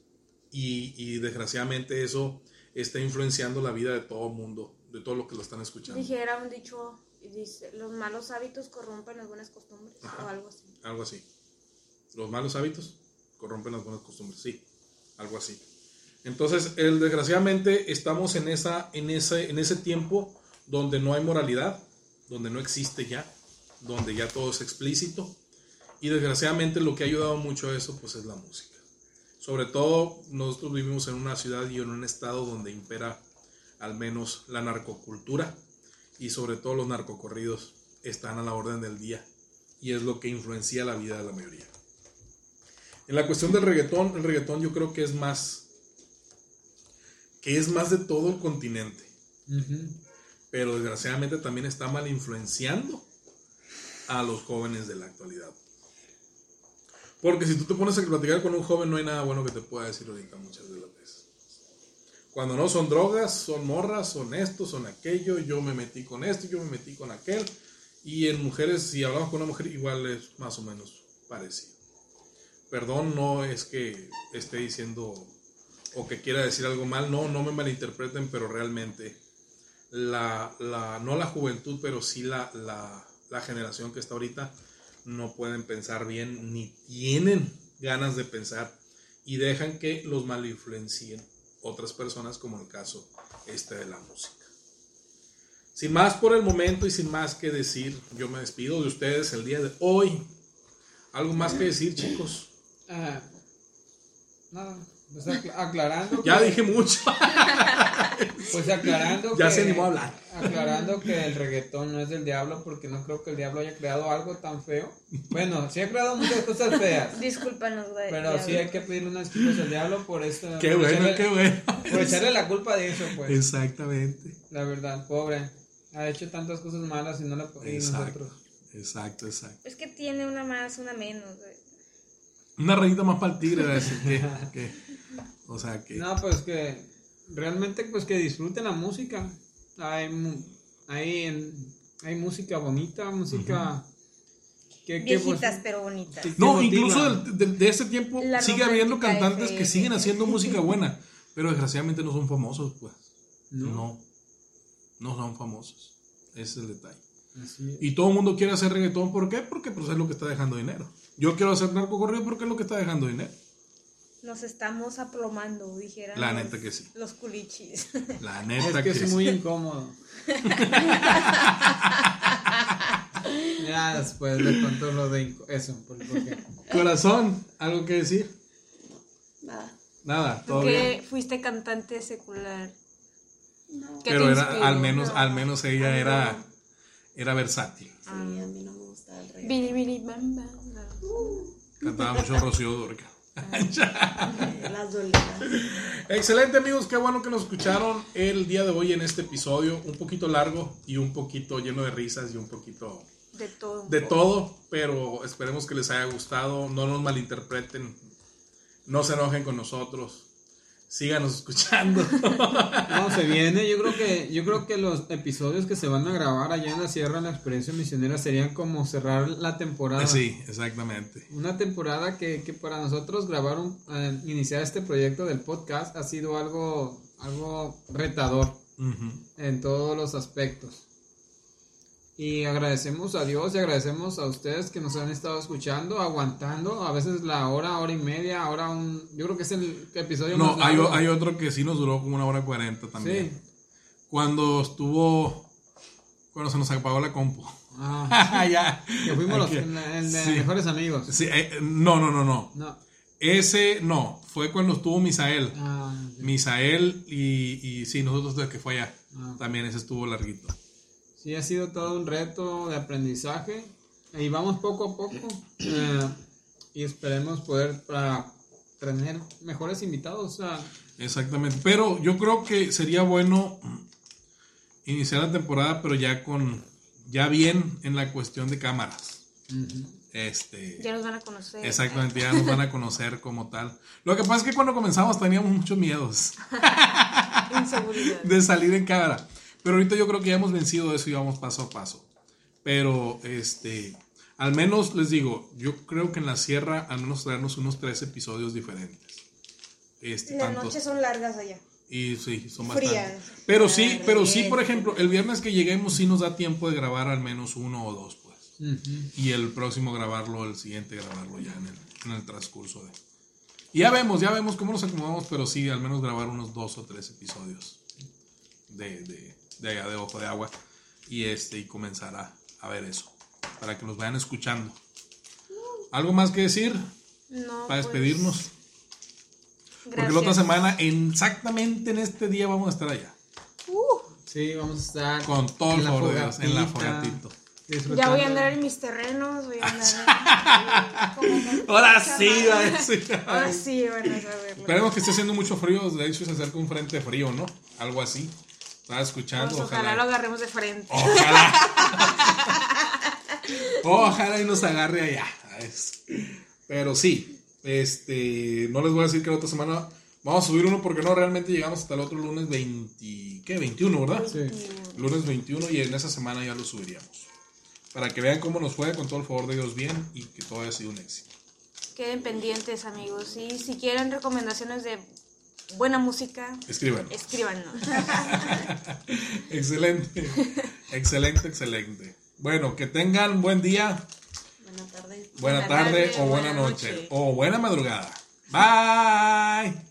Y, y desgraciadamente eso está influenciando la vida de todo el mundo, de todo lo que lo están escuchando. Dijera un dicho, y dice, los malos hábitos corrompen las buenas costumbres Ajá. o algo así. Algo así. Los malos hábitos corrompen las buenas costumbres, sí, algo así. Entonces, el, desgraciadamente estamos en, esa, en, ese, en ese tiempo donde no hay moralidad, donde no existe ya, donde ya todo es explícito. Y desgraciadamente lo que ha ayudado mucho a eso pues es la música. Sobre todo nosotros vivimos en una ciudad y en un estado donde impera al menos la narcocultura y sobre todo los narcocorridos están a la orden del día y es lo que influencia la vida de la mayoría. En la cuestión del reggaetón, el reggaetón yo creo que es más que es más de todo el continente, pero desgraciadamente también está mal influenciando a los jóvenes de la actualidad. Porque si tú te pones a platicar con un joven no hay nada bueno que te pueda decir ahorita muchas de las. Cuando no son drogas, son morras, son esto, son aquello, yo me metí con esto, yo me metí con aquel. Y en mujeres, si hablamos con una mujer, igual es más o menos parecido. Perdón, no es que esté diciendo o que quiera decir algo mal, no, no me malinterpreten, pero realmente la, la- no la juventud, pero sí la, la, la generación que está ahorita, no pueden pensar bien, ni tienen ganas de pensar y dejan que los malinfluencien otras personas, como el caso este de la música. Sin más por el momento y sin más que decir, yo me despido de ustedes el día de hoy. ¿Algo más que decir, chicos? Ah, nada, pues acla- aclarando. Ya que- dije mucho. Pues aclarando Ya que, se animó a hablar. Aclarando que el reggaetón no es del diablo, porque no creo que el diablo haya creado algo tan feo. Bueno, sí ha creado muchas cosas feas. Discúlpanos, güey. Pero ya sí hay que pedirle unas disculpas al diablo por esto. Qué por bueno, echarle- qué bueno. Por echarle la culpa de eso, pues. Exactamente. La verdad, pobre. Ha hecho tantas cosas malas y no la Exacto. nosotros. Exacto, exacto. Es que tiene una más, una menos. güey. Una rayita más para el tigre, a decir que, que- o sea que No, pues que realmente pues que disfruten la música. Hay hay, hay música bonita, música que, que, pues, Viejitas, pero bonitas. que- No, motiva. incluso del- del- de, ese tiempo La sigue habiendo cantantes que siguen haciendo música buena, pero desgraciadamente no son famosos, pues. No. No, no son famosos. Ese es el detalle. Así es. Y todo el mundo quiere hacer reggaetón, ¿por qué? Porque pues es lo que está dejando dinero. Yo quiero hacer narcocorrido porque es lo que está dejando dinero. Nos estamos aplomando, dijeran. La los- neta que sí. Los culichis. La Es neta que que, es sí. muy incómodo. ya después le cuento lo de eso. por- porque- Corazón, ¿algo que decir? Nada. Nada, Tú todavía. que fuiste cantante secular. No, ¿Qué Pero era, inspiró? al menos, al No. menos ella era, era versátil. sí, a mí no me gusta el reggaetón. Bili, bili, bam, bam, bam. Cantaba mucho Rocío Durca. Las. Excelente amigos, qué bueno que nos escucharon el día de hoy en este episodio, un poquito largo y un poquito lleno de risas y un poquito De todo. de todo, pero esperemos que les haya gustado, no nos malinterpreten, no se enojen con nosotros, síganos escuchando. No, se viene. Yo creo que yo creo que los episodios que se van a grabar allá en la Sierra, en la experiencia misionera, serían como cerrar la temporada. sí, exactamente. Una temporada que, que para nosotros grabar un, eh, iniciar este proyecto del podcast ha sido algo algo retador en todos los aspectos. Y agradecemos a Dios y agradecemos a ustedes que nos han estado escuchando, aguantando, a veces la hora, hora y media, ahora un... Yo creo que es el episodio No, más hay, largo. hay otro que sí nos duró como una hora cuarenta también. Sí. Cuando estuvo, cuando se nos apagó la compu. Ah, ya. que fuimos los en en Sí. mejores amigos. Sí, eh, no, no, no, no. No. Ese no, fue cuando estuvo Misael. Ah, sí. Misael y, y sí, nosotros desde que fue allá. Ah. También ese estuvo larguito. Sí, ha sido todo un reto de aprendizaje y vamos poco a poco eh, y esperemos poder para tener mejores invitados. Exactamente. Pero yo creo que sería bueno iniciar la temporada, pero ya con, ya bien en la cuestión de cámaras. Este. Ya nos van a conocer. Exactamente, ya nos van a conocer como tal. Lo que pasa es que cuando comenzamos teníamos muchos miedos Inseguridad. de salir en cámara. Pero ahorita yo creo que ya hemos vencido eso y vamos paso a paso. Pero, este, al menos les digo, yo creo que en la sierra al menos traernos unos tres episodios diferentes. Este, Las tantos- noches son largas allá. Y sí, son Frías. bastantes. Pero sí, Ah, pero sí, por ejemplo, el viernes que lleguemos sí nos da tiempo de grabar al menos uno o dos, pues. Y el próximo grabarlo, el siguiente grabarlo ya en el, en el transcurso de... Y ya vemos, ya vemos cómo nos acomodamos, pero sí, al menos grabar unos dos o tres episodios de, de, de allá de Ojo de Agua. Y este, y comenzar a, a ver eso, para que nos vayan escuchando. ¿Algo más que decir No, para pues, despedirnos? Porque la otra semana, exactamente en este día, vamos a estar allá. Sí, vamos a estar Con todo el en la favor de Dios, en la fogatito. Ya voy a andar en mis terrenos, voy a andar. como- Ahora sí, va a decir. Ahora sí van a saberlo. Esperemos que esté haciendo mucho frío. De hecho, se acerca un frente frío, ¿no? Algo así. Estaba escuchando. Pues ojalá lo agarremos de frente. Ojalá. Ojalá y nos agarre allá. Es- Pero sí, este, no les voy a decir que la otra semana vamos a subir uno porque no realmente llegamos hasta el otro lunes 20, ¿qué? 21, ¿verdad? Sí. Lunes 21 y en esa semana ya lo subiríamos. Para que vean cómo nos fue con todo el favor de Dios bien y que todo haya sido un éxito. Queden pendientes, amigos. Y si quieren recomendaciones de buena música, Escríbanos. escríbanos. Excelente, excelente, excelente. Bueno, que tengan buen día, Buena tarde. buena Buena tarde tarde, o buena buena noche noche. o buena madrugada. Bye.